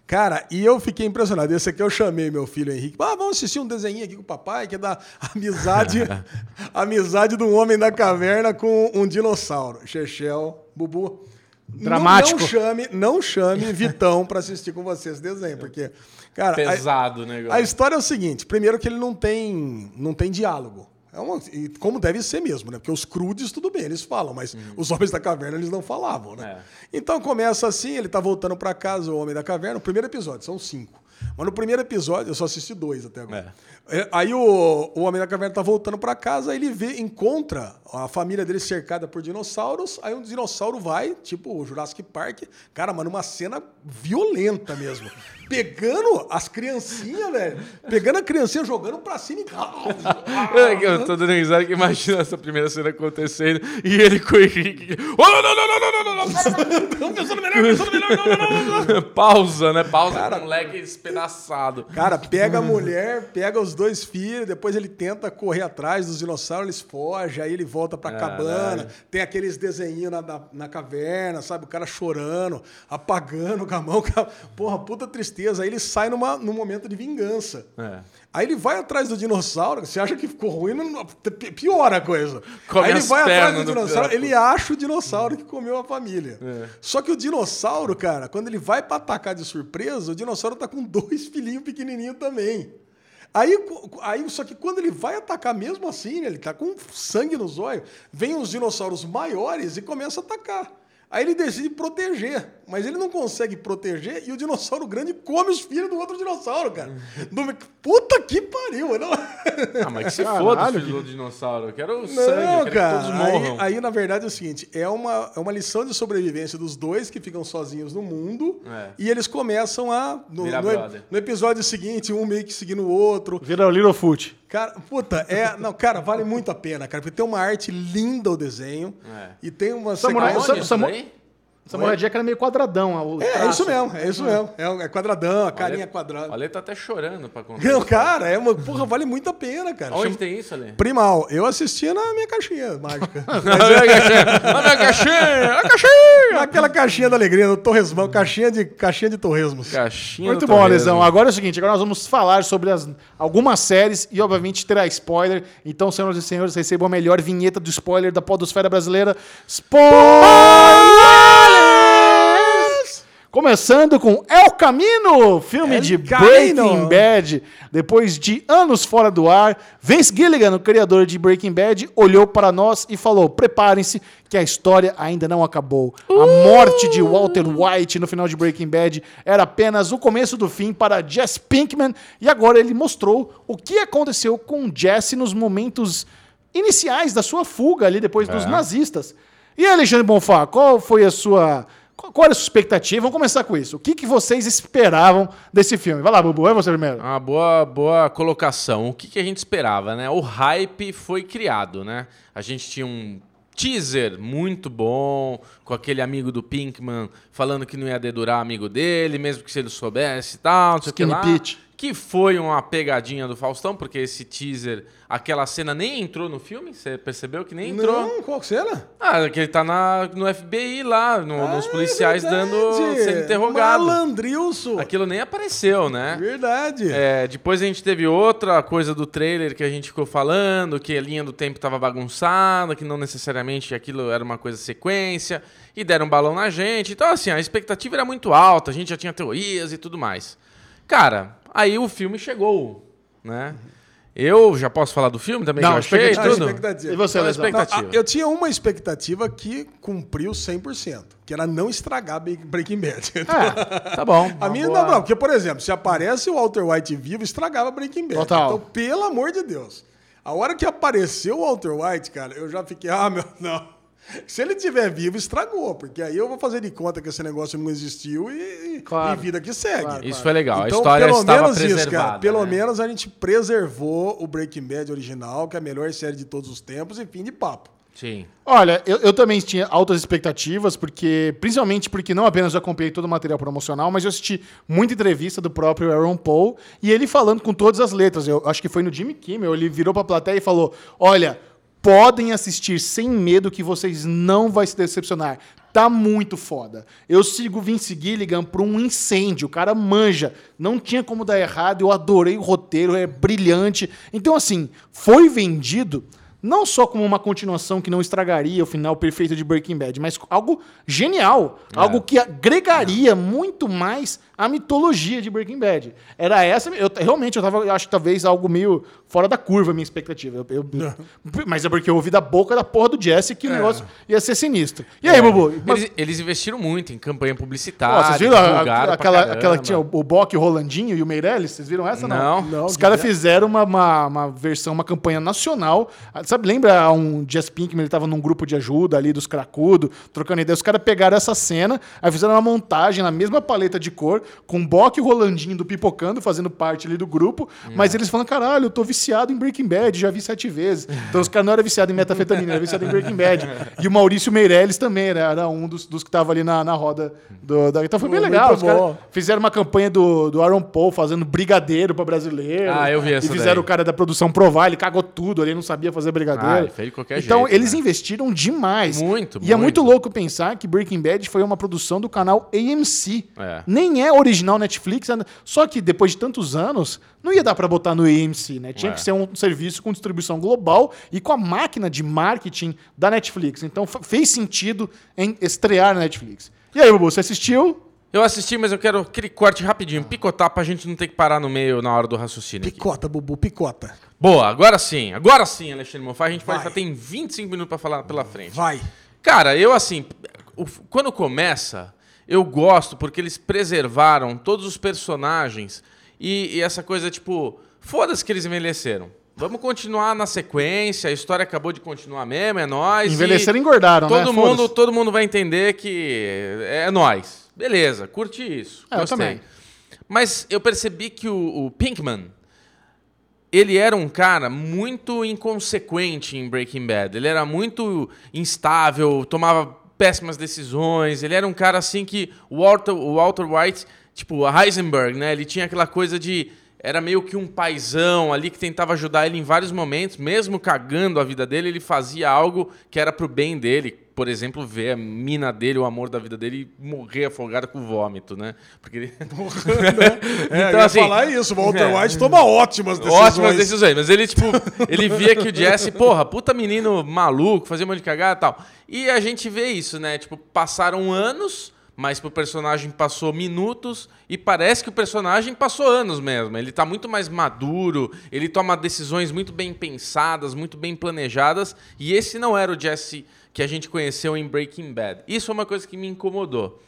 [SPEAKER 3] Cara, e eu fiquei impressionado. Esse aqui eu chamei meu filho Henrique. Ah, vamos assistir um desenho aqui com o papai, que é da amizade, amizade do homem da caverna com um dinossauro. Chechel, Bubu.
[SPEAKER 1] Dramático.
[SPEAKER 3] Não, não chame, não chame Vitão pra assistir com você esse desenho, porque, cara, a-
[SPEAKER 2] Pesado o negócio.
[SPEAKER 3] a história é o seguinte: primeiro que ele não tem, não tem diálogo. É uma, e como deve ser mesmo, né? Porque os crudes, tudo bem, eles falam, mas os homens da caverna, eles não falavam, né? Então começa assim, ele tá voltando pra casa, o homem da caverna, o primeiro episódio, são cinco. Mas no primeiro episódio, eu só assisti dois até agora. É, Aí o, o Homem da Caverna tá voltando para casa, ele vê, encontra a família dele cercada por dinossauros, aí um dinossauro vai, tipo o Jurassic Park, cara, mano, uma cena violenta mesmo. Pegando as criancinhas, velho. Pegando a criancinha, jogando pra cima e.
[SPEAKER 2] Eu tô dando risada que imagina essa primeira cena acontecendo e ele com o Henrique. Oh, não, não, não, não, não, não, não.
[SPEAKER 3] Pensando melhor, pensando melhor, não, não, não.
[SPEAKER 2] Pausa, né? Pausa cara, com o moleque espedaçado.
[SPEAKER 3] Cara, pega a mulher, pega os dois filhos, depois ele tenta correr atrás dos dinossauros, eles fogem, aí ele volta pra cabana, tem aqueles desenhinhos na, na, na caverna, sabe? O cara chorando, apagando com a mão, com a- porra, puta tristeza. Aí ele sai numa, num momento de vingança.
[SPEAKER 2] É.
[SPEAKER 3] Aí ele vai atrás do dinossauro, você acha que ficou ruim, não, piora a coisa.
[SPEAKER 2] Come
[SPEAKER 3] Aí ele vai atrás do
[SPEAKER 2] do
[SPEAKER 3] dinossauro,
[SPEAKER 2] da
[SPEAKER 3] ele acha o dinossauro que comeu a família.
[SPEAKER 2] É.
[SPEAKER 3] Só que o dinossauro, cara, quando ele vai pra atacar de surpresa, o dinossauro tá com dois filhinhos pequenininhos também. Aí, aí, só que quando ele vai atacar mesmo assim, né, ele tá com sangue nos olhos, vem os dinossauros maiores e começa a atacar. Aí ele decide proteger, mas ele não consegue proteger e o dinossauro grande come os filhos do outro dinossauro, cara. Do- Puta que pariu! Não...
[SPEAKER 2] Ah, mas que se foda,
[SPEAKER 1] que-
[SPEAKER 2] filho do dinossauro. Eu quero o sangue, eu
[SPEAKER 3] Não,
[SPEAKER 2] quero
[SPEAKER 3] cara.
[SPEAKER 2] que todos morram.
[SPEAKER 3] Aí, aí, na verdade, é o seguinte: é uma, é uma lição de sobrevivência dos dois que ficam sozinhos no mundo.
[SPEAKER 2] É.
[SPEAKER 3] E eles começam a. No, no, no episódio seguinte, um meio que seguindo o outro.
[SPEAKER 1] Vira o Littlefoot.
[SPEAKER 3] Cara, puta, é. Não, cara, vale muito a pena, cara, porque tem uma arte linda o desenho.
[SPEAKER 2] É.
[SPEAKER 3] E tem uma
[SPEAKER 1] Samurai-
[SPEAKER 3] sequência-
[SPEAKER 2] Aonde
[SPEAKER 1] Samu-
[SPEAKER 2] isso daí?
[SPEAKER 1] Samurai Jack era meio quadradão. o
[SPEAKER 3] É, é isso mesmo, é isso mesmo. É, é quadradão, a carinha
[SPEAKER 2] Ale-
[SPEAKER 3] quadrada.
[SPEAKER 2] O Ale tá até chorando pra contar.
[SPEAKER 3] Não, cara, é uma. Porra, vale muito a pena, cara.
[SPEAKER 2] Onde
[SPEAKER 3] Chama-
[SPEAKER 2] tem isso, Ale?
[SPEAKER 3] Primal, eu assistia na minha caixinha mágica.
[SPEAKER 2] A minha caixinha! A caixinha!
[SPEAKER 3] Naquela caixinha da alegria, no Torresmão, caixinha de, caixinha de torresmos.
[SPEAKER 2] Caixinha
[SPEAKER 1] Muito
[SPEAKER 2] do
[SPEAKER 1] bom. Lesão. Agora é o seguinte, agora nós vamos falar sobre as, algumas séries e, obviamente, terá spoiler. Então, senhoras e senhores, recebam a melhor vinheta do spoiler da podosfera brasileira. Spoilers! Começando com El Camino, filme
[SPEAKER 3] El
[SPEAKER 1] de
[SPEAKER 3] Camino.
[SPEAKER 1] Breaking Bad. Depois de anos fora do ar, Vince Gilligan, o criador de Breaking Bad, olhou para nós e falou: preparem-se, que a história ainda não acabou. A morte de Walter White no final de Breaking Bad era apenas o começo do fim para Jesse Pinkman, e agora ele mostrou o que aconteceu com Jesse nos momentos iniciais da sua fuga ali depois dos nazistas. E Alexandre Bonfá, qual foi a sua. Qual era a sua expectativa? Vamos começar com isso. O que, que vocês esperavam desse filme? Vai lá, Bubu, é você primeiro.
[SPEAKER 2] Uma boa, boa colocação. O que, que a gente esperava, né? O hype foi criado, né? A gente tinha um teaser muito bom, com aquele amigo do Pinkman falando que não ia dedurar amigo dele, mesmo que se ele soubesse e tal, não sei o que lá.
[SPEAKER 1] Pete.
[SPEAKER 2] Que foi uma pegadinha do Faustão, porque esse teaser, aquela cena nem entrou no filme, você percebeu que nem entrou?
[SPEAKER 3] Não, qual cena?
[SPEAKER 2] Ah, que ele tá na, no FBI lá, no- nos
[SPEAKER 3] Ah,
[SPEAKER 2] policiais
[SPEAKER 3] é
[SPEAKER 2] dando,
[SPEAKER 3] verdade.
[SPEAKER 2] sendo interrogado.
[SPEAKER 3] Malandrilson.
[SPEAKER 2] Aquilo nem apareceu, né?
[SPEAKER 3] Verdade.
[SPEAKER 2] É, depois a gente teve outra coisa do trailer que a gente ficou falando, que a linha do tempo estava bagunçada, que não necessariamente aquilo era uma coisa sequência, e deram um balão na gente. Então, assim, a expectativa era muito alta, a gente já tinha teorias e tudo mais. Cara, aí o filme chegou, né? Eu já posso falar do filme também
[SPEAKER 1] Não,
[SPEAKER 2] que eu achei e
[SPEAKER 1] expectativa.
[SPEAKER 2] tudo?
[SPEAKER 3] expectativa.
[SPEAKER 1] E você,
[SPEAKER 2] Qual a expectativa?
[SPEAKER 3] Não, eu tinha uma expectativa que cumpriu 100%, que era não estragar Breaking Bad.
[SPEAKER 1] É, tá bom.
[SPEAKER 3] A minha não, não, porque, por exemplo, se aparece o Walter White vivo, estragava Breaking Bad.
[SPEAKER 1] Total.
[SPEAKER 3] Então, pelo amor de Deus. A hora que apareceu o Walter White, cara, eu já fiquei, ah, meu, não. Se ele estiver vivo, estragou, porque aí eu vou fazer de conta que esse negócio não existiu e,
[SPEAKER 1] Claro.
[SPEAKER 3] e vida que segue.
[SPEAKER 1] Claro,
[SPEAKER 2] Isso foi legal, a
[SPEAKER 3] Então,
[SPEAKER 2] história
[SPEAKER 3] pelo
[SPEAKER 2] estava
[SPEAKER 3] menos
[SPEAKER 2] preservada.
[SPEAKER 3] isso, cara. Pelo
[SPEAKER 2] né?
[SPEAKER 3] menos a gente preservou o Breaking Bad original, que é a melhor série de todos os tempos, e fim de papo.
[SPEAKER 2] Sim.
[SPEAKER 1] Olha, eu, eu também tinha altas expectativas, porque principalmente porque não apenas eu acompanhei todo o material promocional, mas eu assisti muita entrevista do próprio Aaron Paul e ele falando com todas as letras. Eu acho que foi no Jimmy Kimmel, ele virou pra plateia e falou: "Olha, podem assistir sem medo que vocês não vai se decepcionar. Tá muito foda. Eu sigo Vince Gilligan por um incêndio. O cara manja. Não tinha como dar errado. Eu adorei o roteiro. É brilhante. Então, assim, foi vendido não só como uma continuação que não estragaria o final perfeito de Breaking Bad, mas algo genial, algo que agregaria muito mais a mitologia de Breaking Bad. Era essa, eu realmente eu tava, eu acho que talvez algo meio fora da curva a minha expectativa. Eu- eu- mas é porque eu ouvi da boca da porra do Jesse que o negócio ia ser sinistro. E aí, Bubu? Mas-
[SPEAKER 2] Eles, eles investiram muito em campanha publicitária.
[SPEAKER 1] Ó, vocês viram a- aquela, aquela que tinha o, o Bock, o Rolandinho e o Meirelles? Vocês viram essa? Não.
[SPEAKER 2] Não.
[SPEAKER 3] Não,
[SPEAKER 1] Os
[SPEAKER 3] que
[SPEAKER 1] caras
[SPEAKER 3] é?
[SPEAKER 1] fizeram uma, uma, uma versão, uma campanha nacional. Ah, Sabe, lembra um Jess Pinkman, ele tava num grupo de ajuda ali dos cracudos, trocando ideia. Os caras pegaram essa cena, aí fizeram uma montagem na mesma paleta de cor, com o Bock e o Rolandinho do Pipocando fazendo parte ali do grupo, mas eles falam, caralho, eu tô viciado em Breaking Bad, já vi sete vezes. Então os caras não eram viciados em metafetamina, eram viciados em Breaking Bad. E o Maurício Meirelles também né, era um dos, dos que tava ali na, na roda do, da... Então foi bem legal. Os caras fizeram uma campanha do, do Aaron Paul fazendo brigadeiro pra brasileiro.
[SPEAKER 2] Ah, eu vi essa
[SPEAKER 1] E fizeram
[SPEAKER 2] daí.
[SPEAKER 1] o cara da produção provar, ele cagou tudo, ele não sabia fazer
[SPEAKER 2] Ah,
[SPEAKER 1] brigadeiro.
[SPEAKER 2] de qualquer
[SPEAKER 1] então,
[SPEAKER 2] jeito,
[SPEAKER 1] eles
[SPEAKER 2] né?
[SPEAKER 1] investiram demais.
[SPEAKER 2] Muito,
[SPEAKER 1] E é muito
[SPEAKER 2] muito.
[SPEAKER 1] louco pensar que Breaking Bad foi uma produção do canal AMC.
[SPEAKER 2] É.
[SPEAKER 1] Nem é original Netflix, só que depois de tantos anos, não ia dar pra botar no AMC, né? Tinha
[SPEAKER 2] É.
[SPEAKER 1] que ser um serviço com distribuição global e com a máquina de marketing da Netflix. Então, fez sentido em estrear na Netflix. E aí, Bubu, você assistiu?
[SPEAKER 2] Eu assisti, mas eu quero aquele corte rapidinho, picotar pra gente não ter que parar no meio na hora do raciocínio. aqui.
[SPEAKER 3] Picota, Bubu, picota.
[SPEAKER 2] Boa, agora sim, agora sim, Alexandre Monfá. A gente pode já tem 25 minutos pra falar pela frente.
[SPEAKER 3] Vai.
[SPEAKER 2] Cara, eu assim, o- quando começa, eu gosto porque eles preservaram todos os personagens e, e essa coisa tipo, foda-se que eles envelheceram. Vamos continuar na sequência, a história acabou de continuar mesmo, é nóis. e
[SPEAKER 1] Envelheceram e engordaram, né?
[SPEAKER 2] todo mundo,
[SPEAKER 1] Foda-se.
[SPEAKER 2] todo mundo vai entender que é nóis. Beleza, curti isso.
[SPEAKER 1] É, eu também.
[SPEAKER 2] Mas eu percebi que o, o Pinkman, ele era um cara muito inconsequente em Breaking Bad. Ele era muito instável, tomava péssimas decisões. Ele era um cara assim que o Walter, o Walter White, tipo, a Heisenberg, né? Ele tinha aquela coisa de era meio que um paizão ali que tentava ajudar ele em vários momentos, mesmo cagando a vida dele, ele fazia algo que era pro bem dele. Por exemplo, ver a mina dele, o amor da vida dele, morrer afogado com vômito, né? Porque ele...
[SPEAKER 3] É,
[SPEAKER 2] Então,
[SPEAKER 3] eu ia
[SPEAKER 2] assim,
[SPEAKER 3] falar isso. O Walter
[SPEAKER 2] é.
[SPEAKER 3] White toma ótimas decisões.
[SPEAKER 2] Ótimas decisões, mas ele, tipo, ele via que o Jesse, porra, puta menino maluco, fazia um monte de cagada e tal. E a gente vê isso, né? Tipo, passaram anos, mas pro personagem passou minutos e parece que o personagem passou anos mesmo. Ele tá muito mais maduro, ele toma decisões muito bem pensadas, muito bem planejadas, e esse não era o Jesse que a gente conheceu em Breaking Bad. Isso é uma coisa que me incomodou.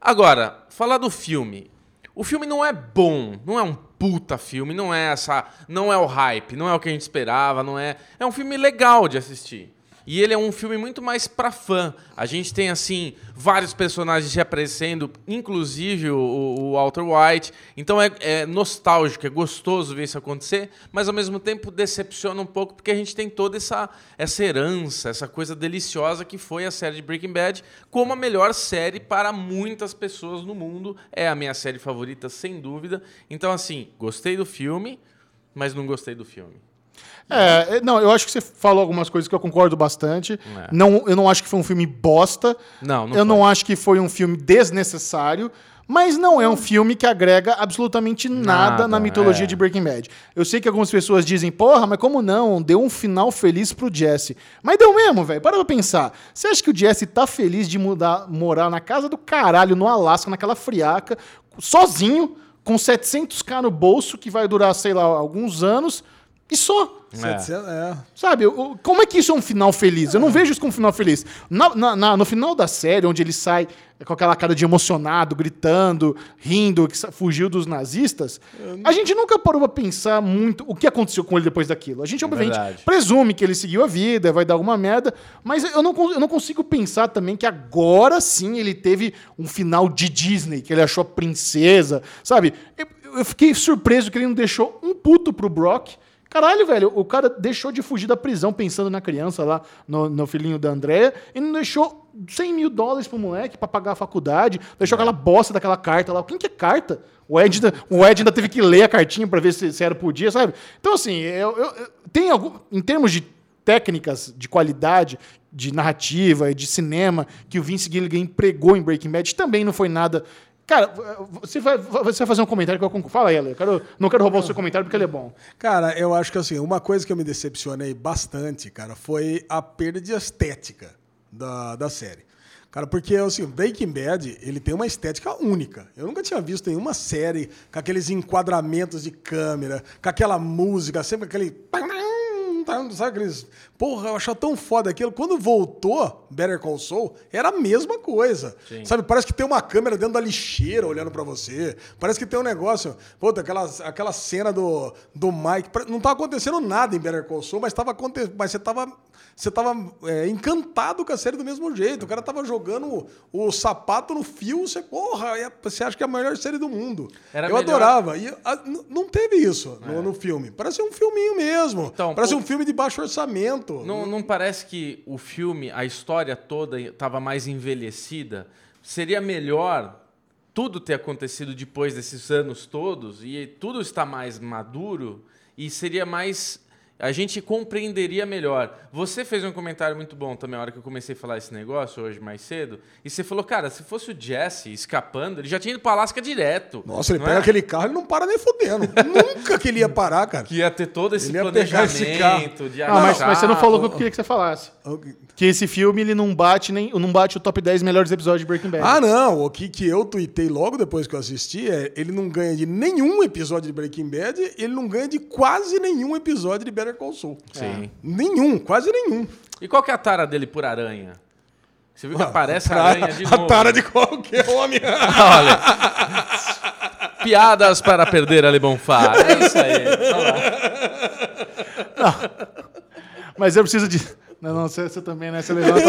[SPEAKER 2] Agora, falar do filme. O filme não é bom, não é um puta filme, não é essa, não é o hype, não é o que a gente esperava, não é, é um filme legal de assistir. E ele é um filme muito mais pra fã. A gente tem, assim, vários personagens reaparecendo, inclusive o, o Walter White. Então é, é nostálgico, é gostoso ver isso acontecer, mas ao mesmo tempo decepciona um pouco, porque a gente tem toda essa, essa herança, essa coisa deliciosa que foi a série de Breaking Bad, como a melhor série para muitas pessoas no mundo. É a minha série favorita, sem dúvida. Então, assim, gostei do filme, mas não gostei do filme.
[SPEAKER 1] É, não, eu acho que você falou algumas coisas que eu concordo bastante.
[SPEAKER 2] É.
[SPEAKER 1] Não, eu não acho que foi um filme bosta.
[SPEAKER 2] Não, não
[SPEAKER 1] Eu não
[SPEAKER 2] foi.
[SPEAKER 1] acho que foi um filme desnecessário. Mas não é um filme que agrega absolutamente nada,
[SPEAKER 2] Nada,
[SPEAKER 1] na mitologia
[SPEAKER 2] é.
[SPEAKER 1] de Breaking Bad. Eu sei que algumas pessoas dizem, porra, mas como não? Deu um final feliz pro Jesse. Mas deu mesmo, velho. Para pra pensar. Você acha que o Jesse tá feliz de mudar, morar na casa do caralho, no Alasca, naquela friaca, sozinho, com 700k no bolso, que vai durar, sei lá, alguns anos, e só?
[SPEAKER 3] 700, é.
[SPEAKER 1] Sabe, como é que isso é um final feliz? Eu não vejo isso como um final feliz. Na- na- no final da série, onde ele sai com aquela cara de emocionado, gritando, rindo, que fugiu dos nazistas, a gente nunca parou pra pensar muito o que aconteceu com ele depois daquilo. A gente, obviamente,
[SPEAKER 2] verdade.
[SPEAKER 1] presume que ele seguiu a vida, vai dar alguma merda, mas eu não, eu não consigo pensar também que agora sim ele teve um final de Disney, que ele achou a princesa, sabe? Eu, eu fiquei surpreso que ele não deixou um puto pro Brock. Caralho, velho, o cara deixou de fugir da prisão pensando na criança lá, no, no filhinho da Andréia, e não deixou 100 mil dólares pro moleque pra pagar a faculdade, deixou aquela bosta daquela carta lá. Quem que é carta? O Ed, o Ed ainda teve que ler a cartinha pra ver se, se era por dia, sabe? Então, assim, eu- eu- tem algum. Em termos de técnicas de qualidade, de narrativa e de cinema que o Vince Gilligan empregou em Breaking Bad, também não foi nada. Cara, você vai, você vai fazer um comentário que eu concordo. Fala aí, Ale. Eu quero- não quero roubar o seu comentário porque ele é bom.
[SPEAKER 3] Cara, eu acho que assim, uma coisa que eu me decepcionei bastante, cara, foi a perda de estética da, da série. Cara, porque assim, Breaking Bad, ele tem uma estética única. Eu nunca tinha visto nenhuma série com aqueles enquadramentos de câmera, com aquela música, sempre aquele. Sabe aqueles. Porra, eu achava tão foda aquilo. Quando voltou Better Call Saul, era a mesma coisa. Sabe, parece que tem uma câmera dentro da lixeira olhando pra você. Parece que tem um negócio. Puta, aquela, aquela cena do, do Mike. Não tava acontecendo nada em Better Call Saul, mas, tava mas você tava, você tava é, encantado com a série do mesmo jeito. O cara tava jogando o, o sapato no fio. Você, porra, é- você acha que é a melhor série do mundo.
[SPEAKER 2] Era
[SPEAKER 3] eu
[SPEAKER 2] melhor-
[SPEAKER 3] adorava. E a- não teve isso no, no filme. Parece um filminho mesmo.
[SPEAKER 2] Então,
[SPEAKER 3] Parece um filme de baixo orçamento.
[SPEAKER 2] Não, não parece que o filme, a história toda estava mais envelhecida? Seria melhor tudo ter acontecido depois desses anos todos e tudo está mais maduro e seria mais. A gente compreenderia melhor. Você fez um comentário muito bom também, na hora que eu comecei a falar esse negócio hoje mais cedo. E você falou, cara, se fosse o Jesse escapando, ele já tinha ido para Alasca direto.
[SPEAKER 3] Nossa, ele pega
[SPEAKER 2] é?
[SPEAKER 3] aquele carro e não para nem fudendo. Nunca que ele ia parar, cara.
[SPEAKER 2] Que ia ter todo esse
[SPEAKER 3] Ele pegar esse
[SPEAKER 2] planejamento de
[SPEAKER 1] Ah, mas, mas você não falou o que eu queria que você falasse. Que esse filme ele não bate nem não bate o top 10 melhores episódios de Breaking Bad.
[SPEAKER 3] Ah, não. O que, que eu tuitei logo depois que eu assisti é ele não ganha de nenhum episódio de Breaking Bad, ele não ganha de quase nenhum episódio de Better Call Saul.
[SPEAKER 2] Sim.
[SPEAKER 3] Nenhum, quase nenhum.
[SPEAKER 2] E qual que é a tara dele por aranha? Você viu que aparece a
[SPEAKER 3] Tara-
[SPEAKER 2] aranha de novo.
[SPEAKER 3] A tara de qualquer homem.
[SPEAKER 2] Olha. Piadas para perder a Lebonfá. É isso aí. Lá.
[SPEAKER 1] Mas eu preciso de. Não, não, você, você também, né? Você levanta.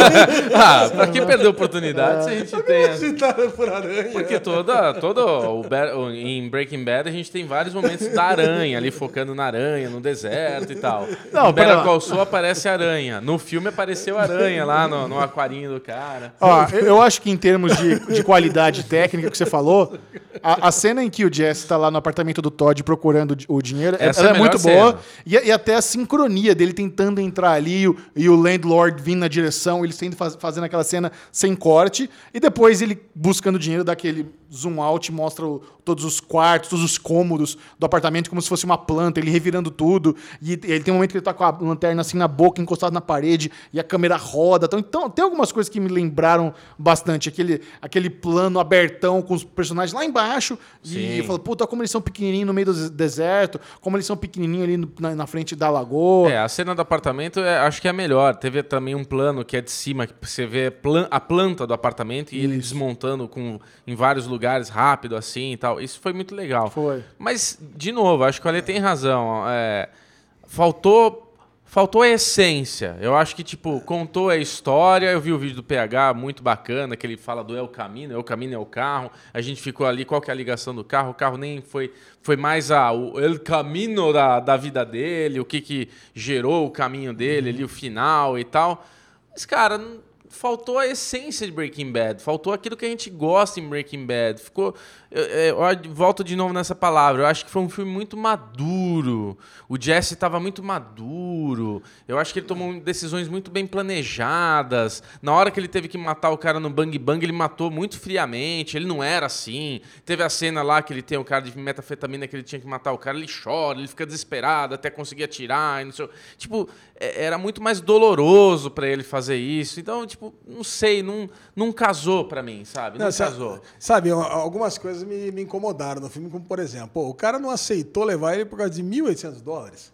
[SPEAKER 2] Ah, pra que perder oportunidade se a gente tem...
[SPEAKER 3] Por aranha.
[SPEAKER 2] Porque toda, todo o, o- em Breaking Bad a gente tem vários momentos da aranha ali focando na aranha, no deserto e tal.
[SPEAKER 1] Não,
[SPEAKER 2] no
[SPEAKER 1] pera
[SPEAKER 2] Better. Call Saul aparece aranha. No filme apareceu aranha lá no, no aquarinho do cara.
[SPEAKER 1] Ó, eu, eu acho que em termos de, de qualidade técnica que você falou, a, a cena em que o Jesse tá lá no apartamento do Todd procurando o di- o dinheiro,
[SPEAKER 2] Essa
[SPEAKER 1] ela
[SPEAKER 2] é
[SPEAKER 1] é muito boa. E, e até a sincronia dele tentando entrar ali e o, e o landlord vindo na direção, eles tendo faz- fazendo aquela cena sem corte. E depois ele buscando dinheiro, daquele zoom out, mostra o- todos os quartos, todos os cômodos do apartamento como se fosse uma planta, ele revirando tudo. E ele tem um momento que ele tá com a lanterna assim na boca, encostado na parede, e a câmera roda. Então, então tem algumas coisas que me lembraram bastante. Aquele, aquele plano abertão com os personagens lá embaixo. E
[SPEAKER 2] Sim.
[SPEAKER 1] eu falo, puta, como eles são pequenininhos no meio do deserto, como eles são pequenininhos ali no- na, na frente da lagoa.
[SPEAKER 2] É, a cena do apartamento é- acho que é a melhor. Teve também um plano que é de cima, que você vê plan- a planta do apartamento e ele desmontando com, em vários lugares rápido assim e tal. Isso foi muito legal.
[SPEAKER 1] Foi.
[SPEAKER 2] Mas, de novo, acho que o Ale tem razão. É, faltou Faltou a essência. Eu acho que, tipo, contou a história. Eu vi o vídeo do PH, muito bacana, que ele fala do El Camino. El Camino é o carro. A gente ficou ali, qual que é a ligação do carro? O carro nem foi... Foi mais a, o El Camino da, da vida dele, o que que gerou o caminho dele ali, o final e tal. Mas, cara, faltou a essência de Breaking Bad. Faltou aquilo que a gente gosta em Breaking Bad. Ficou... Eu, eu- eu volto de novo nessa palavra. Eu acho que foi um filme muito maduro. O Jesse estava muito maduro. Eu acho que ele tomou decisões muito bem planejadas. Na hora que ele teve que matar o cara no Bang Bang, ele matou muito friamente. Ele não era assim. Teve a cena lá que ele tem o cara de metafetamina que ele tinha que matar o cara. Ele chora, ele fica desesperado até conseguir atirar. Não sei. Tipo, é- era muito mais doloroso para ele fazer isso. Então, tipo, não sei, não, não casou para mim, sabe? Não,
[SPEAKER 3] Não,
[SPEAKER 2] casou.
[SPEAKER 3] Sabe, algumas coisas me, me incomodaram no filme, como por exemplo, pô, o cara não aceitou levar ele por causa de 1.800 dólares.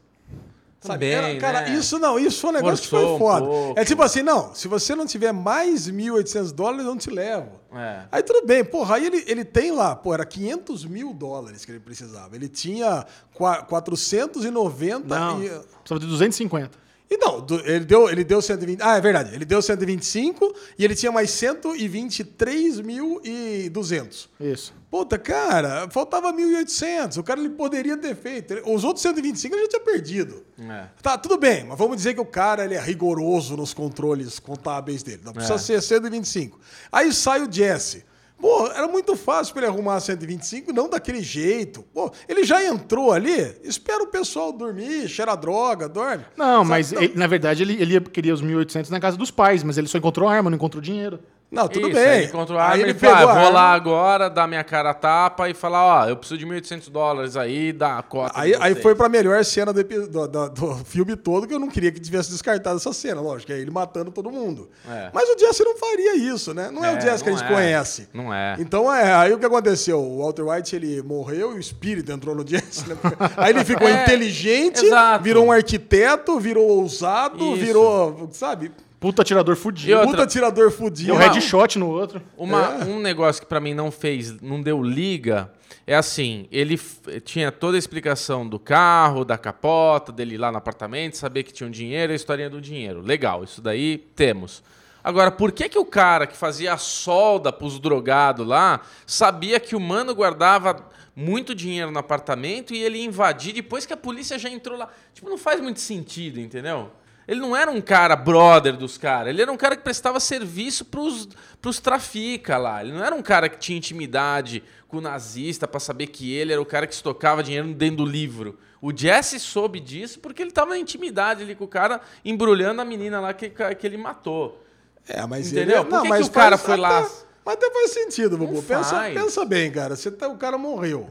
[SPEAKER 3] Sabe?
[SPEAKER 2] Também,
[SPEAKER 3] Era- cara,
[SPEAKER 2] né?
[SPEAKER 3] isso não, isso foi um negócio
[SPEAKER 2] Forçou
[SPEAKER 3] que
[SPEAKER 2] um
[SPEAKER 3] foi foda.
[SPEAKER 2] pouco.
[SPEAKER 3] é tipo assim, não, se você não tiver mais 1.800 dólares, eu não te levo.
[SPEAKER 2] É.
[SPEAKER 3] Aí tudo bem, porra, aí ele, ele tem lá, pô, era 500 mil dólares que ele precisava. Ele tinha qua- 490
[SPEAKER 1] Não,
[SPEAKER 3] e...
[SPEAKER 1] precisava de 250.
[SPEAKER 3] Então, ele deu, ele deu 120. Ah, é verdade. Ele deu 125 e ele tinha mais 123.200.
[SPEAKER 1] Isso.
[SPEAKER 3] Puta, cara, faltava 1.800. O cara ele poderia ter feito. Os outros 125 ele já tinha perdido.
[SPEAKER 2] É.
[SPEAKER 3] Tá, tudo bem, mas vamos dizer que o cara ele é rigoroso nos controles contábeis dele. Não precisa
[SPEAKER 2] É.
[SPEAKER 3] ser 125. Aí sai o Jesse. Pô, era muito fácil pra ele arrumar 125, não daquele jeito. Pô, ele já entrou ali, espera o pessoal dormir, cheira droga, dorme.
[SPEAKER 1] Não,
[SPEAKER 3] Sabe?
[SPEAKER 1] mas ele- na verdade ele, ele queria os 1.800 na casa dos pais, mas ele só encontrou arma, não encontrou dinheiro.
[SPEAKER 3] Não, tudo
[SPEAKER 2] Isso,
[SPEAKER 3] bem.
[SPEAKER 2] Aí ele encontrou a arma,
[SPEAKER 3] Aí
[SPEAKER 2] ele,
[SPEAKER 3] pegou
[SPEAKER 2] ah, vou lá agora, dar minha cara a tapa e falar, ó, eu preciso de 1.800 dólares aí, dá a cota.
[SPEAKER 3] Aí, aí foi pra melhor cena do, do- do- do filme todo, que eu não queria que tivesse descartado essa cena, lógico, é ele matando todo mundo.
[SPEAKER 2] É.
[SPEAKER 3] Mas o Jesse não faria isso, né? Não é, o
[SPEAKER 2] É,
[SPEAKER 3] Jesse que a gente
[SPEAKER 2] é.
[SPEAKER 3] conhece.
[SPEAKER 2] Não é.
[SPEAKER 3] Então, é, aí o que aconteceu? O Walter White, ele morreu e o espírito entrou no Jesse, né? Aí ele ficou
[SPEAKER 2] É,
[SPEAKER 3] inteligente,
[SPEAKER 2] exato.
[SPEAKER 3] virou um arquiteto, virou ousado,
[SPEAKER 2] Isso.
[SPEAKER 3] virou, sabe?
[SPEAKER 1] Puta atirador fudido.
[SPEAKER 2] E outra-
[SPEAKER 3] Puta atirador
[SPEAKER 1] E
[SPEAKER 3] fudido.
[SPEAKER 1] o headshot no outro.
[SPEAKER 2] Uma-
[SPEAKER 3] É.
[SPEAKER 2] Um negócio que pra mim não fez, não deu liga, é assim, ele f- tinha toda a explicação do carro, da capota, dele ir lá no apartamento, saber que tinha um dinheiro, a historinha do dinheiro. Legal, isso daí temos. Agora, por que, que o cara que fazia a solda pros drogados lá sabia que o mano guardava muito dinheiro no apartamento e ele ia invadir depois que a polícia já entrou lá? Tipo, não faz muito sentido, entendeu? Ele não era um cara brother dos caras, ele era um cara que prestava serviço pros, pros trafica lá. Ele não era um cara que tinha intimidade com o nazista pra saber que ele era o cara que estocava dinheiro dentro do livro. O Jesse soube disso porque ele tava na intimidade ali com o cara, embrulhando a menina lá que, que ele matou.
[SPEAKER 3] É, mas
[SPEAKER 2] Entendeu?
[SPEAKER 3] ele...
[SPEAKER 2] Por que que o cara foi lá?
[SPEAKER 3] até- Mas até faz sentido, Bubu. Pensa, pensa bem, cara. Você tá- o cara morreu.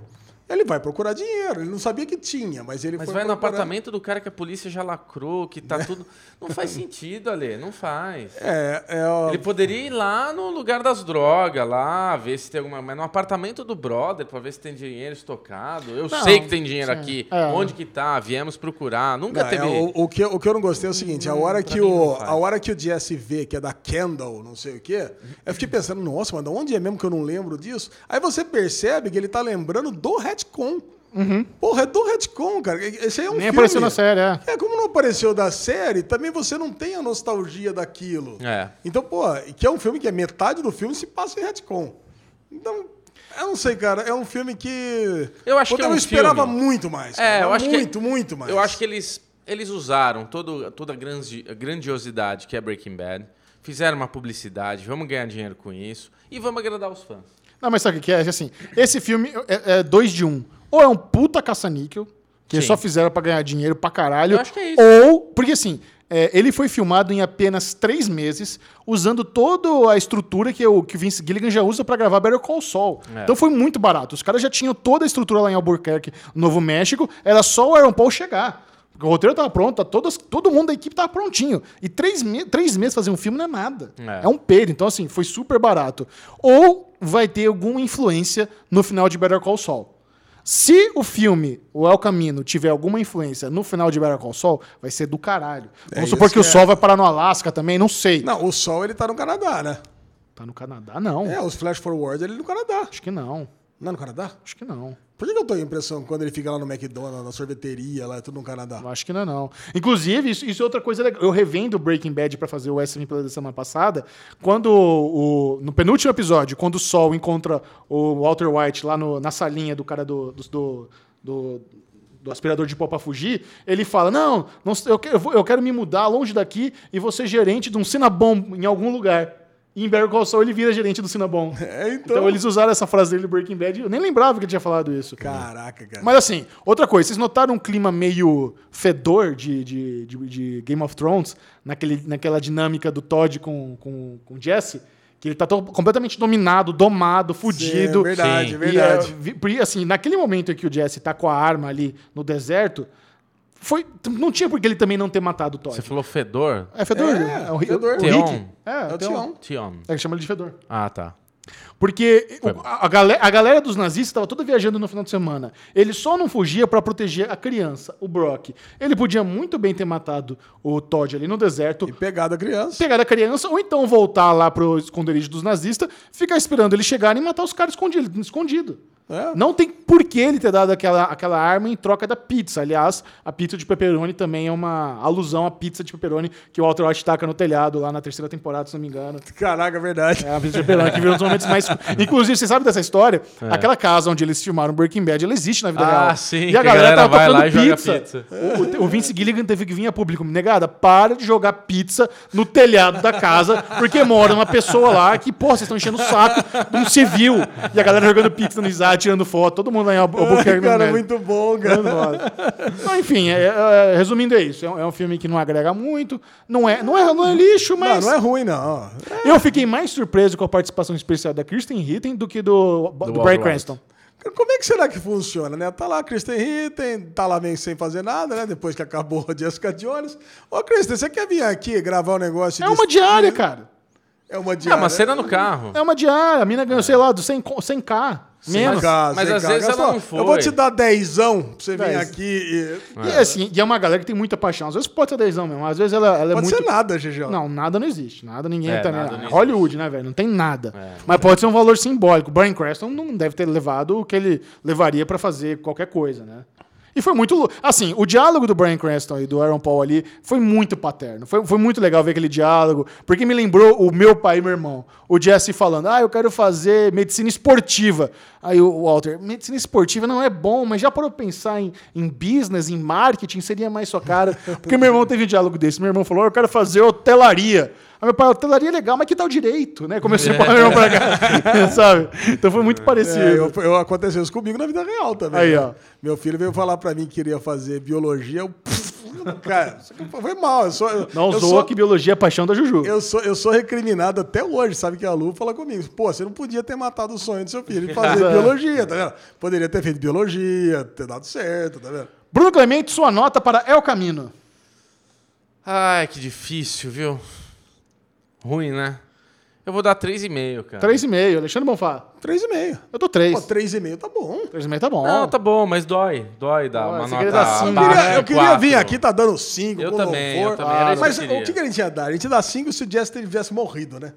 [SPEAKER 3] Ele vai procurar dinheiro. Ele não sabia que tinha, mas ele
[SPEAKER 2] Mas
[SPEAKER 3] foi
[SPEAKER 2] vai no
[SPEAKER 3] procurar-
[SPEAKER 2] apartamento do cara que a polícia já lacrou, que tá tudo. Não faz sentido, Ale, não faz.
[SPEAKER 3] É, é... ó,
[SPEAKER 2] Ele poderia ir lá no lugar das drogas, lá, ver se tem alguma. Mas no apartamento do brother, pra ver se tem dinheiro estocado. Eu
[SPEAKER 1] Não,
[SPEAKER 2] sei que tem dinheiro
[SPEAKER 1] sim.
[SPEAKER 2] aqui.
[SPEAKER 1] É.
[SPEAKER 2] Onde que tá? Viemos procurar. Nunca
[SPEAKER 3] Não,
[SPEAKER 2] teve.
[SPEAKER 3] é, o, o que, eu- o que eu não gostei é o seguinte, a hora, que o, a hora que o Jesse vê que é da Kendall, não sei o quê, eu fiquei pensando, nossa, mas de onde é mesmo que eu não lembro disso? Aí você percebe que ele tá lembrando do retcon. Porra, é do retcon, cara. Esse aí é um
[SPEAKER 1] Nem
[SPEAKER 3] filme.
[SPEAKER 1] apareceu na série, é.
[SPEAKER 3] É, como não apareceu da série, também você não tem a nostalgia daquilo.
[SPEAKER 2] É.
[SPEAKER 3] Então, pô, que é um filme que é metade do filme se passa em retcon. Então, eu não sei, cara, é um filme que...
[SPEAKER 2] Eu acho que
[SPEAKER 3] Puta,
[SPEAKER 2] é um
[SPEAKER 3] eu esperava
[SPEAKER 2] filme.
[SPEAKER 3] muito mais.
[SPEAKER 2] É,
[SPEAKER 3] cara,
[SPEAKER 2] eu acho que-
[SPEAKER 3] muito, muito mais.
[SPEAKER 2] Eu acho que eles, eles usaram todo, toda a grandi- a grandiosidade que é Breaking Bad, fizeram uma publicidade, vamos ganhar dinheiro com isso e vamos agradar os fãs.
[SPEAKER 1] Não, mas sabe o que é? Assim, esse filme é, é dois de um. Ou é um puta caça-níquel, que
[SPEAKER 2] Sim.
[SPEAKER 1] só fizeram pra ganhar dinheiro pra caralho.
[SPEAKER 2] Eu acho que é isso.
[SPEAKER 1] Ou, porque assim, é, ele foi filmado em apenas três meses, usando toda a estrutura que o, que o Vince Gilligan já usa pra gravar Better Call Saul.
[SPEAKER 2] É.
[SPEAKER 1] Então foi muito barato. Os caras já tinham toda a estrutura lá em Albuquerque, Novo México, era só o Aaron Paul chegar. Porque o roteiro tava pronto, tá todas, todo mundo da equipe tava prontinho. E três, me- três meses fazer um filme não é nada.
[SPEAKER 2] É.
[SPEAKER 1] É, um peido. Então, assim, foi super barato. Ou vai ter alguma influência no final de Better Call Saul. Se o filme, o El Camino, tiver alguma influência no final de Better Call Saul, vai ser do caralho. Vamos
[SPEAKER 3] É
[SPEAKER 1] supor
[SPEAKER 3] isso
[SPEAKER 1] que o
[SPEAKER 3] que é.
[SPEAKER 1] Sol vai parar no Alasca também, não sei.
[SPEAKER 3] Não, o Sol ele tá no Canadá, né?
[SPEAKER 1] Tá no Canadá? Não.
[SPEAKER 3] É, os Flash Forward ele no Canadá.
[SPEAKER 1] Acho que não.
[SPEAKER 3] Não é no Canadá?
[SPEAKER 1] Acho que não.
[SPEAKER 3] Por que, que eu tenho a impressão que quando ele fica lá no McDonald's, na sorveteria, lá é tudo no Canadá?
[SPEAKER 1] Acho que não é não. Inclusive, isso, isso é outra coisa legal. Eu revendo Breaking Bad pra fazer o SM pela da semana passada. Quando o, no penúltimo episódio, quando o Sol encontra o Walter White lá no- na salinha do cara do, do, do, do- do aspirador de pó pra fugir, ele fala: Não, não eu, que- eu vou- eu quero me mudar longe daqui e vou ser gerente de um Cinnabon em algum lugar. E em Better Call Saul ele vira gerente do Cinnabon.
[SPEAKER 3] É, então.
[SPEAKER 1] Então eles usaram essa frase dele do Breaking Bad. Eu nem lembrava que ele tinha falado isso.
[SPEAKER 3] Caraca, cara.
[SPEAKER 1] Mas assim, outra coisa, vocês notaram um clima meio fedor de, de, de, de Game of Thrones, naquele, naquela dinâmica do Todd com, com, com Jesse? Que ele tá completamente dominado, domado, fudido.
[SPEAKER 3] Sim, é verdade,
[SPEAKER 2] Sim.
[SPEAKER 3] é verdade.
[SPEAKER 1] E, é, assim, naquele momento em que o Jesse tá com a arma ali no deserto, foi, não tinha por que ele também não ter matado o Todd.
[SPEAKER 2] Você falou fedor?
[SPEAKER 1] É fedor.
[SPEAKER 3] É,
[SPEAKER 1] É, o,
[SPEAKER 3] fedor.
[SPEAKER 1] o
[SPEAKER 2] Theon.
[SPEAKER 1] Rick. É,
[SPEAKER 3] É
[SPEAKER 1] é
[SPEAKER 3] o
[SPEAKER 1] o
[SPEAKER 3] Tion.
[SPEAKER 1] É que chama ele de fedor.
[SPEAKER 2] Ah, tá.
[SPEAKER 1] Porque o- a, a galera, a galera dos nazistas estava toda viajando no final de semana. Ele só não fugia para proteger a criança, o Brock. Ele podia muito bem ter matado o Todd ali no deserto,
[SPEAKER 3] E pegado a criança.
[SPEAKER 1] pegar a criança, ou então voltar lá pro esconderijo dos nazistas, ficar esperando eles chegarem e matar os caras escondido. escondido.
[SPEAKER 3] É.
[SPEAKER 1] Não tem por que ele ter dado aquela, aquela arma em troca da pizza. Aliás, a pizza de pepperoni também é uma alusão à pizza de pepperoni que o Walter White taca no telhado lá na terceira temporada, se não me engano.
[SPEAKER 3] Caraca, é verdade.
[SPEAKER 1] É, a pizza de pepperoni que virou um dos momentos mais. Inclusive, você sabe dessa história? Aquela casa onde eles filmaram Breaking Bad, ela existe na vida
[SPEAKER 2] É. Ah,
[SPEAKER 1] real.
[SPEAKER 2] sim,
[SPEAKER 1] E a
[SPEAKER 2] a
[SPEAKER 1] galera,
[SPEAKER 2] galera
[SPEAKER 1] tava tocando pizza.
[SPEAKER 2] pizza.
[SPEAKER 1] O, o- o Vince Gilligan teve que vir a público. Negada, para de jogar pizza no telhado da casa, porque mora uma pessoa lá que, pô, vocês estão enchendo o saco de um civil. E a galera jogando pizza no Isaac, tirando foto, todo mundo lá em Albu- Albuquerque. no
[SPEAKER 3] cara, muito bom, cara.
[SPEAKER 1] Então, enfim, é- é- resumindo é isso. É um, é um filme que não agrega muito. Não é, não é, não é lixo, mas.
[SPEAKER 3] Não, não é ruim, não.
[SPEAKER 1] Eu fiquei mais surpreso com a participação especial da Kristen Ritten do que do, do,
[SPEAKER 2] White.
[SPEAKER 1] Cranston.
[SPEAKER 3] Como é que será que funciona, né? Tá lá a Kristen Ritten, tá lá meio sem fazer nada, né? Depois que acabou a Jessica Jones. Ô, Kristen, você quer vir aqui gravar um negócio
[SPEAKER 1] É
[SPEAKER 3] de-
[SPEAKER 1] uma diária, cara.
[SPEAKER 3] É uma
[SPEAKER 2] É
[SPEAKER 3] diária.
[SPEAKER 2] uma cena no carro.
[SPEAKER 1] É uma diária. A mina ganhou, sei lá, do 100, co- 100k. Menos.
[SPEAKER 2] Mas às vezes ela não foi.
[SPEAKER 3] Eu vou te dar dezão pra você vir
[SPEAKER 1] Dez.
[SPEAKER 3] aqui e...
[SPEAKER 1] E, assim, e é uma galera que tem muita paixão. Às vezes pode ser dezão mesmo. Às vezes ela, ela é
[SPEAKER 3] Pode
[SPEAKER 1] muito...
[SPEAKER 3] ser nada, GG.
[SPEAKER 1] Não, nada não existe. Nada, ninguém
[SPEAKER 2] É,
[SPEAKER 1] tá
[SPEAKER 2] nada
[SPEAKER 1] nem-
[SPEAKER 2] existe.
[SPEAKER 1] Hollywood, né, velho? Não tem nada. Mas pode ser um valor simbólico. O Brian Cranston não deve ter levado o que ele levaria pra fazer qualquer coisa, né? E foi muito. Assim, o diálogo do Brian Cranston e do Aaron Paul ali foi muito paterno. Foi, foi muito legal ver aquele diálogo, porque me lembrou o meu pai e meu irmão. O Jesse falando: Ah, eu quero fazer medicina esportiva. Aí o Walter: Medicina esportiva não é bom, mas já parou pensar em, em business, em marketing, seria mais sua cara. Porque meu irmão teve um diálogo desse. Meu irmão falou: Eu quero fazer hotelaria. Aí meu pai, hotelaria é legal, mas que tal direito, né? Comecei a falar meu irmão pra cá, sabe? Então foi muito parecido.
[SPEAKER 3] É, eu, eu, aconteceu isso comigo na vida real também.
[SPEAKER 1] Aí,
[SPEAKER 3] né?
[SPEAKER 1] ó.
[SPEAKER 3] Meu filho veio falar pra mim que queria fazer biologia. Eu, cara, foi mal. Eu sou, eu,
[SPEAKER 1] Não
[SPEAKER 3] eu
[SPEAKER 1] zoa
[SPEAKER 3] sou,
[SPEAKER 1] que biologia é a paixão da Juju.
[SPEAKER 3] eu sou, eu sou recriminado até hoje, sabe que a Lu fala comigo. Pô, você não podia ter matado o sonho do seu filho de fazer biologia, tá vendo? Poderia ter feito biologia, ter dado certo, tá vendo?
[SPEAKER 1] Bruno Clemente, sua nota para El Camino.
[SPEAKER 2] Ai, que difícil, viu? Ruim, né? Eu vou dar 3,5, cara.
[SPEAKER 1] 3,5. Alexandre Bonfá.
[SPEAKER 3] 3,5.
[SPEAKER 1] Eu dou 3.
[SPEAKER 3] Pô, 3,5 tá bom.
[SPEAKER 1] 3,5 tá bom.
[SPEAKER 2] Não, tá bom, mas dói. Dói dar uma
[SPEAKER 1] você
[SPEAKER 2] nota
[SPEAKER 1] queria dar.
[SPEAKER 3] Eu queria, eu queria vir aqui, tá dando 5.
[SPEAKER 2] Eu também, eu também, isso
[SPEAKER 3] Mas
[SPEAKER 2] que eu
[SPEAKER 3] o que, que a gente ia dar? A gente dá 5 se o Jess tivesse morrido, né?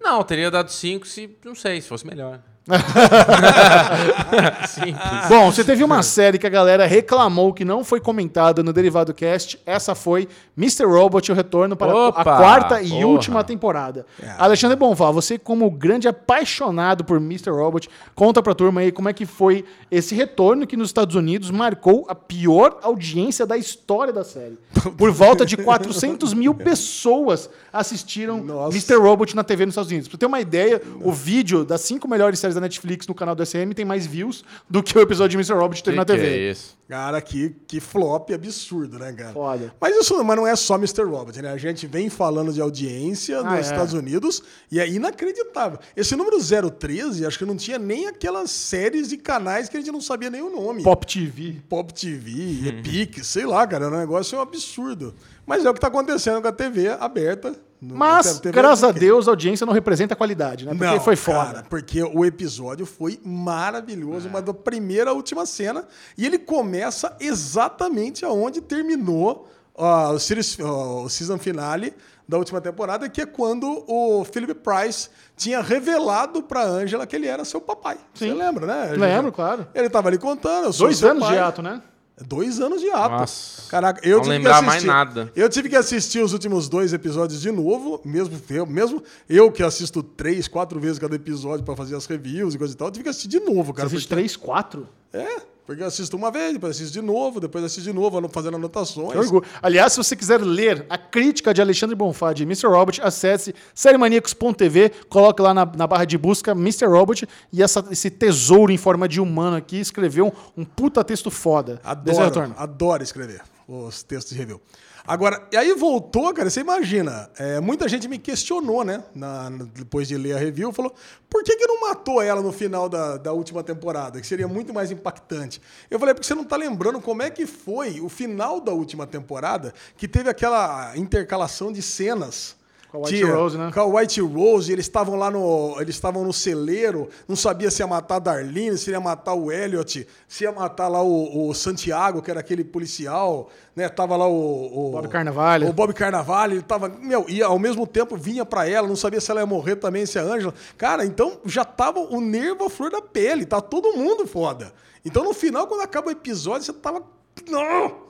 [SPEAKER 2] Não, eu teria dado 5 se, não sei, se fosse melhor.
[SPEAKER 1] Bom, você teve uma série que a galera reclamou que não foi comentada no Derivado Cast. Essa foi Mr. Robot, o retorno para
[SPEAKER 2] Opa,
[SPEAKER 1] a quarta e
[SPEAKER 2] porra.
[SPEAKER 1] última temporada. Alexandre Bonfá, você como grande apaixonado por Mr. Robot, conta pra turma aí como é que foi esse retorno que nos Estados Unidos marcou a pior audiência da história da série. Por volta de 400 mil pessoas assistiram
[SPEAKER 3] Nossa.
[SPEAKER 1] Mr. Robot na TV nos Estados Unidos. Pra ter uma ideia, o vídeo das cinco melhores séries da Netflix no canal do SM tem mais views do que o episódio de Mr. Robot teve
[SPEAKER 2] Que
[SPEAKER 1] na
[SPEAKER 2] que
[SPEAKER 1] TV.
[SPEAKER 2] é isso?
[SPEAKER 3] Cara, que, que flop absurdo, né, cara?
[SPEAKER 1] Foda.
[SPEAKER 3] Mas isso mas não é só Mr. Robot, né? A gente vem falando de audiência nos
[SPEAKER 1] Ah, é.
[SPEAKER 3] Estados Unidos e é inacreditável. Esse número 013, acho que não tinha nem aquelas séries e canais que a gente não sabia nem o nome.
[SPEAKER 1] Pop TV.
[SPEAKER 3] Pop TV, Epic, sei lá, cara. O negócio é um absurdo. Mas é o que tá acontecendo com a TV aberta. No-
[SPEAKER 1] Mas, graças a. Deus, a audiência não representa a qualidade, né? Porque
[SPEAKER 3] Não,
[SPEAKER 1] foi foda.
[SPEAKER 3] cara, porque o episódio foi maravilhoso, uma da primeira à última cena. E ele começa exatamente aonde terminou ó, o, series, ó, o season finale da última temporada, que é quando o Philip Price tinha revelado pra Angela que ele era seu papai. Você
[SPEAKER 1] Sim.
[SPEAKER 3] lembra, né?
[SPEAKER 1] Lembro, claro.
[SPEAKER 3] Ele tava ali contando. Eu sou
[SPEAKER 1] Dois
[SPEAKER 3] seu
[SPEAKER 1] anos
[SPEAKER 3] pai.
[SPEAKER 1] de ato, né?
[SPEAKER 3] Dois anos de ato.
[SPEAKER 2] Nossa.
[SPEAKER 3] Caraca, eu
[SPEAKER 2] Não
[SPEAKER 3] tive
[SPEAKER 2] lembrar
[SPEAKER 3] que
[SPEAKER 2] mais
[SPEAKER 3] assistir.
[SPEAKER 2] nada.
[SPEAKER 3] Eu tive que assistir os últimos dois episódios de novo, mesmo eu, mesmo eu que assisto três, quatro vezes cada episódio pra fazer as reviews e coisa e tal, eu tive que assistir de novo, cara.
[SPEAKER 1] Você assiste
[SPEAKER 3] porque-
[SPEAKER 1] três, quatro?
[SPEAKER 3] É, porque eu assisto uma vez, depois assisto de novo, depois assisto de novo, fazendo anotações.
[SPEAKER 1] Aliás, se você quiser ler a crítica de Alexandre Bonfá de Mr. Robot, acesse sériemaníacos.tv, coloque lá na, na barra de busca Mr. Robot e essa- esse tesouro em forma de humano aqui escreveu um, um puta texto foda.
[SPEAKER 3] Adoro, adoro escrever os textos de review. Agora, e aí voltou, cara, você imagina, é, muita gente me questionou, né, na- depois de ler a review, falou, por que que não matou ela no final da, da última temporada, que seria muito mais impactante? Eu falei, porque você não tá lembrando como é que foi o final da última temporada, que teve aquela intercalação de cenas
[SPEAKER 1] Com a White
[SPEAKER 3] Tinha-
[SPEAKER 1] Rose, né?
[SPEAKER 3] Com a White Rose, eles estavam lá no. Eles estavam no celeiro, não sabia se ia matar a Darlene, se ia matar o Elliot, se ia matar lá o, o Santiago, que era aquele policial, né? Tava lá o. o
[SPEAKER 1] Bob Carnavale.
[SPEAKER 3] O Bob Carnavale, ele tava. Meu, e ao mesmo tempo vinha pra ela, não sabia se ela ia morrer também, se a Ângela. Cara, então já tava o nervo à flor da pele, tá todo mundo foda. Então no final, quando acaba o episódio, você tava. Não!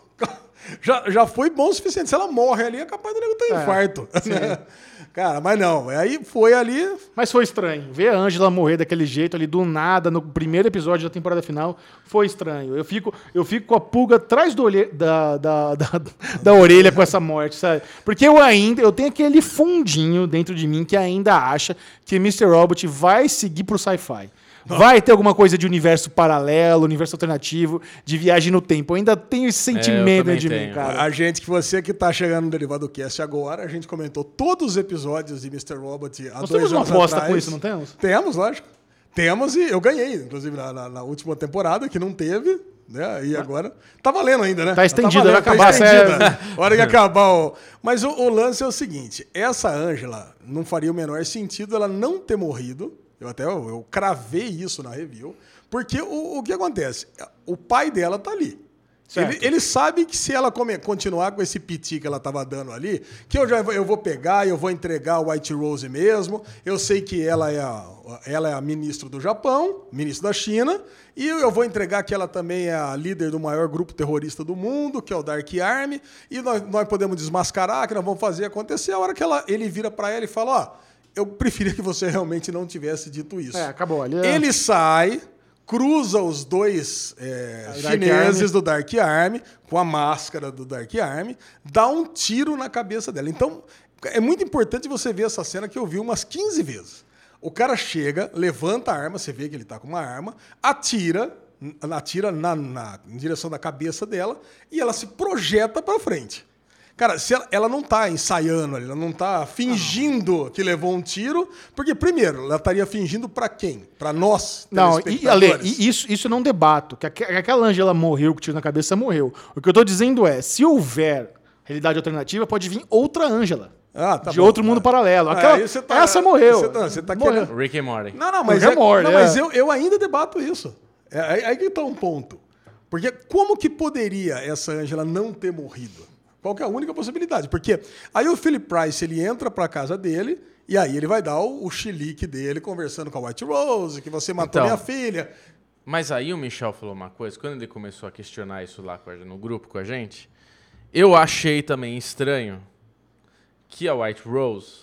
[SPEAKER 3] Já, já foi bom o suficiente. Se ela morre ali, é capaz do nego ter
[SPEAKER 1] É,
[SPEAKER 3] infarto. Cara, mas não. Aí foi ali.
[SPEAKER 1] Mas foi estranho. Ver a Angela morrer daquele jeito ali, do nada, no primeiro episódio da temporada final, foi estranho. Eu fico, eu fico com a pulga atrás do olhe- da, da, da, da orelha com essa morte, sabe? Porque eu ainda, eu tenho aquele fundinho dentro de mim que ainda acha que Mr. Robot vai seguir pro sci-fi. Vai ter alguma coisa de universo paralelo, universo alternativo, de viagem no tempo. Eu ainda tenho esse sentimento
[SPEAKER 2] também
[SPEAKER 1] dentro de mim, cara.
[SPEAKER 3] A gente, que você que tá chegando no Derivado Cast agora, a gente comentou todos os episódios de Mr. Robot há
[SPEAKER 1] Nós
[SPEAKER 3] dois
[SPEAKER 1] temos uma
[SPEAKER 3] anos
[SPEAKER 1] aposta
[SPEAKER 3] atrás.
[SPEAKER 1] com isso, não temos?
[SPEAKER 3] Temos, lógico. Temos e eu ganhei, inclusive, na, na- na última temporada, que não teve. Né? E agora. Tá valendo ainda, né?
[SPEAKER 1] Tá estendida,
[SPEAKER 3] valendo,
[SPEAKER 1] vai acabar,
[SPEAKER 3] estendida. Hora que acabar o. Mas o, o lance é o seguinte: essa Ângela não faria o menor sentido ela não ter morrido. Eu até eu, eu cravei isso na review. Porque o, o que acontece? O pai dela tá ali. Ele, ele sabe que se ela come- continuar com esse piti que ela tava dando ali, que eu já vou- eu vou pegar, eu vou entregar o White Rose mesmo. Eu sei que ela é a, ela é a ministra do Japão, ministro da China, e eu vou entregar que ela também é a líder do maior grupo terrorista do mundo, que é o Dark Army, e nós, nós podemos desmascarar, que nós vamos fazer acontecer. A hora que ela, ele vira para ela e fala: Ó, eu preferia que você realmente não tivesse dito isso.
[SPEAKER 1] É, acabou ali. é-
[SPEAKER 3] Ele sai, cruza os dois é, chineses
[SPEAKER 1] Army.
[SPEAKER 3] do Dark Army, com a máscara do Dark Army, dá um tiro na cabeça dela. Então, é muito importante você ver essa cena que eu vi umas 15 vezes. O cara chega, levanta a arma, você vê que ele tá com uma arma, atira, atira na, na- em direção da cabeça dela e ela se projeta para frente. Cara, se ela, ela não tá ensaiando ali, ela não tá fingindo que levou um tiro, porque, primeiro, ela estaria fingindo para quem? Para nós,
[SPEAKER 1] Não, e, Ale, e isso, isso eu não debato. Que aque- aquela Angela morreu com tiro na cabeça, morreu. O que eu tô dizendo é, se houver realidade alternativa, pode vir outra Angela.
[SPEAKER 3] Ah, tá
[SPEAKER 1] de
[SPEAKER 3] bom.
[SPEAKER 1] outro mundo paralelo.
[SPEAKER 3] Ah,
[SPEAKER 1] Aquela-
[SPEAKER 3] tá-
[SPEAKER 1] essa morreu.
[SPEAKER 3] Você tá, você tá
[SPEAKER 1] Morreu.
[SPEAKER 3] querendo...
[SPEAKER 2] Rick and Morty.
[SPEAKER 3] Não, não, mas, é,
[SPEAKER 1] Remor,
[SPEAKER 3] não,
[SPEAKER 1] é.
[SPEAKER 3] mas eu, eu ainda debato isso. É, aí, aí que tá um ponto. Porque como que poderia essa Angela não ter morrido? Qual que é a única possibilidade? Porque aí o Philip Price ele entra pra casa dele e aí ele vai dar o, o chilique dele conversando com a White Rose, que você matou
[SPEAKER 2] Então.
[SPEAKER 3] minha filha.
[SPEAKER 2] Mas aí o Michel falou uma coisa, quando ele começou a questionar isso lá no grupo com a gente, eu achei também estranho que a White Rose,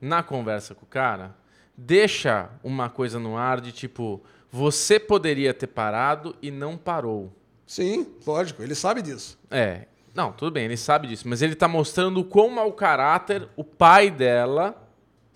[SPEAKER 2] na conversa com o cara, deixa uma coisa no ar de tipo, você poderia ter parado e não parou.
[SPEAKER 3] Sim, lógico, ele sabe disso.
[SPEAKER 2] É, não, tudo bem, ele sabe disso, mas ele tá mostrando o quão mau caráter o pai dela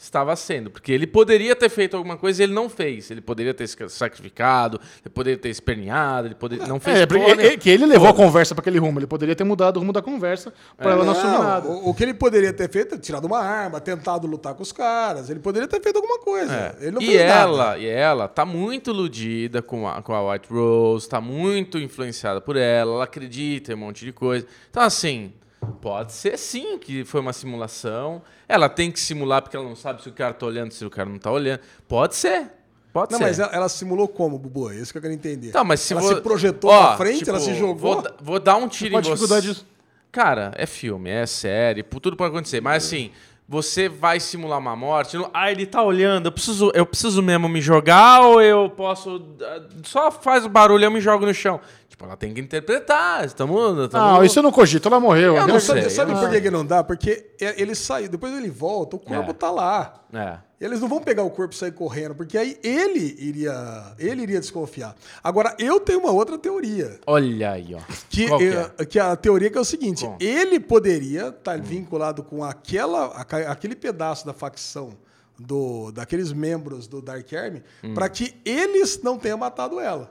[SPEAKER 2] estava sendo. Porque ele poderia ter feito alguma coisa e ele não fez. Ele poderia ter se sacrificado, ele poderia ter esperneado, ele poderia... não fez
[SPEAKER 1] É, ele-
[SPEAKER 2] nenhuma.
[SPEAKER 1] que ele levou a conversa para aquele rumo. Ele poderia ter mudado o rumo da conversa para ela não assumir nada.
[SPEAKER 3] o, o que ele poderia ter feito é tirado uma arma, tentado lutar com os caras. Ele poderia ter feito alguma coisa.
[SPEAKER 2] É.
[SPEAKER 3] Ele não
[SPEAKER 2] e
[SPEAKER 3] fez
[SPEAKER 2] ela,
[SPEAKER 3] nada.
[SPEAKER 2] e ela tá muito iludida com a, com a White Rose, tá muito influenciada por ela, ela acredita em um monte de coisa. Então, assim, pode ser sim que foi uma simulação. Ela tem que simular porque ela não sabe se o cara tá olhando, se o cara não tá olhando. Pode ser. Pode
[SPEAKER 3] Não,
[SPEAKER 2] ser.
[SPEAKER 3] mas ela, ela simulou como, Bubu? É isso que eu quero entender.
[SPEAKER 2] Tá, mas se
[SPEAKER 3] ela
[SPEAKER 2] vo-
[SPEAKER 3] se projetou
[SPEAKER 2] Ó,
[SPEAKER 3] pra frente,
[SPEAKER 2] tipo,
[SPEAKER 3] ela se jogou.
[SPEAKER 2] Vou, vou dar um tiro
[SPEAKER 1] Qual a
[SPEAKER 2] em você.
[SPEAKER 1] dificuldade?
[SPEAKER 2] Cara, é filme, é série, tudo pode acontecer. Mas assim, você vai simular uma morte. não- Ah, ele tá olhando, eu preciso, eu preciso mesmo me jogar ou eu posso. ah, Só faz o barulho e eu me jogo no chão. Tipo, ela tem que interpretar. Estamos.
[SPEAKER 1] Não, isso eu não cogito, ela morreu.
[SPEAKER 2] Eu não
[SPEAKER 3] Sabe,
[SPEAKER 2] sei,
[SPEAKER 3] sabe
[SPEAKER 2] eu
[SPEAKER 3] por que, que não dá? Porque é- ele sai, depois ele volta, o corpo
[SPEAKER 2] É.
[SPEAKER 3] tá lá.
[SPEAKER 2] É.
[SPEAKER 3] Eles não vão pegar o corpo e sair correndo, porque aí ele iria, ele iria desconfiar. Agora, eu tenho uma outra teoria.
[SPEAKER 2] Olha aí, ó.
[SPEAKER 3] Que,
[SPEAKER 2] Qual que
[SPEAKER 3] é-
[SPEAKER 2] é?
[SPEAKER 3] que a teoria que é o seguinte:
[SPEAKER 2] Bom.
[SPEAKER 3] ele poderia estar vinculado com aquela, aquele pedaço da facção do, daqueles membros do Dark Army para que eles não tenham matado ela.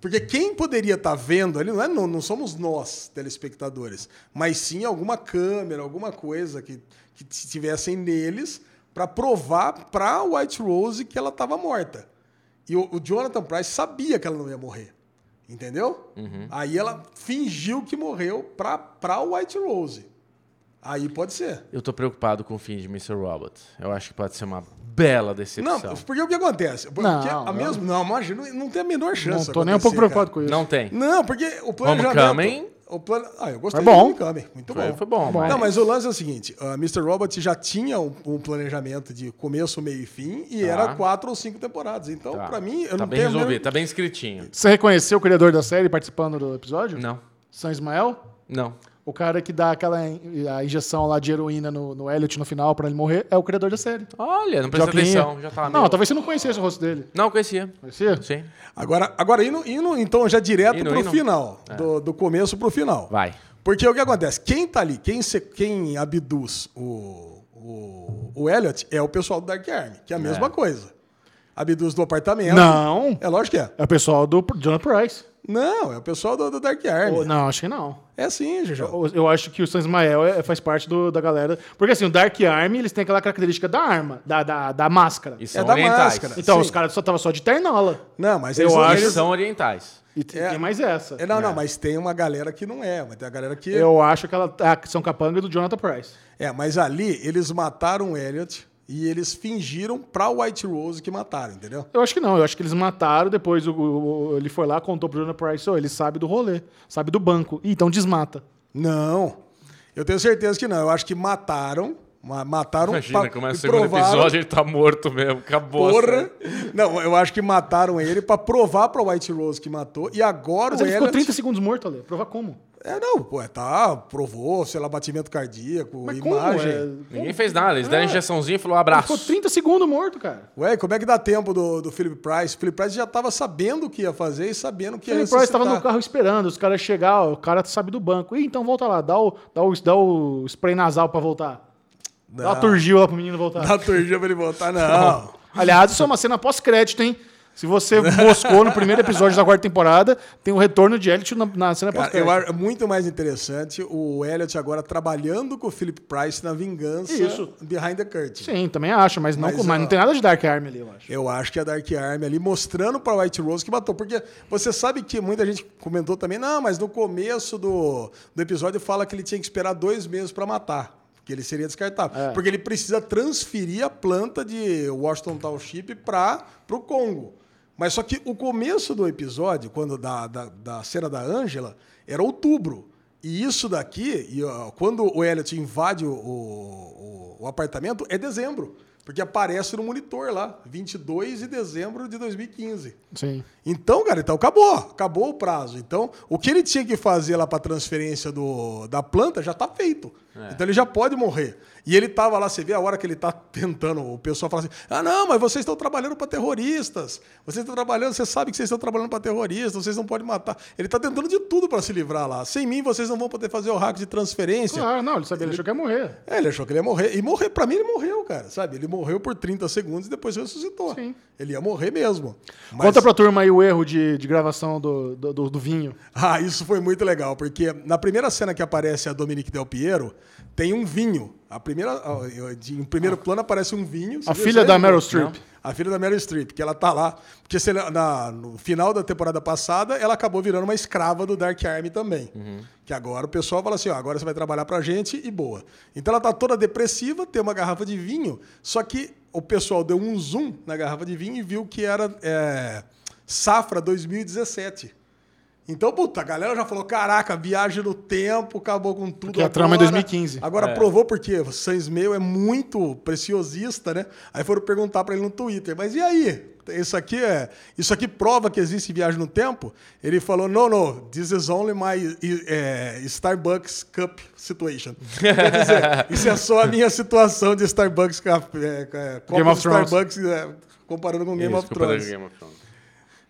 [SPEAKER 3] Porque quem poderia estar vendo ali não, é, não, não somos nós, telespectadores, mas sim alguma câmera, alguma coisa que, que tivessem neles para provar para White Rose que ela estava morta. E o, o Jonathan Price sabia que ela não ia morrer. Entendeu? Aí ela fingiu que morreu pra, pra White Rose. Aí pode ser.
[SPEAKER 2] Eu tô preocupado com o fim de Mr. Robot. Eu acho que pode ser uma bela
[SPEAKER 3] Não,
[SPEAKER 2] decepção.
[SPEAKER 3] porque o que acontece? Porque
[SPEAKER 1] Não,
[SPEAKER 3] a mesmo, não, imagina, não, não tem a menor chance.
[SPEAKER 1] Não tô nem um pouco preocupado com isso.
[SPEAKER 2] Não tem.
[SPEAKER 3] Não, porque o planejamento...
[SPEAKER 2] Homecoming?
[SPEAKER 3] O plano, ah, eu gostei
[SPEAKER 1] Foi bom.
[SPEAKER 3] do Homecoming. Muito
[SPEAKER 2] Foi-
[SPEAKER 3] bom.
[SPEAKER 2] foi bom, mas-
[SPEAKER 3] Não, mas o lance é o seguinte. A Mr. Robot já tinha um, um planejamento de começo, meio e fim. E
[SPEAKER 2] Tá.
[SPEAKER 3] era quatro ou cinco temporadas. Então,
[SPEAKER 2] Tá.
[SPEAKER 3] pra mim, eu
[SPEAKER 2] tá
[SPEAKER 3] não
[SPEAKER 2] bem
[SPEAKER 3] tenho
[SPEAKER 2] resolvido, tá bem escritinho.
[SPEAKER 1] Você reconheceu o criador da série participando do episódio?
[SPEAKER 2] Não,
[SPEAKER 1] São Ismael?
[SPEAKER 2] não.
[SPEAKER 1] O cara que dá aquela a injeção lá de heroína no, no Elliot no final pra ele morrer é o criador da série.
[SPEAKER 2] Olha, não presta atenção. Já tá
[SPEAKER 1] Não,
[SPEAKER 2] meio-
[SPEAKER 1] talvez você não conhecesse o rosto dele.
[SPEAKER 2] Não, conhecia.
[SPEAKER 1] Conhecia?
[SPEAKER 2] Sim.
[SPEAKER 3] Agora, agora indo, indo então já direto
[SPEAKER 2] Indo,
[SPEAKER 3] pro
[SPEAKER 2] indo.
[SPEAKER 3] final. Do, do começo pro final.
[SPEAKER 2] Vai.
[SPEAKER 3] Porque o que acontece? Quem tá ali, quem, se, quem abduz o, o, o Elliot é o pessoal do Dark Army, que é a mesma coisa. Abduz do apartamento.
[SPEAKER 1] Não.
[SPEAKER 3] É lógico que é.
[SPEAKER 1] É o pessoal do Jonathan Price.
[SPEAKER 3] Não, é o pessoal do, do Dark Army.
[SPEAKER 1] Ou- Não, acho que não.
[SPEAKER 3] É sim, Jujão.
[SPEAKER 1] Eu, eu acho que o San Ismael é- faz parte do- da galera. Porque assim, o Dark Army, eles têm aquela característica da arma, da, da, da máscara.
[SPEAKER 2] E são
[SPEAKER 3] da
[SPEAKER 2] orientais.
[SPEAKER 3] máscara.
[SPEAKER 1] Então,
[SPEAKER 3] Sim.
[SPEAKER 1] os caras só estavam só de ternola.
[SPEAKER 3] Não, mas
[SPEAKER 1] Eu
[SPEAKER 3] eles,
[SPEAKER 1] acho-
[SPEAKER 2] Eles são orientais.
[SPEAKER 1] E tem,
[SPEAKER 3] É.
[SPEAKER 1] tem mais essa.
[SPEAKER 3] É, não, não, mas tem uma galera que não é. Mas tem a galera que.
[SPEAKER 1] Eu acho que ela ah, que são capanga do Jonathan Price.
[SPEAKER 3] É, mas ali eles mataram o Elliot e eles fingiram pra White Rose que mataram, entendeu?
[SPEAKER 1] Eu acho que não, eu acho que eles mataram, depois o, o- o- ele foi lá, contou pro Jonathan Price, "Ô, ele sabe do rolê, sabe do banco. Ih, então desmata.
[SPEAKER 3] Não. Eu tenho certeza que não. Eu acho que mataram. ma- Mataram
[SPEAKER 2] Imagina,
[SPEAKER 3] pra-
[SPEAKER 2] começa o
[SPEAKER 3] e
[SPEAKER 2] segundo
[SPEAKER 3] provaram-
[SPEAKER 2] episódio ele tá morto mesmo. Acabou.
[SPEAKER 3] Porra! Não, eu acho que mataram ele pra provar pra White Rose que matou. E agora
[SPEAKER 1] Mas
[SPEAKER 3] o
[SPEAKER 1] ele ficou
[SPEAKER 3] Elliot...
[SPEAKER 1] 30 segundos morto, Ale. Provar como?
[SPEAKER 3] É, não, pô, tá, provou, sei lá, batimento cardíaco,
[SPEAKER 1] Mas como?
[SPEAKER 3] imagem.
[SPEAKER 1] É,
[SPEAKER 2] Ninguém fez nada. Eles deram
[SPEAKER 1] É.
[SPEAKER 2] injeçãozinha e falou abraço.
[SPEAKER 1] ficou 30 segundos morto, cara.
[SPEAKER 3] Ué, como é que dá tempo do, do Philip Price? O Philip Price já tava sabendo o que ia fazer e sabendo que ia
[SPEAKER 1] Ele Price estava no carro esperando, os caras chegar, ó, o cara sabe do banco. Ih, então volta lá, dá o, dá o, dá o spray nasal pra voltar. Dá uma
[SPEAKER 3] Não.
[SPEAKER 1] turgil lá pro menino voltar.
[SPEAKER 3] Dá turgia pra ele voltar, não.
[SPEAKER 1] Aliás, isso é uma cena pós-crédito, hein? Se você moscou no primeiro episódio da quarta temporada, tem o retorno de Elliot na, na cena
[SPEAKER 3] Cara, eu acho muito mais interessante o Elliot agora trabalhando com o Philip Price na vingança
[SPEAKER 1] Isso.
[SPEAKER 3] behind the curtain.
[SPEAKER 1] Sim, também acho, mas, não,
[SPEAKER 3] Mas,
[SPEAKER 1] mas não tem nada de Dark Army ali, eu acho.
[SPEAKER 3] Eu acho que a Dark Army ali mostrando pra White Rose que matou. Porque você sabe que muita gente comentou também, não, mas no começo do, do episódio fala que ele tinha que esperar dois meses pra matar. Porque ele seria descartável.
[SPEAKER 1] É.
[SPEAKER 3] Porque ele precisa transferir a planta de Washington Township para o Congo. Mas só que o começo do episódio, quando da, da, da cena da Angela, era outubro. E isso daqui, e, ó, quando o Elliot invade o, o, o apartamento, é dezembro. Porque aparece no monitor lá, 22 de dezembro de 2015.
[SPEAKER 1] Sim.
[SPEAKER 3] Então, cara, então acabou, acabou o prazo. Então, o que ele tinha que fazer lá para transferência do, da planta já está feito. Então ele já pode morrer. E ele tava lá, você vê a hora que ele tá tentando, o pessoal fala assim: "Ah, não, mas vocês estão trabalhando para terroristas. Vocês estão trabalhando, você sabe que vocês estão trabalhando para terroristas, vocês não podem matar". Ele tá tentando de tudo para se livrar lá. Sem mim vocês não vão poder fazer o hack de transferência.
[SPEAKER 1] Claro, não, ele sabia, ele achou que ia morrer.
[SPEAKER 3] É, ele achou que ele ia morrer. E morrer, pra mim, ele morreu, cara. Sabe? Ele morreu por 30 segundos e depois ressuscitou.
[SPEAKER 1] Sim.
[SPEAKER 3] Ele ia morrer mesmo. Mas-
[SPEAKER 1] Conta pra turma aí o erro de, de gravação do, do, do- do vinho.
[SPEAKER 3] Ah, isso foi muito legal, porque na primeira cena que aparece a Dominique Del Piero, tem um vinho. A primeira, ah, em primeiro plano aparece um vinho.
[SPEAKER 1] A filha da? Meryl Streep.
[SPEAKER 3] A filha da Meryl Streep, que ela tá lá. Porque na- no final da temporada passada, ela acabou virando uma escrava do Dark Army também. Que agora o pessoal fala assim: ó, agora você vai trabalhar pra gente e boa. Então ela tá toda depressiva, tem uma garrafa de vinho, só que o pessoal deu um zoom na garrafa de vinho e viu que era é, safra 2017. Então, puta, a galera já falou: caraca, viagem no tempo, acabou com tudo.
[SPEAKER 1] Porque a trama é 2015.
[SPEAKER 3] Agora provou porque o Sans Meio é muito preciosista, né? Aí foram perguntar pra ele no Twitter, mas e aí? Isso aqui é. Isso aqui prova que existe viagem no tempo? Ele falou: no, no, this is only my eh, Starbucks Cup situation. Quer dizer, isso é só a minha situação de Starbucks Cup. É, é,
[SPEAKER 1] Game of
[SPEAKER 3] de
[SPEAKER 1] Thrones.
[SPEAKER 3] Starbucks é, comparando com Game
[SPEAKER 2] Isso,
[SPEAKER 3] of Thrones.
[SPEAKER 2] Game of Thrones.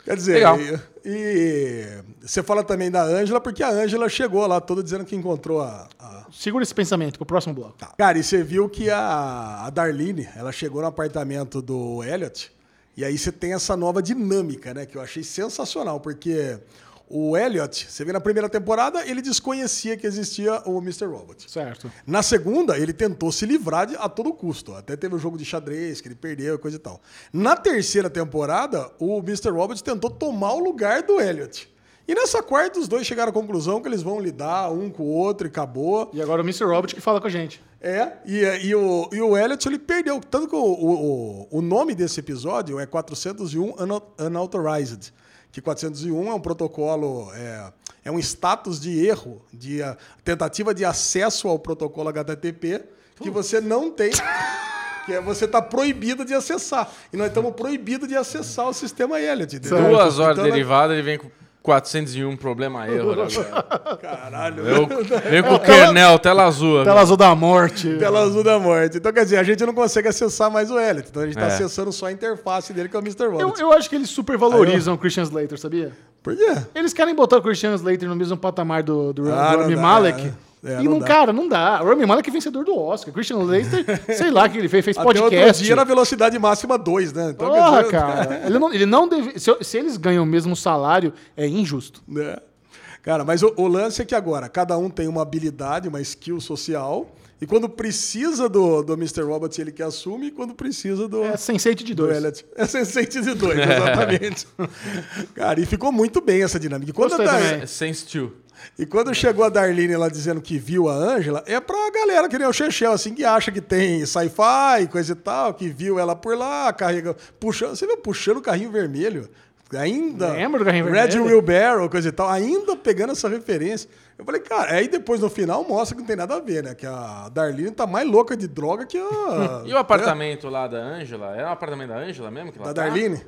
[SPEAKER 3] Quer dizer,
[SPEAKER 2] Legal.
[SPEAKER 3] e, e você fala também da Ângela, porque a Ângela chegou lá toda dizendo que encontrou a, a-
[SPEAKER 1] Segura esse pensamento pro próximo bloco.
[SPEAKER 3] Cara, e você viu que a, a Darlene, ela chegou no apartamento do Elliot, e aí você tem essa nova dinâmica, né? Que eu achei sensacional, porque o Elliot, você vê na primeira temporada, ele desconhecia que existia o Mr. Robot.
[SPEAKER 1] Certo.
[SPEAKER 3] Na segunda, ele tentou se livrar de, a todo custo. Até teve um jogo de xadrez que ele perdeu, coisa e tal. Na terceira temporada, o Mr. Robot tentou tomar o lugar do Elliot. E nessa quarta, os dois chegaram à conclusão que eles vão lidar um com o outro e acabou.
[SPEAKER 1] E agora o Mr. Robot que fala com a gente.
[SPEAKER 3] É, e, e o, e o Elliot ele perdeu. Tanto que o, o, o nome desse episódio é 401 Una- Unauthorized. Que 401 é um protocolo, é, é um status de erro, de ah, tentativa de acesso ao protocolo HTTP que você não tem. Que é você está proibido de acessar. E nós estamos proibidos de acessar o sistema Elliot. entendeu?
[SPEAKER 2] Duas horas
[SPEAKER 3] Então, nós-
[SPEAKER 2] derivada, ele vem com 401 problema erro. né, cara?
[SPEAKER 3] Caralho.
[SPEAKER 2] Vem, vem com o kernel, tela azul.
[SPEAKER 1] Tela azul da morte.
[SPEAKER 3] Tela azul da morte. Então, quer dizer, a gente não consegue acessar mais o Elliot. Então, a gente está
[SPEAKER 2] É.
[SPEAKER 3] acessando só a interface dele, que é o Mr.
[SPEAKER 1] Eu,
[SPEAKER 3] Robot.
[SPEAKER 1] eu acho que eles super valorizam o Christian Slater, sabia?
[SPEAKER 3] Por quê?
[SPEAKER 1] Eles querem botar o Christian Slater no mesmo patamar do, do,
[SPEAKER 3] Ah,
[SPEAKER 1] do Rami
[SPEAKER 3] dá,
[SPEAKER 1] Malek.
[SPEAKER 3] É,
[SPEAKER 1] e
[SPEAKER 3] não
[SPEAKER 1] não,
[SPEAKER 3] dá.
[SPEAKER 1] cara, não dá. O Rami Malek é vencedor do Oscar. Christian Slater, sei lá o que ele fez, fez
[SPEAKER 3] Até outro
[SPEAKER 1] podcast.
[SPEAKER 3] dia na velocidade máxima 2, né? Então,
[SPEAKER 1] Porra,
[SPEAKER 3] dizer,
[SPEAKER 1] cara. Ele não, ele não deve, se, se eles ganham o mesmo salário, é injusto.
[SPEAKER 3] né? Cara, mas o, o lance é que agora, cada um tem uma habilidade, uma skill social. E quando precisa do, do Mr. Robot, ele que assume. E quando precisa do...
[SPEAKER 1] É Sense8 de
[SPEAKER 3] do
[SPEAKER 1] dois.
[SPEAKER 3] Elliot. É Sense8 de dois, exatamente. Cara, e ficou muito bem essa dinâmica. E quando,
[SPEAKER 1] Gostei
[SPEAKER 3] Dar-
[SPEAKER 1] também.
[SPEAKER 2] Sense 2.
[SPEAKER 3] E quando chegou a Darlene lá dizendo que viu a Ângela, é pra galera que nem o Chechel, assim, que acha que tem sci-fi, coisa e tal, que viu ela por lá, carrega, puxando, você viu puxando o carrinho vermelho? Ainda.
[SPEAKER 1] Lembro do carrinho
[SPEAKER 3] Red
[SPEAKER 1] vermelho.
[SPEAKER 3] Wheelbarrow, coisa e tal, ainda pegando essa referência. Eu falei, cara, aí depois no final mostra que não tem nada a ver, né? Que a Darlene tá mais louca de droga que a.
[SPEAKER 2] E o apartamento lá da Ângela? É o apartamento da Ângela mesmo? Que
[SPEAKER 3] Da
[SPEAKER 2] tá?
[SPEAKER 3] Darlene?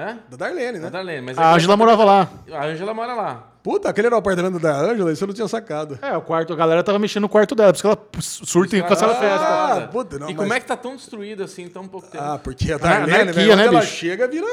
[SPEAKER 2] É?
[SPEAKER 3] Da Darlene,
[SPEAKER 2] Da
[SPEAKER 3] né?
[SPEAKER 2] Darlene. Mas
[SPEAKER 1] A
[SPEAKER 2] é-
[SPEAKER 1] Angela morava lá.
[SPEAKER 2] A Ângela mora lá.
[SPEAKER 3] Puta, aquele era o apartamento da Ângela, isso eu não tinha sacado.
[SPEAKER 1] É, o quarto, a galera tava mexendo no quarto dela, por isso que ela surta e cancela a
[SPEAKER 3] Ah,
[SPEAKER 1] festa.
[SPEAKER 3] puta, não,
[SPEAKER 2] e
[SPEAKER 3] mas-
[SPEAKER 2] como é que tá tão destruído assim em tão pouco tempo?
[SPEAKER 3] Ah, porque a
[SPEAKER 1] Ah,
[SPEAKER 3] Darlene,
[SPEAKER 1] anarquia,
[SPEAKER 3] velho,
[SPEAKER 1] né,
[SPEAKER 3] ela
[SPEAKER 1] bicho?
[SPEAKER 3] chega, vira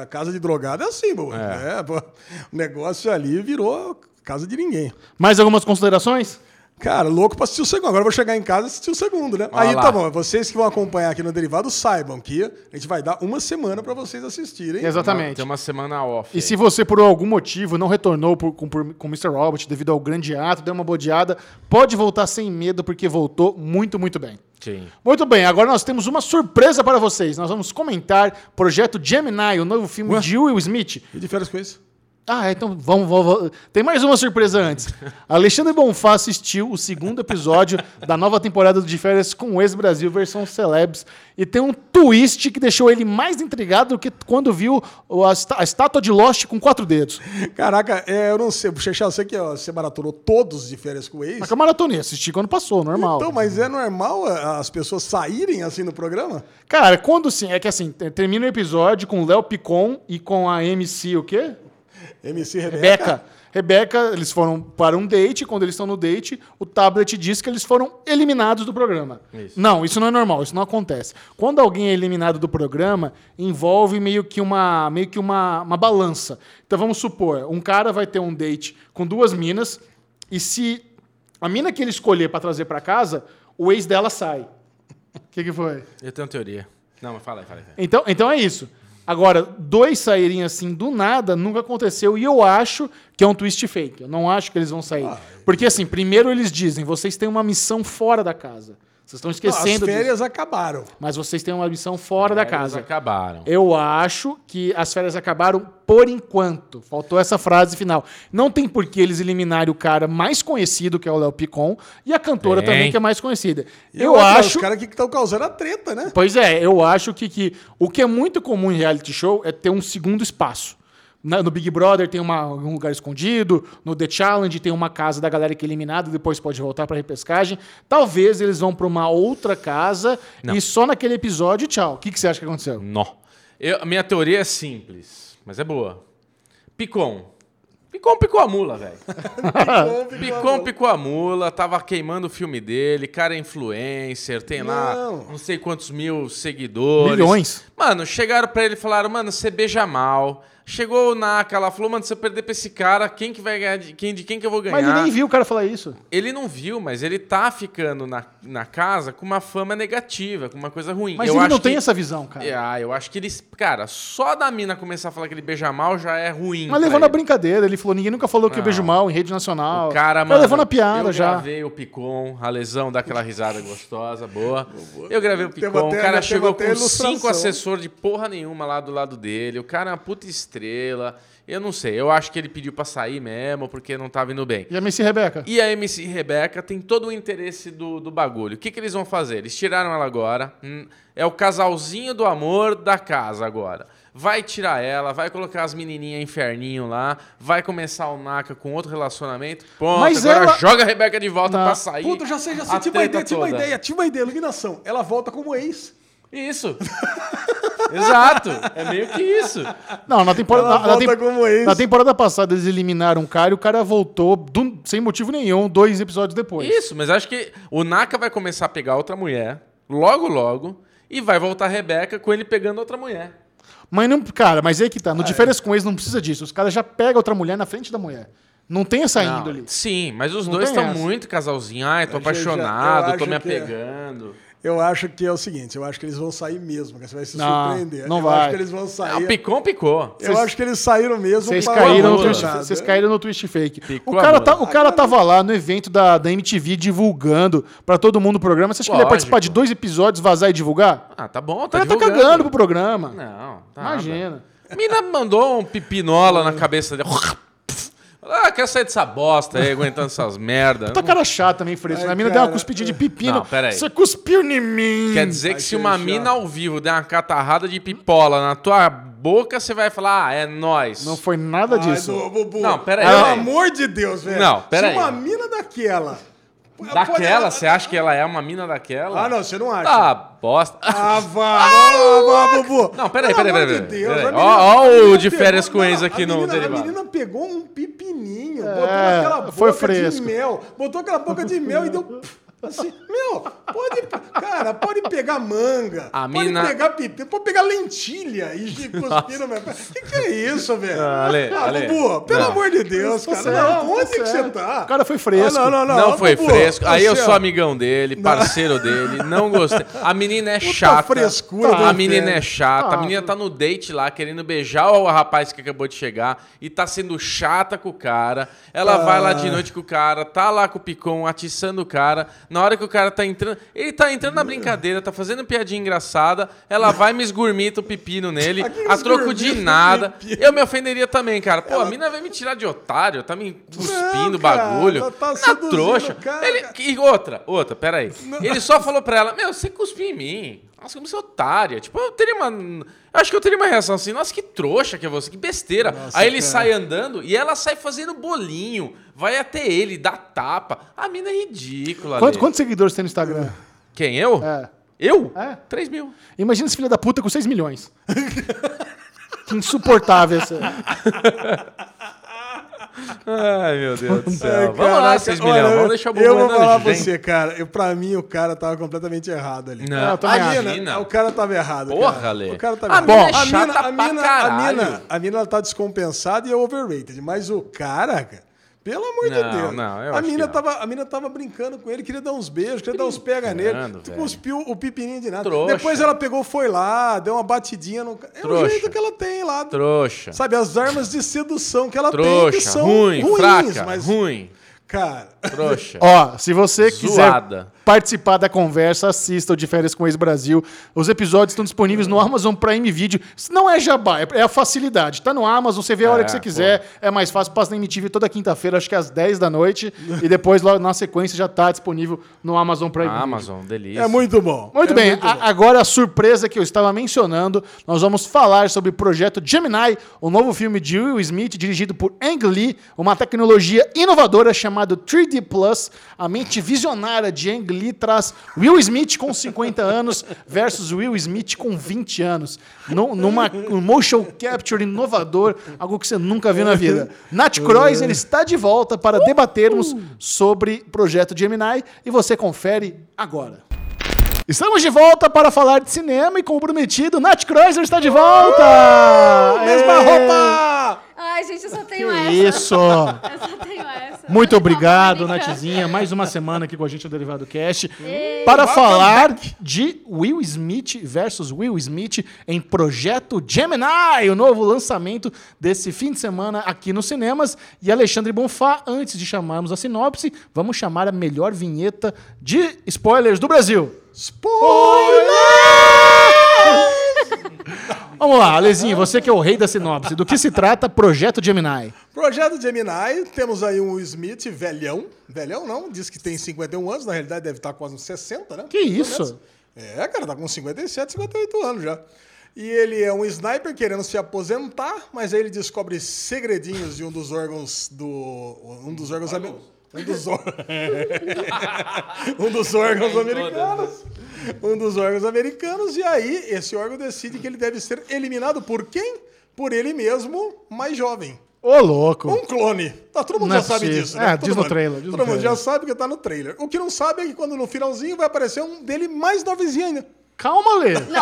[SPEAKER 3] a casa de drogado é assim, pô. É, pô. O negócio ali virou casa de ninguém.
[SPEAKER 1] Mais algumas considerações?
[SPEAKER 3] Cara, louco pra assistir o segundo. Agora eu vou chegar em casa e assistir o segundo, né?
[SPEAKER 2] Olha
[SPEAKER 3] Aí
[SPEAKER 2] lá.
[SPEAKER 3] tá bom, vocês que vão acompanhar aqui no Derivado saibam que a gente vai dar uma semana pra vocês assistirem.
[SPEAKER 1] Exatamente.
[SPEAKER 2] Tem uma semana off.
[SPEAKER 1] E
[SPEAKER 2] aí.
[SPEAKER 1] se você, por algum motivo, não retornou por- com, por- com o Mr. Robot devido ao grande ato, deu uma bodeada, pode voltar sem medo, porque voltou muito, muito bem.
[SPEAKER 2] Sim.
[SPEAKER 1] Muito bem, agora nós temos uma surpresa para vocês. Nós vamos comentar Projeto Gemini, o novo filme de Will Smith.
[SPEAKER 3] E de férias com isso?
[SPEAKER 1] Ah, é, então vamos, vamos, vamos. Tem mais uma surpresa antes. Alexandre Bonfá assistiu o segundo episódio da nova temporada do De Férias com o Ex-Brasil versão Celebs e tem um twist que deixou ele mais intrigado do que quando viu a, a estátua de Lost com quatro dedos.
[SPEAKER 3] Caraca, é, eu não sei, Chechel, eu sei que ó, você maratonou todos de férias com o ex.
[SPEAKER 1] Mas que eu maratonei, assisti quando passou, normal.
[SPEAKER 3] Então, mas é normal a- as pessoas saírem assim no programa?
[SPEAKER 1] Cara, quando sim, é que assim, te- termina o episódio com o Léo Picon e com a MC o quê?
[SPEAKER 3] MC Rebeca.
[SPEAKER 1] Rebeca. Rebeca, eles foram para um date. Quando eles estão no date, o tablet diz que eles foram eliminados do programa.
[SPEAKER 2] Isso.
[SPEAKER 1] Não, isso não é normal, isso não acontece. Quando alguém é eliminado do programa, envolve meio que uma, meio que uma, uma balança. Então vamos supor, um cara vai ter um date com duas minas, e se a mina que ele escolher para trazer para casa, o ex dela sai. O que, que foi?
[SPEAKER 2] Eu tenho uma teoria. Não, mas fala aí, fala aí.
[SPEAKER 1] Então, então é isso. Agora, dois saírem assim do nada nunca aconteceu e eu acho que é um twist fake. Eu não acho que eles vão sair. Porque assim, primeiro eles dizem, vocês têm uma missão fora da casa. Vocês estão
[SPEAKER 3] Não, as
[SPEAKER 1] esquecendo disso.
[SPEAKER 3] férias acabaram.
[SPEAKER 1] Mas vocês têm uma missão fora da casa.
[SPEAKER 2] acabaram.
[SPEAKER 1] Eu acho que as férias acabaram por enquanto. Faltou essa frase final. Não tem por que eles eliminarem o cara mais conhecido, que é o Léo Picon, e a cantora
[SPEAKER 2] Tem.
[SPEAKER 1] também, que é mais conhecida.
[SPEAKER 3] E
[SPEAKER 1] eu
[SPEAKER 3] outra,
[SPEAKER 1] acho.
[SPEAKER 3] Os caras que estão causando a treta, né?
[SPEAKER 1] Pois é, eu acho que, que o que é muito comum em reality show é ter um segundo espaço. Na- no Big Brother tem uma- um lugar escondido, no The Challenge tem uma casa da galera que é eliminada e depois pode voltar pra repescagem. Talvez eles vão pra uma outra casa e só naquele episódio, tchau. O que, que você acha que aconteceu?
[SPEAKER 2] Nó. Eu, a minha teoria é simples, mas é boa. Picon. Picon picou a mula, velho. Picon picou a mula, tava queimando o filme dele, cara é influencer, tem lá
[SPEAKER 3] Não.
[SPEAKER 2] não sei quantos mil seguidores.
[SPEAKER 1] Milhões.
[SPEAKER 2] Mano, chegaram pra ele e falaram, mano, você beija mal. Chegou o Naka lá, falou, mano, se eu perder pra esse cara, quem que vai ganhar? De quem, de quem que eu vou ganhar?
[SPEAKER 1] Mas ninguém viu o cara falar isso.
[SPEAKER 2] Ele não viu, mas ele tá ficando na, na casa com uma fama negativa, com uma coisa ruim.
[SPEAKER 1] Mas
[SPEAKER 2] eu
[SPEAKER 1] ele
[SPEAKER 2] acho
[SPEAKER 1] não tem
[SPEAKER 2] que-
[SPEAKER 1] essa visão, cara.
[SPEAKER 2] É, Ah, eu acho que eles. Cara, só da mina começar a falar que ele beija mal já é ruim.
[SPEAKER 1] Mas levou na
[SPEAKER 2] ele.
[SPEAKER 1] brincadeira. Ele falou: ninguém nunca falou que eu
[SPEAKER 2] Não.
[SPEAKER 1] beijo mal em rede nacional.
[SPEAKER 2] O cara, mano.
[SPEAKER 1] levou na piada
[SPEAKER 2] eu
[SPEAKER 1] já.
[SPEAKER 2] gravei o Picon, a lesão daquela risada gostosa, boa. Eu gravei o Picon, o cara chegou com cinco assessores de porra nenhuma lá do lado dele. O cara é uma puta estrela. Eu não sei, eu acho que ele pediu pra sair mesmo, porque não tava indo bem.
[SPEAKER 1] E a Messi Rebeca?
[SPEAKER 2] E a MC Rebeca tem todo o interesse do, do bagulho. O que, que eles vão fazer? Eles tiraram ela agora. hum, é o casalzinho do amor da casa agora. Vai tirar ela, vai colocar as menininhas inferninho lá, vai começar o Naka com outro relacionamento. Ponto.
[SPEAKER 1] Mas
[SPEAKER 2] agora
[SPEAKER 1] ela-
[SPEAKER 2] joga a Rebeca de volta
[SPEAKER 1] Não.
[SPEAKER 2] pra sair.
[SPEAKER 3] Puta, já sei, já sei.
[SPEAKER 2] a
[SPEAKER 3] Tive uma ideia, tive uma ideia, tive uma ideia. Iluminação. Ela volta como ex.
[SPEAKER 2] Isso. Exato. É meio que isso.
[SPEAKER 1] Não, na temporada, na, na na temporada passada eles eliminaram um cara e o cara voltou do- sem motivo nenhum, dois episódios depois.
[SPEAKER 2] Isso, mas acho que o Naka vai começar a pegar outra mulher, logo, logo, e vai voltar a Rebeca com ele pegando outra mulher.
[SPEAKER 1] Mas não, cara, mas aí que tá. No
[SPEAKER 3] Ah,
[SPEAKER 1] Diferença com ex não precisa disso. Os caras já pegam outra mulher na frente da mulher. Não tem essa
[SPEAKER 2] Não,
[SPEAKER 1] índole.
[SPEAKER 2] Sim, mas os
[SPEAKER 1] Não
[SPEAKER 2] dois estão muito casalzinho. Ai, tô
[SPEAKER 3] Eu já-
[SPEAKER 2] apaixonado,
[SPEAKER 3] eu
[SPEAKER 2] tô me
[SPEAKER 3] acho que é. Eu acho que é o seguinte, eu acho que eles vão sair mesmo, que você vai se
[SPEAKER 1] Não,
[SPEAKER 3] surpreender.
[SPEAKER 1] não
[SPEAKER 3] eu
[SPEAKER 1] vai.
[SPEAKER 3] acho que eles vão sair.
[SPEAKER 2] Ah, picou, picou.
[SPEAKER 3] eu acho que eles saíram mesmo
[SPEAKER 1] Vocês
[SPEAKER 3] pra
[SPEAKER 1] caíram,
[SPEAKER 3] Nada.
[SPEAKER 1] vocês caíram no twist fake.
[SPEAKER 2] Picou
[SPEAKER 1] O cara, tá, o cara tava lá no evento da, da MTV divulgando pra todo mundo o programa. Você acha que ele ia participar de dois episódios, vazar e divulgar?
[SPEAKER 2] Ah, tá bom,
[SPEAKER 1] O
[SPEAKER 2] tá
[SPEAKER 1] cara tá cagando pro programa.
[SPEAKER 2] Não, tá.
[SPEAKER 1] Imagina.
[SPEAKER 2] A mina mandou um pipinola na cabeça dele. Ah, quer sair dessa bosta aí, aguentando essas merdas.
[SPEAKER 1] Tá cara chato também, Fresco.
[SPEAKER 3] Ai,
[SPEAKER 1] A mina
[SPEAKER 3] cara,
[SPEAKER 1] deu uma cuspidinha de pepino.
[SPEAKER 2] Não, pera aí.
[SPEAKER 1] Você cuspiu em mim.
[SPEAKER 2] Quer dizer que se uma
[SPEAKER 3] chato.
[SPEAKER 2] mina ao vivo der uma catarrada de pipola na tua boca, você vai falar, ah, é nós.
[SPEAKER 1] Não foi nada
[SPEAKER 3] Ai,
[SPEAKER 1] disso.
[SPEAKER 3] do- Bubu.
[SPEAKER 2] Não, pera aí,
[SPEAKER 3] Pelo amor de Deus, velho.
[SPEAKER 2] Não, pera
[SPEAKER 3] Se
[SPEAKER 2] aí.
[SPEAKER 3] uma mina daquela...
[SPEAKER 2] Daquela, você acha que ela é uma mina daquela?
[SPEAKER 3] Ah, não, você não acha.
[SPEAKER 2] Ah, bosta.
[SPEAKER 3] Ah, vá, ah, vá, Bubu.
[SPEAKER 2] Não, peraí, peraí, peraí, peraí.
[SPEAKER 3] menina-
[SPEAKER 2] Ó, ó o de férias com
[SPEAKER 3] não,
[SPEAKER 2] ex aqui no derivado.
[SPEAKER 3] A menina pegou um pepininho,
[SPEAKER 1] É,
[SPEAKER 3] botou naquela boca
[SPEAKER 1] foi
[SPEAKER 3] de
[SPEAKER 1] fresco.
[SPEAKER 3] mel, botou aquela boca de mel e deu... Assim, meu, pode, cara, pode pegar manga,
[SPEAKER 2] A
[SPEAKER 3] pode
[SPEAKER 2] mina-
[SPEAKER 3] pegar pepino, pode pegar lentilha e cuspir no meu pé. O que, que é isso, velho?
[SPEAKER 2] Ah, Ale,
[SPEAKER 3] ah,
[SPEAKER 2] Ale.
[SPEAKER 3] Bubu, pelo
[SPEAKER 2] Não.
[SPEAKER 3] amor de Deus, cara.
[SPEAKER 1] certo,
[SPEAKER 3] não,
[SPEAKER 1] tá
[SPEAKER 3] onde que
[SPEAKER 1] certo.
[SPEAKER 3] você tá?
[SPEAKER 1] O cara foi fresco.
[SPEAKER 3] Ah, não, não,
[SPEAKER 2] Não,
[SPEAKER 3] não.
[SPEAKER 2] foi
[SPEAKER 3] Bubu,
[SPEAKER 2] fresco. Aí eu sou
[SPEAKER 3] ó,
[SPEAKER 2] amigão dele, parceiro dele, não gostei. A menina é
[SPEAKER 3] Puta
[SPEAKER 2] chata.
[SPEAKER 3] frescura
[SPEAKER 2] a menina é chata.
[SPEAKER 1] Ah,
[SPEAKER 2] a menina tá no date lá, querendo beijar o rapaz que acabou de chegar e tá sendo chata com o cara. Ela vai lá de noite com o cara, tá lá com o picom, atiçando o cara. Na hora que o cara tá entrando. Ele tá entrando na brincadeira, tá fazendo piadinha engraçada. Ela vai me esgurmita o pepino nele, a troco de nada. Eu me ofenderia também, cara. Pô, a mina vai me tirar de otário, tá me cuspindo o
[SPEAKER 3] cara,
[SPEAKER 2] bagulho.
[SPEAKER 3] ela tá
[SPEAKER 2] na trouxa.
[SPEAKER 3] cara.
[SPEAKER 2] Ele, e outra, outra, peraí. Ele só falou pra ela, meu, você cuspiu em mim. Nossa, como você é otária. Tipo, eu teria uma. eu Acho que eu teria uma reação assim, nossa, que trouxa que é você, que besteira. Aí ele
[SPEAKER 3] cara.
[SPEAKER 2] sai andando e ela sai fazendo bolinho. Vai até ele, dá tapa. A mina é ridícula.
[SPEAKER 1] Quantos,
[SPEAKER 2] Ale.
[SPEAKER 1] quantos seguidores tem no Instagram?
[SPEAKER 2] Quem, eu?
[SPEAKER 1] É.
[SPEAKER 2] Eu?
[SPEAKER 1] É.
[SPEAKER 2] 3 mil.
[SPEAKER 1] Imagina esse filho da puta com 6 milhões. que insuportável essa.
[SPEAKER 2] Ai, meu Deus do
[SPEAKER 3] Ai,
[SPEAKER 2] céu. Vamos lá,
[SPEAKER 3] caraca,
[SPEAKER 2] 6
[SPEAKER 3] olha,
[SPEAKER 2] milhões. Vamos deixar o
[SPEAKER 3] Eu vou falar pra você, cara. Eu, pra mim, o cara tava completamente errado ali.
[SPEAKER 2] Não,
[SPEAKER 1] eu também
[SPEAKER 3] a
[SPEAKER 1] acho.
[SPEAKER 3] mina,
[SPEAKER 2] Imagina.
[SPEAKER 3] o cara tava errado.
[SPEAKER 2] Porra,
[SPEAKER 3] cara.
[SPEAKER 2] Ale.
[SPEAKER 3] O cara tava
[SPEAKER 2] A
[SPEAKER 3] errado.
[SPEAKER 2] mina é
[SPEAKER 3] a mina, a mina, a mina, a mina ela tá descompensada e é overrated. Mas o cara, cara, pelo amor de
[SPEAKER 2] Não,
[SPEAKER 3] Deus.
[SPEAKER 2] não, eu
[SPEAKER 3] a,
[SPEAKER 2] acho
[SPEAKER 3] mina
[SPEAKER 2] que não.
[SPEAKER 3] tava, a mina tava brincando com ele, queria dar uns beijos, queria dar uns pega nele.
[SPEAKER 2] Brincando,
[SPEAKER 3] Tu
[SPEAKER 2] velho.
[SPEAKER 3] cuspiu o pepininho de nada.
[SPEAKER 2] Trouxa.
[SPEAKER 3] Depois ela pegou, foi lá, deu uma batidinha no. É o
[SPEAKER 2] Trouxa.
[SPEAKER 3] jeito que ela tem lá.
[SPEAKER 2] Trouxa.
[SPEAKER 3] Sabe, as armas de sedução que ela tem que
[SPEAKER 2] Trouxa.
[SPEAKER 3] são
[SPEAKER 2] Ruim,
[SPEAKER 3] ruins,
[SPEAKER 2] fraca.
[SPEAKER 3] mas,
[SPEAKER 2] Ruim.
[SPEAKER 3] cara,
[SPEAKER 2] Trouxa.
[SPEAKER 1] Ó, se você quiser. Participar da conversa, assista o De Férias com o Ex-Brasil. Os episódios estão disponíveis no Amazon Prime Video. Isso não é jabá, é é a facilidade. Tá no Amazon, você vê a hora
[SPEAKER 2] É,
[SPEAKER 1] que você quiser. É mais fácil. Passa na MTV toda quinta-feira, acho que às 10 da noite. e depois, logo na sequência, já tá disponível no Amazon Prime Video.
[SPEAKER 2] Amazon, delícia.
[SPEAKER 3] É muito bom.
[SPEAKER 1] Muito
[SPEAKER 3] É
[SPEAKER 1] bem,
[SPEAKER 3] muito
[SPEAKER 1] a-
[SPEAKER 3] bom.
[SPEAKER 1] agora a surpresa que eu estava mencionando, nós vamos falar sobre o projeto Gemini, o novo filme de Will Smith, dirigido por Ang Lee, uma tecnologia inovadora chamada 3D Plus. A mente visionária de Ang Lee traz Will Smith com 50 anos versus Will Smith com 20 anos. Num- numa um motion capture inovador, algo que você nunca viu na vida. Nat Kreuzer está de volta para debatermos sobre o projeto Gemini e você confere agora. Estamos de volta para falar de cinema e, como prometido, Nath Kreuzer está de volta!
[SPEAKER 3] Mesma
[SPEAKER 1] É.
[SPEAKER 3] roupa!
[SPEAKER 6] Ai, gente, eu só
[SPEAKER 1] Que
[SPEAKER 6] tenho essa.
[SPEAKER 1] isso!
[SPEAKER 6] Eu só tenho essa.
[SPEAKER 1] Muito obrigado,
[SPEAKER 6] Mônica.
[SPEAKER 1] Natzinha. Mais uma semana aqui com a gente no Derivado Cast. Para falar de Will Smith versus Will Smith em Projeto Gemini, o novo lançamento desse fim de semana aqui nos cinemas. E Alexandre Bonfá, antes de chamarmos a sinopse, vamos chamar a melhor vinheta de spoilers do Brasil. Vamos lá, Alezinho, você que é o rei da sinopse. Do que se trata Projeto Gemini?
[SPEAKER 3] Projeto Gemini, temos aí um Smith velhão. Velhão não, diz que tem 51 anos, na realidade deve estar quase uns 60, né?
[SPEAKER 1] Que isso?
[SPEAKER 3] É, cara, tá com 57, 58 anos já. E ele é um sniper querendo se aposentar, mas aí ele descobre segredinhos de um dos órgãos do. Um dos órgãos americanos. Um dos, or- um dos órgãos americanos. Um dos órgãos americanos, e aí esse órgão decide que ele deve ser eliminado por quem? Por ele mesmo, mais jovem.
[SPEAKER 1] Ô, louco.
[SPEAKER 3] Um clone. Tá, todo mundo
[SPEAKER 1] Não é
[SPEAKER 3] já sabe
[SPEAKER 1] possível.
[SPEAKER 3] disso.
[SPEAKER 1] É,
[SPEAKER 3] né?
[SPEAKER 1] diz
[SPEAKER 3] Todo
[SPEAKER 1] no
[SPEAKER 3] mundo-
[SPEAKER 1] trailer, diz no
[SPEAKER 3] todo mundo
[SPEAKER 1] trailer.
[SPEAKER 3] já sabe que tá no trailer. O que não sabe é que quando no finalzinho vai aparecer um dele mais novezinho ainda.
[SPEAKER 1] Calma, Lê.
[SPEAKER 6] Nossa!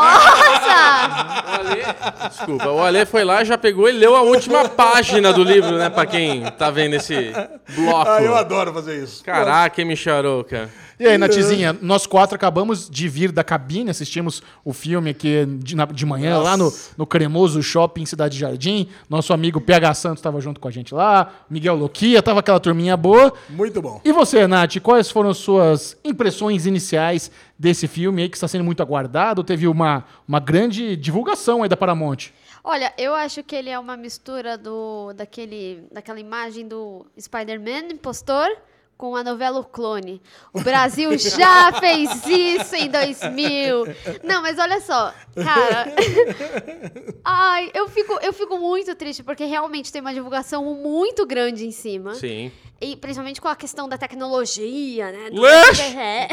[SPEAKER 2] O Ale, desculpa, o Ale foi lá, já pegou e leu a última página do livro, né? Pra quem tá vendo esse bloco.
[SPEAKER 3] Ah, eu adoro fazer isso.
[SPEAKER 2] Caraca, hein, Micharouca.
[SPEAKER 1] E aí, Natizinha, nós quatro acabamos de vir da cabine, assistimos o filme aqui de, na- de manhã, lá no, no Cremoso Shopping Cidade Jardim. Nosso amigo PH Santos estava junto com a gente lá, Miguel Loquia, tava aquela turminha boa.
[SPEAKER 3] Muito bom.
[SPEAKER 1] E você, Nath, quais foram as suas impressões iniciais desse filme aí que está sendo muito aguardado? Teve uma, uma grande divulgação aí da Paramount.
[SPEAKER 6] Olha, eu acho que ele é uma mistura do daquele, daquela imagem do Spider-Man impostor com a novela O Clone. O Brasil já fez isso em 2000. Não, mas olha só, cara. Ai, eu fico, eu fico muito triste porque realmente tem uma divulgação muito grande em cima.
[SPEAKER 2] Sim.
[SPEAKER 6] E principalmente com a questão da tecnologia, né? do-! É.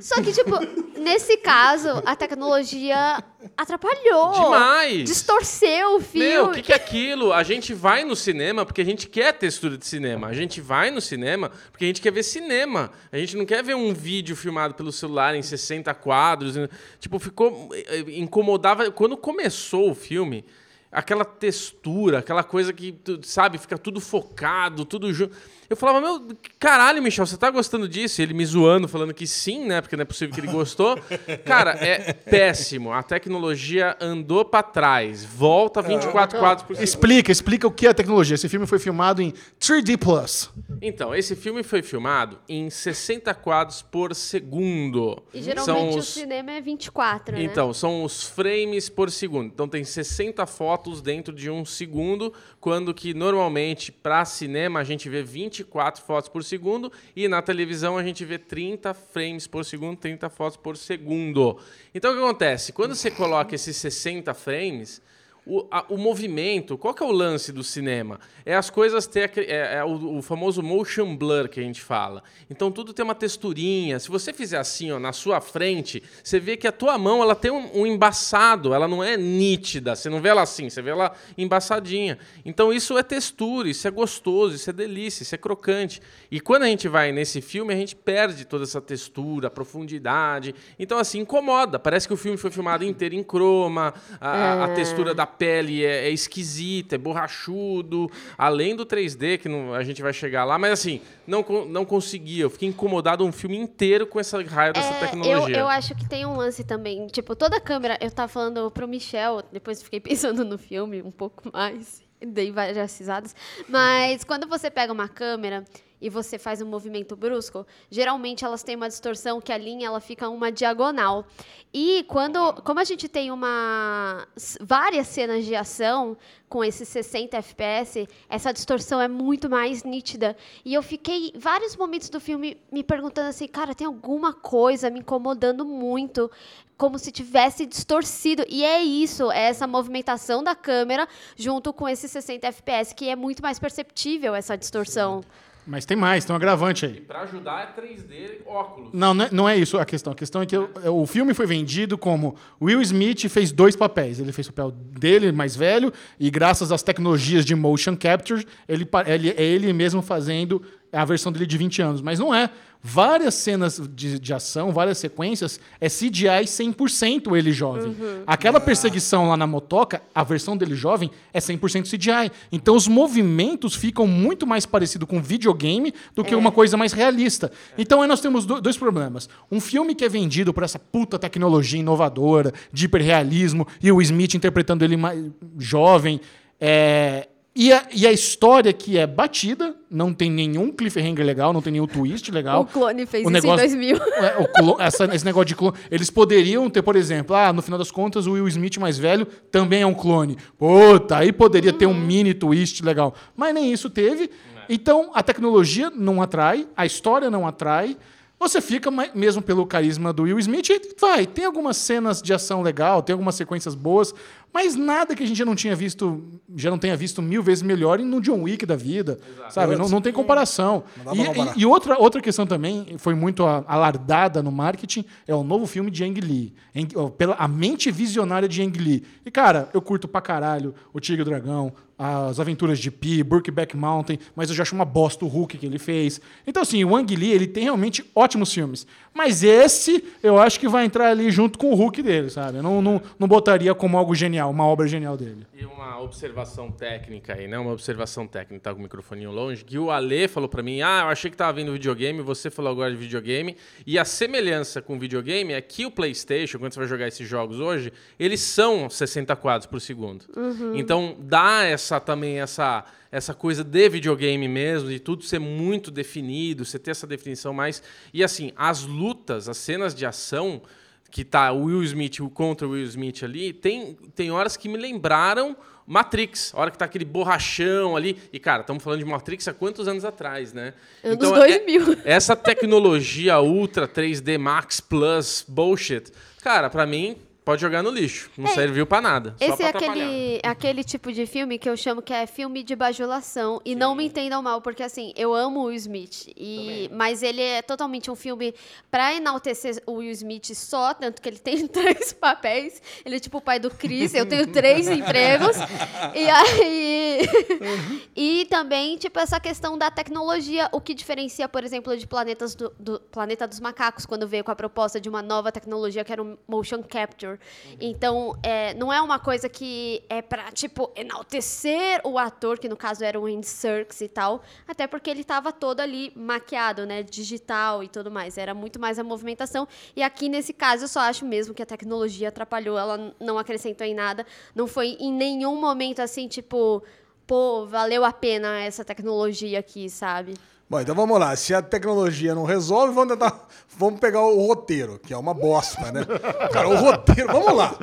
[SPEAKER 6] Só que, tipo, nesse caso, a tecnologia atrapalhou.
[SPEAKER 2] Demais!
[SPEAKER 6] Distorceu o filme.
[SPEAKER 2] Meu, o que, que é aquilo? A gente vai no cinema porque a gente quer textura de cinema. A gente vai no cinema porque a gente quer ver cinema. A gente não quer ver um vídeo filmado pelo celular em 60 quadros. Tipo, ficou. eh, incomodava. Quando começou o filme, aquela textura, aquela coisa que, sabe, fica tudo focado, tudo junto. Eu falava, meu, caralho, Michel, você tá gostando disso? E ele me zoando, falando que sim, né? Porque não é possível que ele gostou. Cara, é péssimo. A tecnologia andou pra trás. Volta 24 quadros por segundo.
[SPEAKER 1] Explica, explica o que é a tecnologia. Esse filme foi filmado em 3D Plus.
[SPEAKER 2] Então, esse filme foi filmado em 60 quadros por segundo.
[SPEAKER 6] E geralmente
[SPEAKER 2] São
[SPEAKER 6] o
[SPEAKER 2] os-
[SPEAKER 6] cinema é 24, né?
[SPEAKER 2] Então, são os frames por segundo. Então tem 60 fotos dentro de um segundo, quando que normalmente para cinema a gente vê 24 fotos por segundo e na televisão a gente vê 30 frames por segundo, 30 fotos por segundo. Então o que acontece? Quando você coloca esses 60 frames, o, a- o movimento, qual que é o lance do cinema? É as coisas ter é, é o, o famoso motion blur que a gente fala. Então tudo tem uma texturinha. Se você fizer assim, ó, na sua frente, você vê que a tua mão ela tem um, um embaçado, ela não é nítida. Você não vê ela assim, você vê ela embaçadinha. Então isso é textura, isso é gostoso, isso é delícia, isso é crocante. E quando a gente vai nesse filme, a gente perde toda essa textura, profundidade. Então assim incomoda. Parece que o filme foi filmado inteiro em croma, a, a textura da pele é, é esquisita, é borrachudo, além do 3D, que não- a gente vai chegar lá, mas assim, não, não conseguia. Eu fiquei incomodado um filme inteiro com essa raio dessa
[SPEAKER 6] É, eu,
[SPEAKER 2] tecnologia.
[SPEAKER 6] eu acho que tem um lance também. Tipo, toda a câmera. Eu tava falando pro Michel, depois fiquei pensando no filme um pouco mais. Dei várias risadas. Mas quando você pega uma câmera e você faz um movimento brusco, geralmente elas têm uma distorção que a linha ela fica uma diagonal. E quando, como a gente tem uma várias cenas de ação com esses 60 FPS, essa distorção é muito mais nítida. E eu fiquei vários momentos do filme me perguntando assim, cara, tem alguma coisa me incomodando muito, como se tivesse distorcido. E é isso, é essa movimentação da câmera junto com esses 60 FPS que é muito mais perceptível essa distorção.
[SPEAKER 1] Mas tem mais, tem um agravante aí.
[SPEAKER 2] Pra ajudar é 3D óculos.
[SPEAKER 1] Não, não é, não é isso a questão. A questão é que o, o filme foi vendido como Will Smith fez dois papéis. Ele fez o papel dele, mais velho, e graças às tecnologias de motion capture, ele, ele, é ele mesmo fazendo a versão dele de 20 anos. Mas não é. Várias cenas de, de ação, várias sequências, é CGI 100% ele jovem. Aquela perseguição lá na motoca, a versão dele jovem, é 100% CGI. Então os movimentos ficam muito mais parecidos com videogame do que uma coisa mais realista. Então aí nós temos do- dois problemas. Um filme que é vendido por essa puta tecnologia inovadora, de hiperrealismo, e o Smith interpretando ele mais jovem. é, E a, e a história que é batida, não tem nenhum cliffhanger legal, não tem nenhum twist legal.
[SPEAKER 6] O clone fez
[SPEAKER 1] O
[SPEAKER 6] isso
[SPEAKER 1] negócio-
[SPEAKER 6] em 2000.
[SPEAKER 1] É, o essa- esse negócio de clone. Eles poderiam ter, por exemplo, ah, no final das contas, o Will Smith mais velho também é um clone. Puta, aí poderia ter um mini twist legal. Mas nem isso teve. Então, a tecnologia não atrai, a história não atrai. Você fica mesmo pelo carisma do Will Smith e vai. Tem algumas cenas de ação legal, tem algumas sequências boas, mas nada que a gente já não tinha visto, já não tenha visto mil vezes melhor no John Wick da vida. Sabe? Não, não tem comparação.
[SPEAKER 3] Não
[SPEAKER 1] E- e, outra, outra questão também, foi muito alardada no marketing, é o novo filme de Ang Lee. Ang- ó, pela, a mente visionária de Ang Lee. E, cara, eu curto pra caralho o Tigre e o Dragão, as aventuras de Pi, Brookback Mountain, mas eu já acho uma bosta o Hulk que ele fez. Então, assim, o Ang Lee, ele tem realmente ótimos filmes. Mas esse, eu acho que vai entrar ali junto com o Hulk dele, sabe? Eu não, não, não botaria como algo genial, uma obra genial dele.
[SPEAKER 2] E uma observação técnica aí, né? Uma observação técnica, tá com o microfoninho longe, que o Ale falou pra mim, ah, eu achei que tava vendo videogame, você falou agora de videogame, e a semelhança com o videogame é que o PlayStation, quando você vai jogar esses jogos hoje, eles são 60 quadros por segundo. Então, dá essa também essa essa coisa de videogame mesmo, de tudo ser muito definido, você ter essa definição mais. E assim, as lutas, as cenas de ação, que tá o Will Smith o contra o Will Smith ali, tem, tem horas que me lembraram Matrix, a hora que tá aquele borrachão ali. E, cara, estamos falando de Matrix há quantos anos atrás, né?
[SPEAKER 6] Anos
[SPEAKER 2] Então,
[SPEAKER 6] 2000.
[SPEAKER 2] é- essa tecnologia Ultra 3D Max Plus bullshit, cara, pra mim, pode jogar no lixo. Não serviu pra nada.
[SPEAKER 6] Esse
[SPEAKER 2] pra
[SPEAKER 6] é aquele, aquele tipo de filme que eu chamo que é filme de bajulação. E não me entendam mal, porque assim, eu amo o Will Smith. E, mas ele é totalmente um filme pra enaltecer o Will Smith só, tanto que ele tem três papéis. Ele é tipo o pai do Chris, eu tenho três empregos. E aí. e também, tipo, essa questão da tecnologia, o que diferencia, por exemplo, de Planetas do, do Planeta dos Macacos, quando veio com a proposta de uma nova tecnologia que era o motion capture. Então, é, não é uma coisa que é pra, tipo, enaltecer o ator, que no caso era o Andy Serkis e tal, até porque ele tava todo ali maquiado, né, digital e tudo mais. Era muito mais a movimentação. E aqui, nesse caso, eu só acho mesmo que a tecnologia atrapalhou, ela não acrescentou em nada. Não foi em nenhum momento assim, tipo, pô, valeu a pena essa tecnologia aqui, sabe?
[SPEAKER 3] Bom, então vamos lá. Se a tecnologia não resolve, vamos tentar. Vamos pegar o roteiro, que é uma bosta, né? Cara, o roteiro. Vamos lá.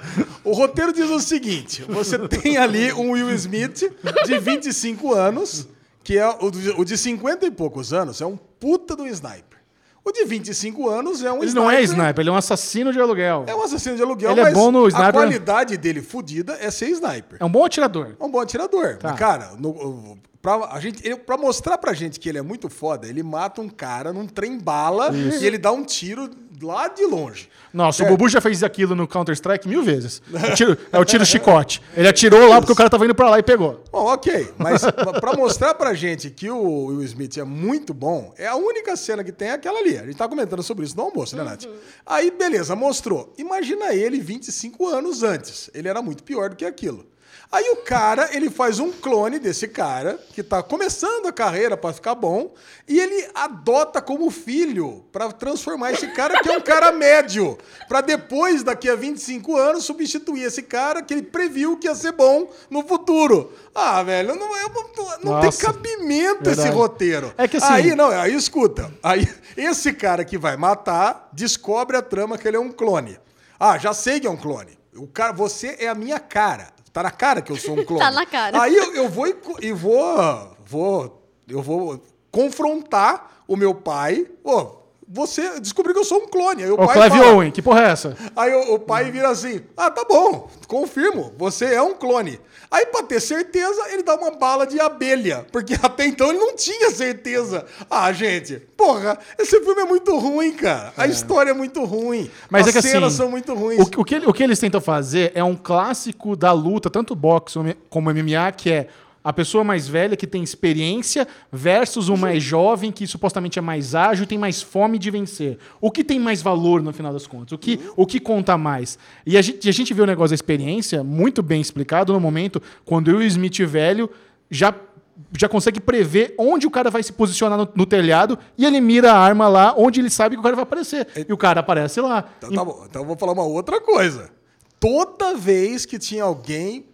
[SPEAKER 3] O roteiro diz o seguinte: você tem ali um Will Smith de 25 anos, que é o de, o de 50 e poucos anos, é um puta do sniper. O de 25 anos é um
[SPEAKER 1] Ele não é sniper, ele é um assassino de aluguel.
[SPEAKER 3] É um assassino de aluguel,
[SPEAKER 1] Ele é
[SPEAKER 3] mas
[SPEAKER 1] bom no
[SPEAKER 3] a
[SPEAKER 1] sniper.
[SPEAKER 3] qualidade dele fudida é ser sniper.
[SPEAKER 1] É um bom atirador.
[SPEAKER 3] É um bom atirador.
[SPEAKER 1] Tá.
[SPEAKER 3] Mas, Cara, no, pra, a gente, ele, pra mostrar pra gente que ele é muito foda, ele mata um cara num trem bala e ele dá um tiro lá de longe.
[SPEAKER 1] Nossa,
[SPEAKER 3] É.
[SPEAKER 1] o Bubu já fez aquilo no Counter-Strike mil vezes. O tiro- é o tiro chicote. Ele atirou lá porque o cara tava indo pra lá e pegou.
[SPEAKER 3] Bom, ok. Mas pra mostrar pra gente que o Will Smith é muito bom, é a única cena que tem é aquela ali. A gente tá comentando sobre isso no almoço, né, Nath? Aí, beleza, mostrou. Imagina ele 25 anos antes. Ele era muito pior do que aquilo. Aí o cara, ele faz um clone desse cara, que tá começando a carreira pra ficar bom, e ele adota como filho pra transformar esse cara, que é um cara médio, pra depois, daqui a 25 anos, substituir esse cara que ele previu que ia ser bom no futuro. Ah, velho, não, eu não- não tem
[SPEAKER 1] Nossa.
[SPEAKER 3] cabimento esse
[SPEAKER 1] Verdade.
[SPEAKER 3] roteiro.
[SPEAKER 1] É que assim-
[SPEAKER 3] Aí, não, aí escuta. Aí, esse cara que vai matar descobre a trama que ele é um clone. Ah, já sei que é um clone. O cara, você é a minha cara. Tá na cara que eu sou um clone.
[SPEAKER 6] Tá na cara.
[SPEAKER 3] Aí eu, eu vou e, e vou, vou. Eu vou confrontar o meu pai. Ô, você descobriu que eu sou um clone. Aí o
[SPEAKER 1] Ô,
[SPEAKER 3] pai
[SPEAKER 1] Clive
[SPEAKER 3] fala-
[SPEAKER 1] Owen, que porra é essa?
[SPEAKER 3] Aí o, o pai vira assim: Ah, tá bom, confirmo, você é um clone. Aí, pra ter certeza, ele dá uma bala de abelha, porque até então ele não tinha certeza. Ah, gente, porra, esse filme é muito ruim, cara. A história é muito ruim.
[SPEAKER 1] Mas
[SPEAKER 3] As
[SPEAKER 1] é que
[SPEAKER 3] cenas
[SPEAKER 1] assim,
[SPEAKER 3] são muito ruins.
[SPEAKER 1] O, o que, o que eles tentam fazer é um clássico da luta, tanto boxe como MMA, que é a pessoa mais velha que tem experiência versus o mais jovem que supostamente é mais ágil e tem mais fome de vencer. O que tem mais valor no final das contas? O que, o que conta mais? E a gente, a gente vê o negócio da experiência muito bem explicado no momento quando o Will Smith velho já já consegue prever onde o cara vai se posicionar no, no telhado e ele mira a arma lá onde ele sabe que o cara vai aparecer. E o cara aparece lá.
[SPEAKER 3] Então, tá bom. Então eu vou falar uma outra coisa. Toda vez que tinha alguém,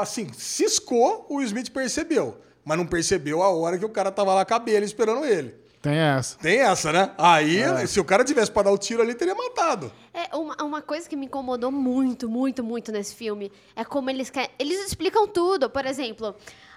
[SPEAKER 3] assim, ciscou, o Smith percebeu. Mas não percebeu a hora que o cara tava lá com a abelha esperando ele.
[SPEAKER 1] Tem essa.
[SPEAKER 3] Tem essa, né? Aí,
[SPEAKER 1] É.
[SPEAKER 3] se o cara tivesse pra dar o tiro ali, teria matado.
[SPEAKER 6] É, uma, uma coisa que me incomodou muito, muito, muito nesse filme é como eles querem. Eles explicam tudo. Por exemplo,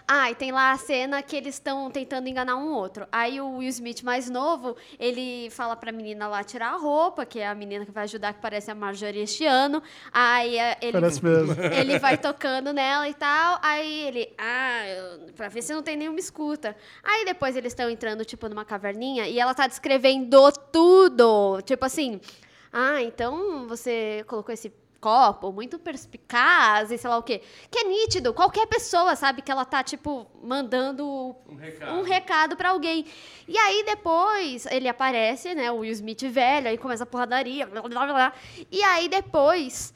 [SPEAKER 6] ah, e tem lá a cena que eles estão tentando enganar um outro. Aí o Will Smith, mais novo, ele fala pra menina lá tirar a roupa, que é a menina que vai ajudar, que parece a Marjorie este ano. Aí é, ele.
[SPEAKER 1] Parece mesmo.
[SPEAKER 6] Ele vai tocando nela e tal. Aí ele, ah, eu, pra ver se não tem nenhuma escuta. Aí depois eles estão entrando, tipo, numa caverninha e ela tá descrevendo tudo. Tipo assim, ah, então você colocou esse copo muito perspicaz e sei lá o quê. Que é nítido. Qualquer pessoa sabe que ela tá, tipo, mandando um recado, pra alguém. E aí depois ele aparece, né, o Will Smith velho, aí começa a porradaria, blá, blá, blá, blá. E aí depois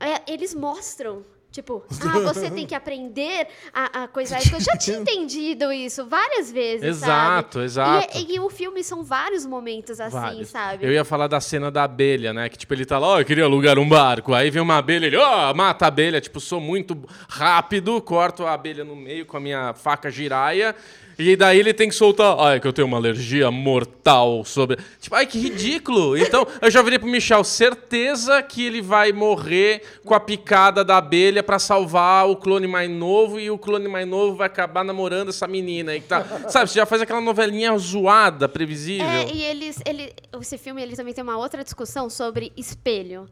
[SPEAKER 6] é, eles mostram. Tipo, ah, você tem que aprender a, a coisa. Eu já tinha entendido isso várias vezes.
[SPEAKER 2] Exato,
[SPEAKER 6] sabe?
[SPEAKER 2] exato.
[SPEAKER 6] E, e o filme são vários momentos assim,
[SPEAKER 2] Vários.
[SPEAKER 6] sabe?
[SPEAKER 2] Eu ia falar da cena da abelha, né? Que tipo, ele tá lá, ó, eu queria alugar um barco. Aí vem uma abelha, ele, ó, mata a abelha. Tipo, sou muito rápido, corto a abelha no meio com a minha faca giraia. E daí ele tem que soltar, é que eu tenho uma alergia mortal sobre. Tipo, ai, que ridículo. Então, eu já virei pro Michel, certeza que ele vai morrer com a picada da abelha pra salvar o clone mais novo e o clone mais novo vai acabar namorando essa menina aí que tá. Sabe, você já faz aquela novelinha zoada, previsível.
[SPEAKER 6] É, e eles, ele, esse filme ele também tem uma outra discussão sobre espelho.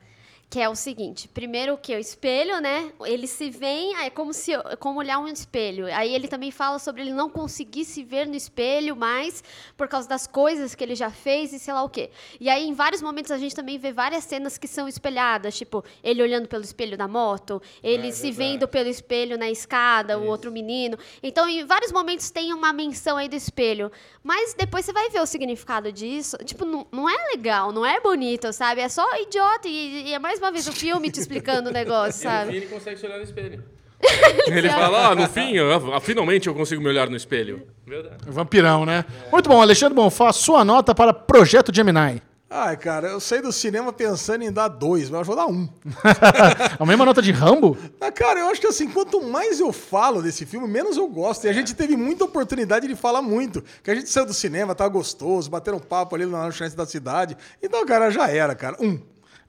[SPEAKER 6] Que é o seguinte, primeiro o que? O espelho, né? Ele se vê, é como se como olhar um espelho. Aí ele também fala sobre ele não conseguir se ver no espelho mais por causa das coisas que ele já fez e sei lá o quê. E aí, em vários momentos, a gente também vê várias cenas que são espelhadas, tipo, ele olhando pelo espelho da moto, ele se vendo pelo espelho na escada, o outro menino. Então, em vários momentos tem uma menção aí do espelho. Mas depois você vai ver o significado disso. Tipo, não, não é legal, não é bonito, sabe? É só idiota. E, e é mais uma vez o filme te explicando o negócio, sabe?
[SPEAKER 2] ele consegue se olhar no espelho. ele fala, ah, no fim, eu- finalmente eu consigo me olhar no espelho. Verdade.
[SPEAKER 1] Vampirão, né? Muito bom, Alexandre Bonfá, sua nota para Projeto Gemini.
[SPEAKER 3] Ai, cara, eu saí do cinema pensando em dar dois, mas eu vou dar um.
[SPEAKER 1] A mesma nota de Rambo?
[SPEAKER 3] Ah, cara, eu acho que assim, quanto mais eu falo desse filme, menos eu gosto. E a gente teve muita oportunidade de falar muito. Que a gente saiu do cinema, tava gostoso, bateram um papo ali na lanchonete da cidade. Então, cara, já era, cara. Um.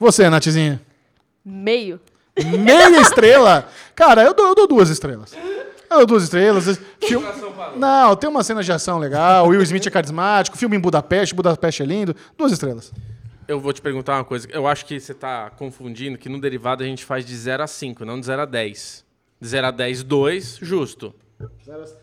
[SPEAKER 1] Você, Nathzinha?
[SPEAKER 6] Meio.
[SPEAKER 1] Meia estrela? Cara, eu dou, eu dou duas estrelas. Eu dou duas estrelas. Filme- Não, tem uma cena de ação legal. Will Smith é carismático. Filme em Budapeste. Budapeste é lindo. Duas estrelas.
[SPEAKER 2] Eu vou te perguntar uma coisa. Eu acho que você tá confundindo que no derivado a gente faz de 0 a 5, não de 0 a 10. De 0 a 10, 2, justo.
[SPEAKER 1] 052.
[SPEAKER 2] 0 a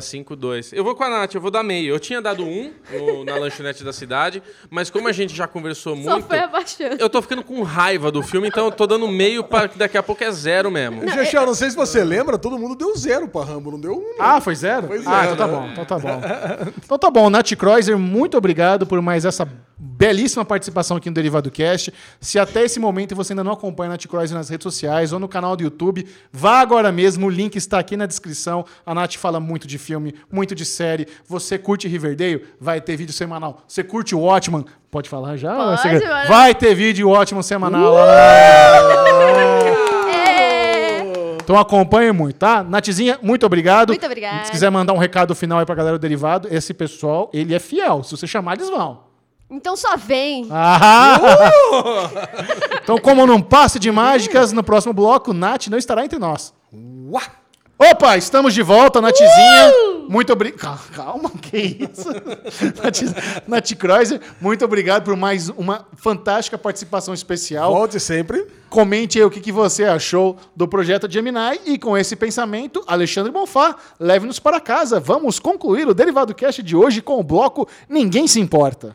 [SPEAKER 2] 5, 2. Eu vou com a Nath, eu vou dar meio. Eu tinha dado 1 no- na lanchonete da cidade, mas como a gente já conversou
[SPEAKER 6] Só
[SPEAKER 2] muito,
[SPEAKER 6] foi abaixando.
[SPEAKER 2] eu tô ficando com raiva do filme, então eu tô dando meio para que daqui a pouco é zero mesmo.
[SPEAKER 3] Não, não sei se você lembra, todo mundo deu zero pra Rambo, não deu um. não.
[SPEAKER 1] Ah, foi zero?
[SPEAKER 3] Foi
[SPEAKER 1] ah,
[SPEAKER 3] zero,
[SPEAKER 1] então tá
[SPEAKER 3] né?
[SPEAKER 1] bom, então tá bom. Então tá bom, Nath Kreuzer, muito obrigado por mais essa belíssima participação aqui no Derivado Cast. Se até esse momento você ainda não acompanha a Nath Cross nas redes sociais ou no canal do YouTube, vá agora mesmo, o link está aqui na descrição. A Nath fala muito de filme, muito de série. Você curte Riverdale? Vai ter vídeo semanal. Você curte o Watchman? Pode falar já?
[SPEAKER 6] Pode, mano.
[SPEAKER 1] Vai ter vídeo Watchman semanal.
[SPEAKER 6] É.
[SPEAKER 1] Então acompanhe muito, tá? Natzinha, muito obrigado.
[SPEAKER 6] Muito obrigada.
[SPEAKER 1] Se quiser mandar um recado final aí pra galera do Derivado, esse pessoal, ele é fiel. Se você chamar, eles vão.
[SPEAKER 6] Então só vem.
[SPEAKER 1] Ah! então, como num passe de mágicas, no próximo bloco, Nath não estará entre nós.
[SPEAKER 3] Uá!
[SPEAKER 1] Opa, estamos de volta, Natzinha. Muito obrigado. Calma, que isso? Nath, Nath Kreuzer, muito obrigado por mais uma fantástica participação especial.
[SPEAKER 3] Volte sempre.
[SPEAKER 1] Comente aí o que, que você achou do projeto Gemini e com esse pensamento, Alexandre Bonfá, leve-nos para casa. Vamos concluir o Derivado Cast de hoje com o bloco Ninguém Se Importa.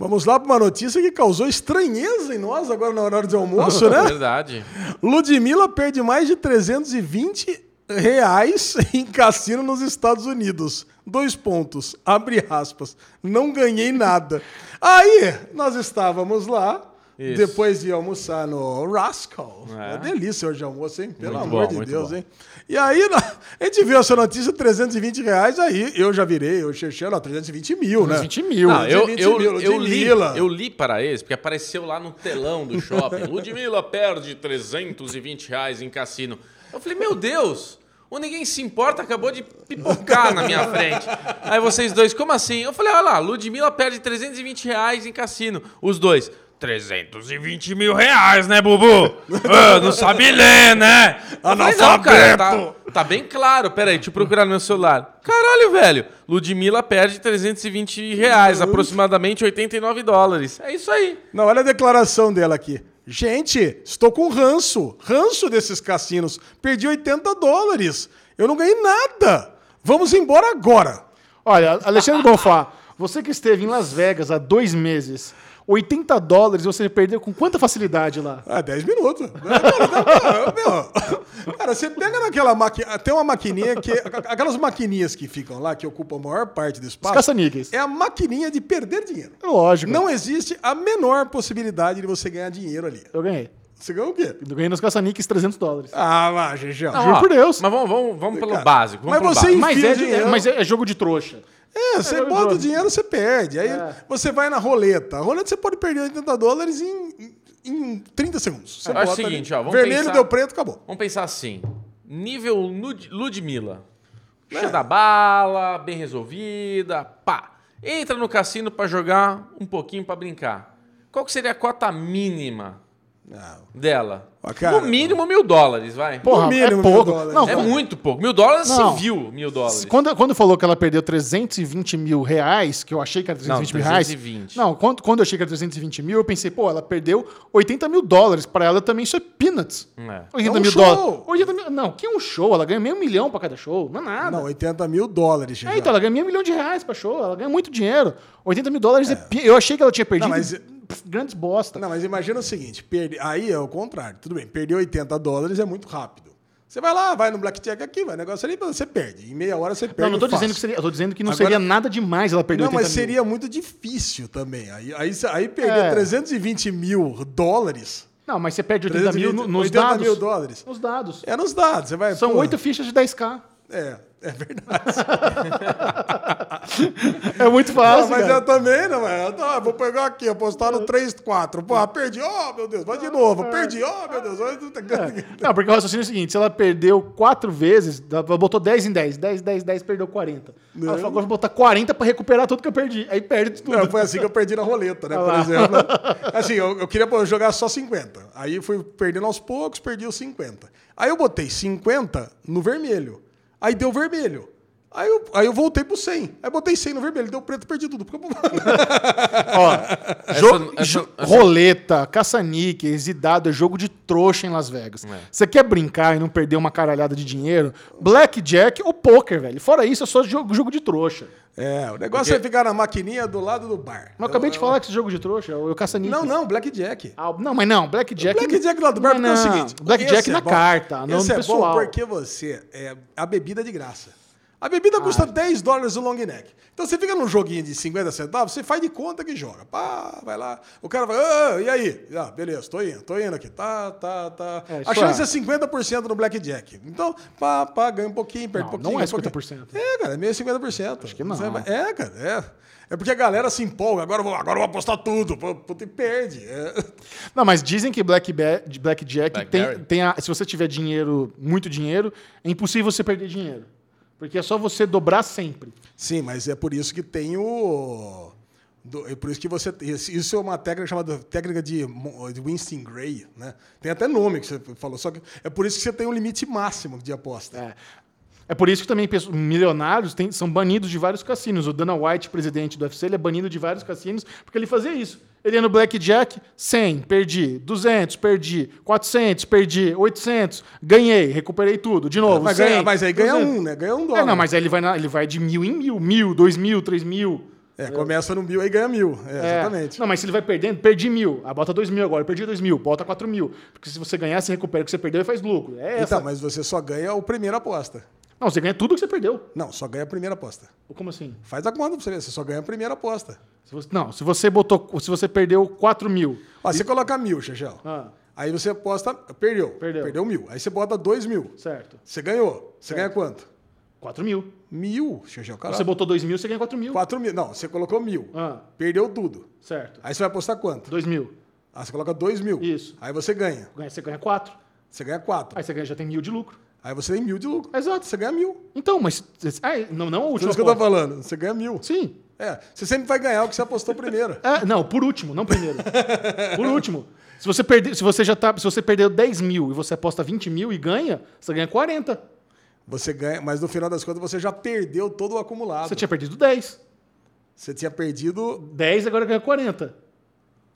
[SPEAKER 3] Vamos lá para uma notícia que causou estranheza em nós agora na hora de almoço, né?
[SPEAKER 2] Verdade.
[SPEAKER 3] Ludmilla perde mais de 320 reais em cassino nos Estados Unidos. Dois pontos. Abre aspas. Não ganhei nada. Aí, nós estávamos lá.
[SPEAKER 2] Isso.
[SPEAKER 3] Depois de almoçar no Rascal.
[SPEAKER 2] É.
[SPEAKER 3] Uma delícia hoje o almoço, hein? Pelo
[SPEAKER 2] Muito
[SPEAKER 3] amor
[SPEAKER 2] bom,
[SPEAKER 3] de Deus,
[SPEAKER 2] bom.
[SPEAKER 3] hein? E aí, a gente viu essa notícia, 320 reais, aí eu já virei, eu não, 320 mil, né?
[SPEAKER 1] 20 mil.
[SPEAKER 2] Não, eu,
[SPEAKER 3] 20
[SPEAKER 2] eu,
[SPEAKER 3] mil,
[SPEAKER 2] eu, li,
[SPEAKER 3] Ludmilla.
[SPEAKER 2] eu li para eles, porque apareceu lá no telão do shopping. Ludmilla perde 320 reais em cassino. Eu falei, meu Deus, o Ninguém Se Importa acabou de pipocar na minha frente. Aí vocês dois, como assim? Eu falei, olha lá, Ludmilla perde 320 reais em cassino. Os dois, 320 mil reais, né, Bubu? Ah, não sabe ler, né? Falei, não, cara, tá, tá bem claro. Pera aí, deixa eu procurar no meu celular. Caralho, velho. Ludmilla perde 320 reais, aproximadamente 89 dólares. É isso aí.
[SPEAKER 3] Não, olha a declaração dela aqui. Gente, estou com ranço. Ranço desses cassinos. Perdi 80 dólares. Eu não ganhei nada. Vamos embora agora.
[SPEAKER 1] Olha, Alexandre Bonfá, você que esteve em Las Vegas há dois meses, 80 dólares você perdeu com quanta facilidade lá?
[SPEAKER 3] Ah, 10 minutos. Cara, meu, cara, você pega naquela máquina. Tem uma maquininha que. Aquelas maquininhas que ficam lá, que ocupam a maior parte do
[SPEAKER 1] Os
[SPEAKER 3] espaço.
[SPEAKER 1] caça-níqueis.
[SPEAKER 3] É a maquininha de perder dinheiro.
[SPEAKER 1] É lógico.
[SPEAKER 3] Não existe a menor possibilidade de você ganhar dinheiro ali.
[SPEAKER 1] Eu ganhei.
[SPEAKER 3] Você ganhou o quê?
[SPEAKER 1] Eu ganhei nos caça-níqueis 300 dólares.
[SPEAKER 3] Ah, vai, Gegel.
[SPEAKER 1] Juro por Deus.
[SPEAKER 2] Mas vamos, vamos, vamos pelo
[SPEAKER 3] Cara,
[SPEAKER 2] básico. Vamos
[SPEAKER 3] mas
[SPEAKER 2] pelo
[SPEAKER 3] você
[SPEAKER 2] básico.
[SPEAKER 1] Mas é, é- mas é- é jogo de trouxa.
[SPEAKER 3] É, você
[SPEAKER 1] eu-
[SPEAKER 3] bota o dinheiro, você perde. Aí
[SPEAKER 1] É.
[SPEAKER 3] você vai na roleta. A roleta você pode perder 80 dólares em, em 30 segundos. Você
[SPEAKER 2] Eu acho
[SPEAKER 3] bota
[SPEAKER 2] o seguinte,
[SPEAKER 3] ali.
[SPEAKER 2] ó, vamos
[SPEAKER 3] Vermelho
[SPEAKER 2] pensar-
[SPEAKER 3] deu preto, acabou.
[SPEAKER 2] Vamos pensar assim. Nível Lud- Ludmilla.
[SPEAKER 3] É.
[SPEAKER 2] Cheia da bala, bem resolvida, pá. Entra no cassino pra jogar um pouquinho pra brincar. Qual que seria a cota mínima. Dela?
[SPEAKER 3] Cara.
[SPEAKER 2] no mínimo mil dólares, vai.
[SPEAKER 1] Porra,
[SPEAKER 3] No mínimo,
[SPEAKER 1] é pouco.
[SPEAKER 3] mil dólares.
[SPEAKER 1] Não,
[SPEAKER 2] é muito pouco. Mil dólares
[SPEAKER 1] Não.
[SPEAKER 2] civil, mil dólares.
[SPEAKER 1] Quando, quando falou que ela perdeu 320 mil reais, que eu achei que era 320 mil reais.
[SPEAKER 2] 320.
[SPEAKER 1] Não, quando, quando eu achei que era 320 mil, eu pensei, pô, ela perdeu 80 mil dólares. Pra ela também isso é peanuts.
[SPEAKER 2] É.
[SPEAKER 1] 80
[SPEAKER 3] É um
[SPEAKER 1] mil
[SPEAKER 3] show.
[SPEAKER 1] dólares. 80 mil, não, que é um show? Ela ganha meio milhão pra cada show. Não é nada.
[SPEAKER 3] Não, 80 mil dólares.
[SPEAKER 1] É,
[SPEAKER 3] Gegel.
[SPEAKER 1] então, ela ganha meio milhão de reais pra show. Ela ganha muito dinheiro. 80 mil dólares é. pi- Eu achei que ela tinha perdido
[SPEAKER 3] Não, mas-
[SPEAKER 1] grandes bosta.
[SPEAKER 3] Não, mas imagina o seguinte: perde... aí é o contrário. Tudo bem, perder 80 dólares é muito rápido. Você vai lá, vai no blackjack aqui, vai negócio ali, você perde. Em meia hora você perde.
[SPEAKER 1] Não, não tô dizendo que seria. Eu tô dizendo que não
[SPEAKER 3] Agora-
[SPEAKER 1] seria nada demais ela perder
[SPEAKER 3] Não,
[SPEAKER 1] 80
[SPEAKER 3] mas
[SPEAKER 1] mil.
[SPEAKER 3] seria muito difícil também. Aí, aí, aí perder
[SPEAKER 1] É.
[SPEAKER 3] 320 mil dólares.
[SPEAKER 1] Não, mas você perde 80 mil no-
[SPEAKER 3] 320,
[SPEAKER 1] nos
[SPEAKER 3] 80
[SPEAKER 1] dados.
[SPEAKER 3] mil dólares.
[SPEAKER 1] Nos dados.
[SPEAKER 3] É nos dados. Você vai,
[SPEAKER 1] São oito fichas de 10k.
[SPEAKER 3] É, é verdade.
[SPEAKER 1] É muito
[SPEAKER 3] Não,
[SPEAKER 1] fácil.
[SPEAKER 3] mas
[SPEAKER 1] cara.
[SPEAKER 3] eu também, não é? Eu tô- vou pegar aqui, apostar no 3, 4. Pô, perdi, ó, meu Deus, vai de novo. Perdi, ó, meu Deus. vai-
[SPEAKER 1] Não, porque o raciocínio é o seguinte: se ela perdeu quatro vezes, ela botou 10 em 10, 10, 10, 10, perdeu 40. Ela falou, agora vou botar 40 pra recuperar tudo que eu perdi. Aí perde tudo.
[SPEAKER 3] Não, foi assim que eu perdi na roleta, né? Por
[SPEAKER 1] lá.
[SPEAKER 3] exemplo. Assim, eu, eu queria jogar só 50. Aí fui perdendo aos poucos, perdi os 50. Aí eu botei 50 no vermelho. Aí deu vermelho. Aí eu, aí eu voltei pro 100. Aí botei 100 no vermelho, deu preto, perdi tudo.
[SPEAKER 1] Ó, jo-
[SPEAKER 2] essa-
[SPEAKER 1] jo-
[SPEAKER 2] essa-
[SPEAKER 1] roleta, caça-níqueis e dado é jogo de trouxa em Las Vegas. Você quer brincar e não perder uma caralhada de dinheiro? Blackjack ou poker, velho. Fora isso, é só jogo, jogo de trouxa.
[SPEAKER 3] É, o negócio é ficar na maquininha do lado do bar.
[SPEAKER 1] Mas eu acabei de falar que esse jogo de trouxa é o caça-níqueis.
[SPEAKER 3] Não, não, Blackjack.
[SPEAKER 1] Ah, não, mas não, Blackjack.
[SPEAKER 3] Blackjack lá do bar,
[SPEAKER 1] Não,
[SPEAKER 3] porque é o
[SPEAKER 1] não.
[SPEAKER 3] seguinte.
[SPEAKER 1] Blackjack na
[SPEAKER 3] é
[SPEAKER 1] carta, não
[SPEAKER 3] esse
[SPEAKER 1] no
[SPEAKER 3] é
[SPEAKER 1] pessoal.
[SPEAKER 3] bom porque você. É a bebida de graça. A bebida custa 10 dólares o long neck. Então você fica num joguinho de 50 centavos, você faz de conta que joga. Pá, vai lá. O cara vai, "Ah, e aí? Ah, beleza, tô indo, tô indo aqui. Tá, tá, tá.
[SPEAKER 1] É,
[SPEAKER 3] a
[SPEAKER 1] tipo,
[SPEAKER 3] chance
[SPEAKER 1] é.
[SPEAKER 3] é 50% no blackjack. Então, pá, pá, ganha um pouquinho, perde
[SPEAKER 1] Não,
[SPEAKER 3] um pouquinho.
[SPEAKER 1] não é
[SPEAKER 3] ganha um pouquinho.
[SPEAKER 1] 50%.
[SPEAKER 3] É, cara, é meio 50%. Acho
[SPEAKER 1] que não.
[SPEAKER 3] É, cara, é. É porque a galera se empolga, agora eu vou, agora eu vou apostar tudo. Pô, Puta, e perde. É.
[SPEAKER 1] Não, mas dizem que Black Blackjack tem,
[SPEAKER 2] Blackberry.
[SPEAKER 1] tem a, se você tiver dinheiro, muito dinheiro, é impossível você perder dinheiro. Porque é só você dobrar sempre.
[SPEAKER 3] Sim, mas é por isso que tem o. do- é por isso que você. Isso é uma técnica chamada técnica de, de Winston Gray, né? Tem até nome que você falou, só que é por isso que você tem um limite máximo de aposta.
[SPEAKER 1] É. É por isso que também milionários têm- são banidos de vários cassinos. O Dana White, presidente do UFC, ele é banido de vários cassinos porque ele fazia isso. Ele ia no Blackjack, 100, perdi. 200, perdi. 400, perdi. 800, ganhei, recuperei tudo. De novo,
[SPEAKER 3] Mas,
[SPEAKER 1] 100,
[SPEAKER 3] ganha, mas aí ganha
[SPEAKER 1] 200.
[SPEAKER 3] um, né? Ganha um dólar.
[SPEAKER 1] É, não, mas aí ele vai, na- ele vai de mil em mil. Mil, dois mil, três mil.
[SPEAKER 3] É, começa no mil aí ganha mil. É,
[SPEAKER 1] É.
[SPEAKER 3] Exatamente.
[SPEAKER 1] Não, mas se ele vai perdendo, perdi mil. Ah, bota dois mil agora, perdi dois mil, bota quatro mil. Porque se você ganhar, você recupera o que você perdeu e faz lucro. É essa.
[SPEAKER 3] Então, mas você só ganha o primeira aposta.
[SPEAKER 1] Não, você ganha tudo que você perdeu.
[SPEAKER 3] Não, só ganha a primeira aposta.
[SPEAKER 1] Como assim?
[SPEAKER 3] Faz a conta pra você ver, você só ganha a primeira aposta.
[SPEAKER 1] Se você- não, se você botou. Se você perdeu 4 mil.
[SPEAKER 3] Ó, você coloca mil, Chechel.
[SPEAKER 1] Ah,
[SPEAKER 3] Aí você aposta, perdeu.
[SPEAKER 1] Perdeu.
[SPEAKER 3] Perdeu mil. Aí você bota dois mil.
[SPEAKER 1] certo.
[SPEAKER 3] Você ganhou. Você ganha quanto?
[SPEAKER 1] 4 mil.
[SPEAKER 3] Mil, Chechel. Caralho.
[SPEAKER 1] Você botou 2 mil, você ganha 4 mil.
[SPEAKER 3] Quatro mil. Não, você colocou mil.
[SPEAKER 1] Ah,
[SPEAKER 3] Perdeu tudo.
[SPEAKER 1] certo.
[SPEAKER 3] Aí você vai apostar quanto?
[SPEAKER 1] 2 mil.
[SPEAKER 3] Ah, você coloca dois mil.
[SPEAKER 1] Isso.
[SPEAKER 3] Aí você ganha.
[SPEAKER 1] Ganha- Você ganha 4.
[SPEAKER 3] Você ganha quatro.
[SPEAKER 1] Aí você ganha, já tem mil de lucro.
[SPEAKER 3] Aí você tem mil de lucro.
[SPEAKER 1] Exato.
[SPEAKER 3] Você ganha mil.
[SPEAKER 1] Então, mas. Ah, não, não a
[SPEAKER 3] Por
[SPEAKER 1] última.
[SPEAKER 3] isso que eu tô falando. Você ganha mil.
[SPEAKER 1] Sim.
[SPEAKER 3] É. Você sempre vai ganhar o que você apostou primeiro.
[SPEAKER 1] É, não, por último, não primeiro. por último. Se você, perder, se você já tá. Se você perdeu 10 mil e você aposta 20 mil e ganha, você ganha 40.
[SPEAKER 3] Você ganha, mas no final das contas você já perdeu todo o acumulado.
[SPEAKER 1] Você tinha perdido 10.
[SPEAKER 3] Você tinha perdido.
[SPEAKER 1] 10, agora ganha 40.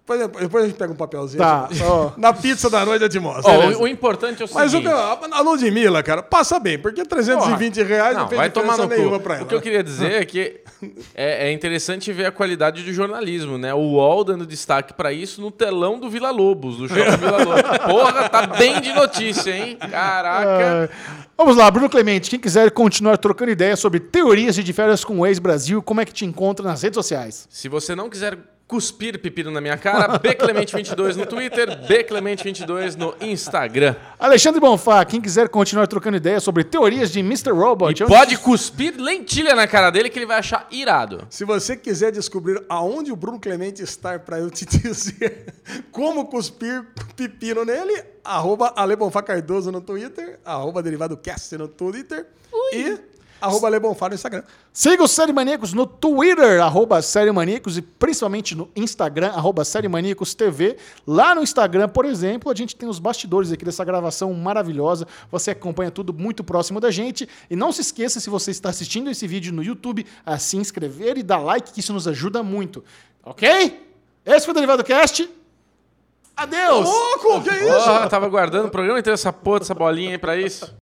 [SPEAKER 3] Por exemplo, depois a gente pega um papelzinho.
[SPEAKER 1] Tá, ó.
[SPEAKER 3] Na pizza da noite eu te mostro.
[SPEAKER 2] Ó,
[SPEAKER 3] beleza?
[SPEAKER 2] o, o importante é o
[SPEAKER 3] Mas o,
[SPEAKER 2] seguinte...
[SPEAKER 3] a Ludmilla, cara, passa bem, porque 320 reais não,
[SPEAKER 2] Não,
[SPEAKER 3] fez
[SPEAKER 2] vai tomar no
[SPEAKER 3] nenhuma
[SPEAKER 2] cu.
[SPEAKER 3] pra ela.
[SPEAKER 2] O que eu queria dizer é que é, é interessante ver a qualidade do jornalismo, né? O UOL dando destaque pra isso no telão do Vila Lobos, do shopping Vila Lobos. Porra, tá bem de notícia, hein? Caraca.
[SPEAKER 1] É. Vamos lá, Bruno Clemente. Quem quiser continuar trocando ideias sobre teorias de férias com o ex-Brasil, como é que te encontra nas redes sociais?
[SPEAKER 2] Se você não quiser cuspir pepino na minha cara, Bclemente22 no Twitter, Bclemente22 no Instagram.
[SPEAKER 1] Alexandre Bonfá, quem quiser continuar trocando ideias sobre teorias de Mr. Robot,
[SPEAKER 2] E
[SPEAKER 1] onde-
[SPEAKER 2] pode cuspir lentilha na cara dele que ele vai achar irado.
[SPEAKER 3] Se você quiser descobrir aonde o Bruno Clemente está para eu te dizer como cuspir pepino nele, arroba Ale Bonfá Cardoso no Twitter, arroba Derivado Cast no Twitter e arroba Ale Bonfá no Instagram.
[SPEAKER 1] Siga o Série Maníacos no Twitter, arroba Série Maníacos, e principalmente no Instagram, arroba Série Maníacos TV. Lá no Instagram, por exemplo, a gente tem os bastidores aqui dessa gravação maravilhosa. Você acompanha tudo muito próximo da gente. E não se esqueça, se você está assistindo esse vídeo no YouTube, a se inscrever e dar like, que isso nos ajuda muito. Ok? Esse foi o Derivado Cast. Adeus!
[SPEAKER 3] Louco, que é isso?
[SPEAKER 2] Porra, tava guardando o programa inteiro essa porra dessa bolinha aí pra isso.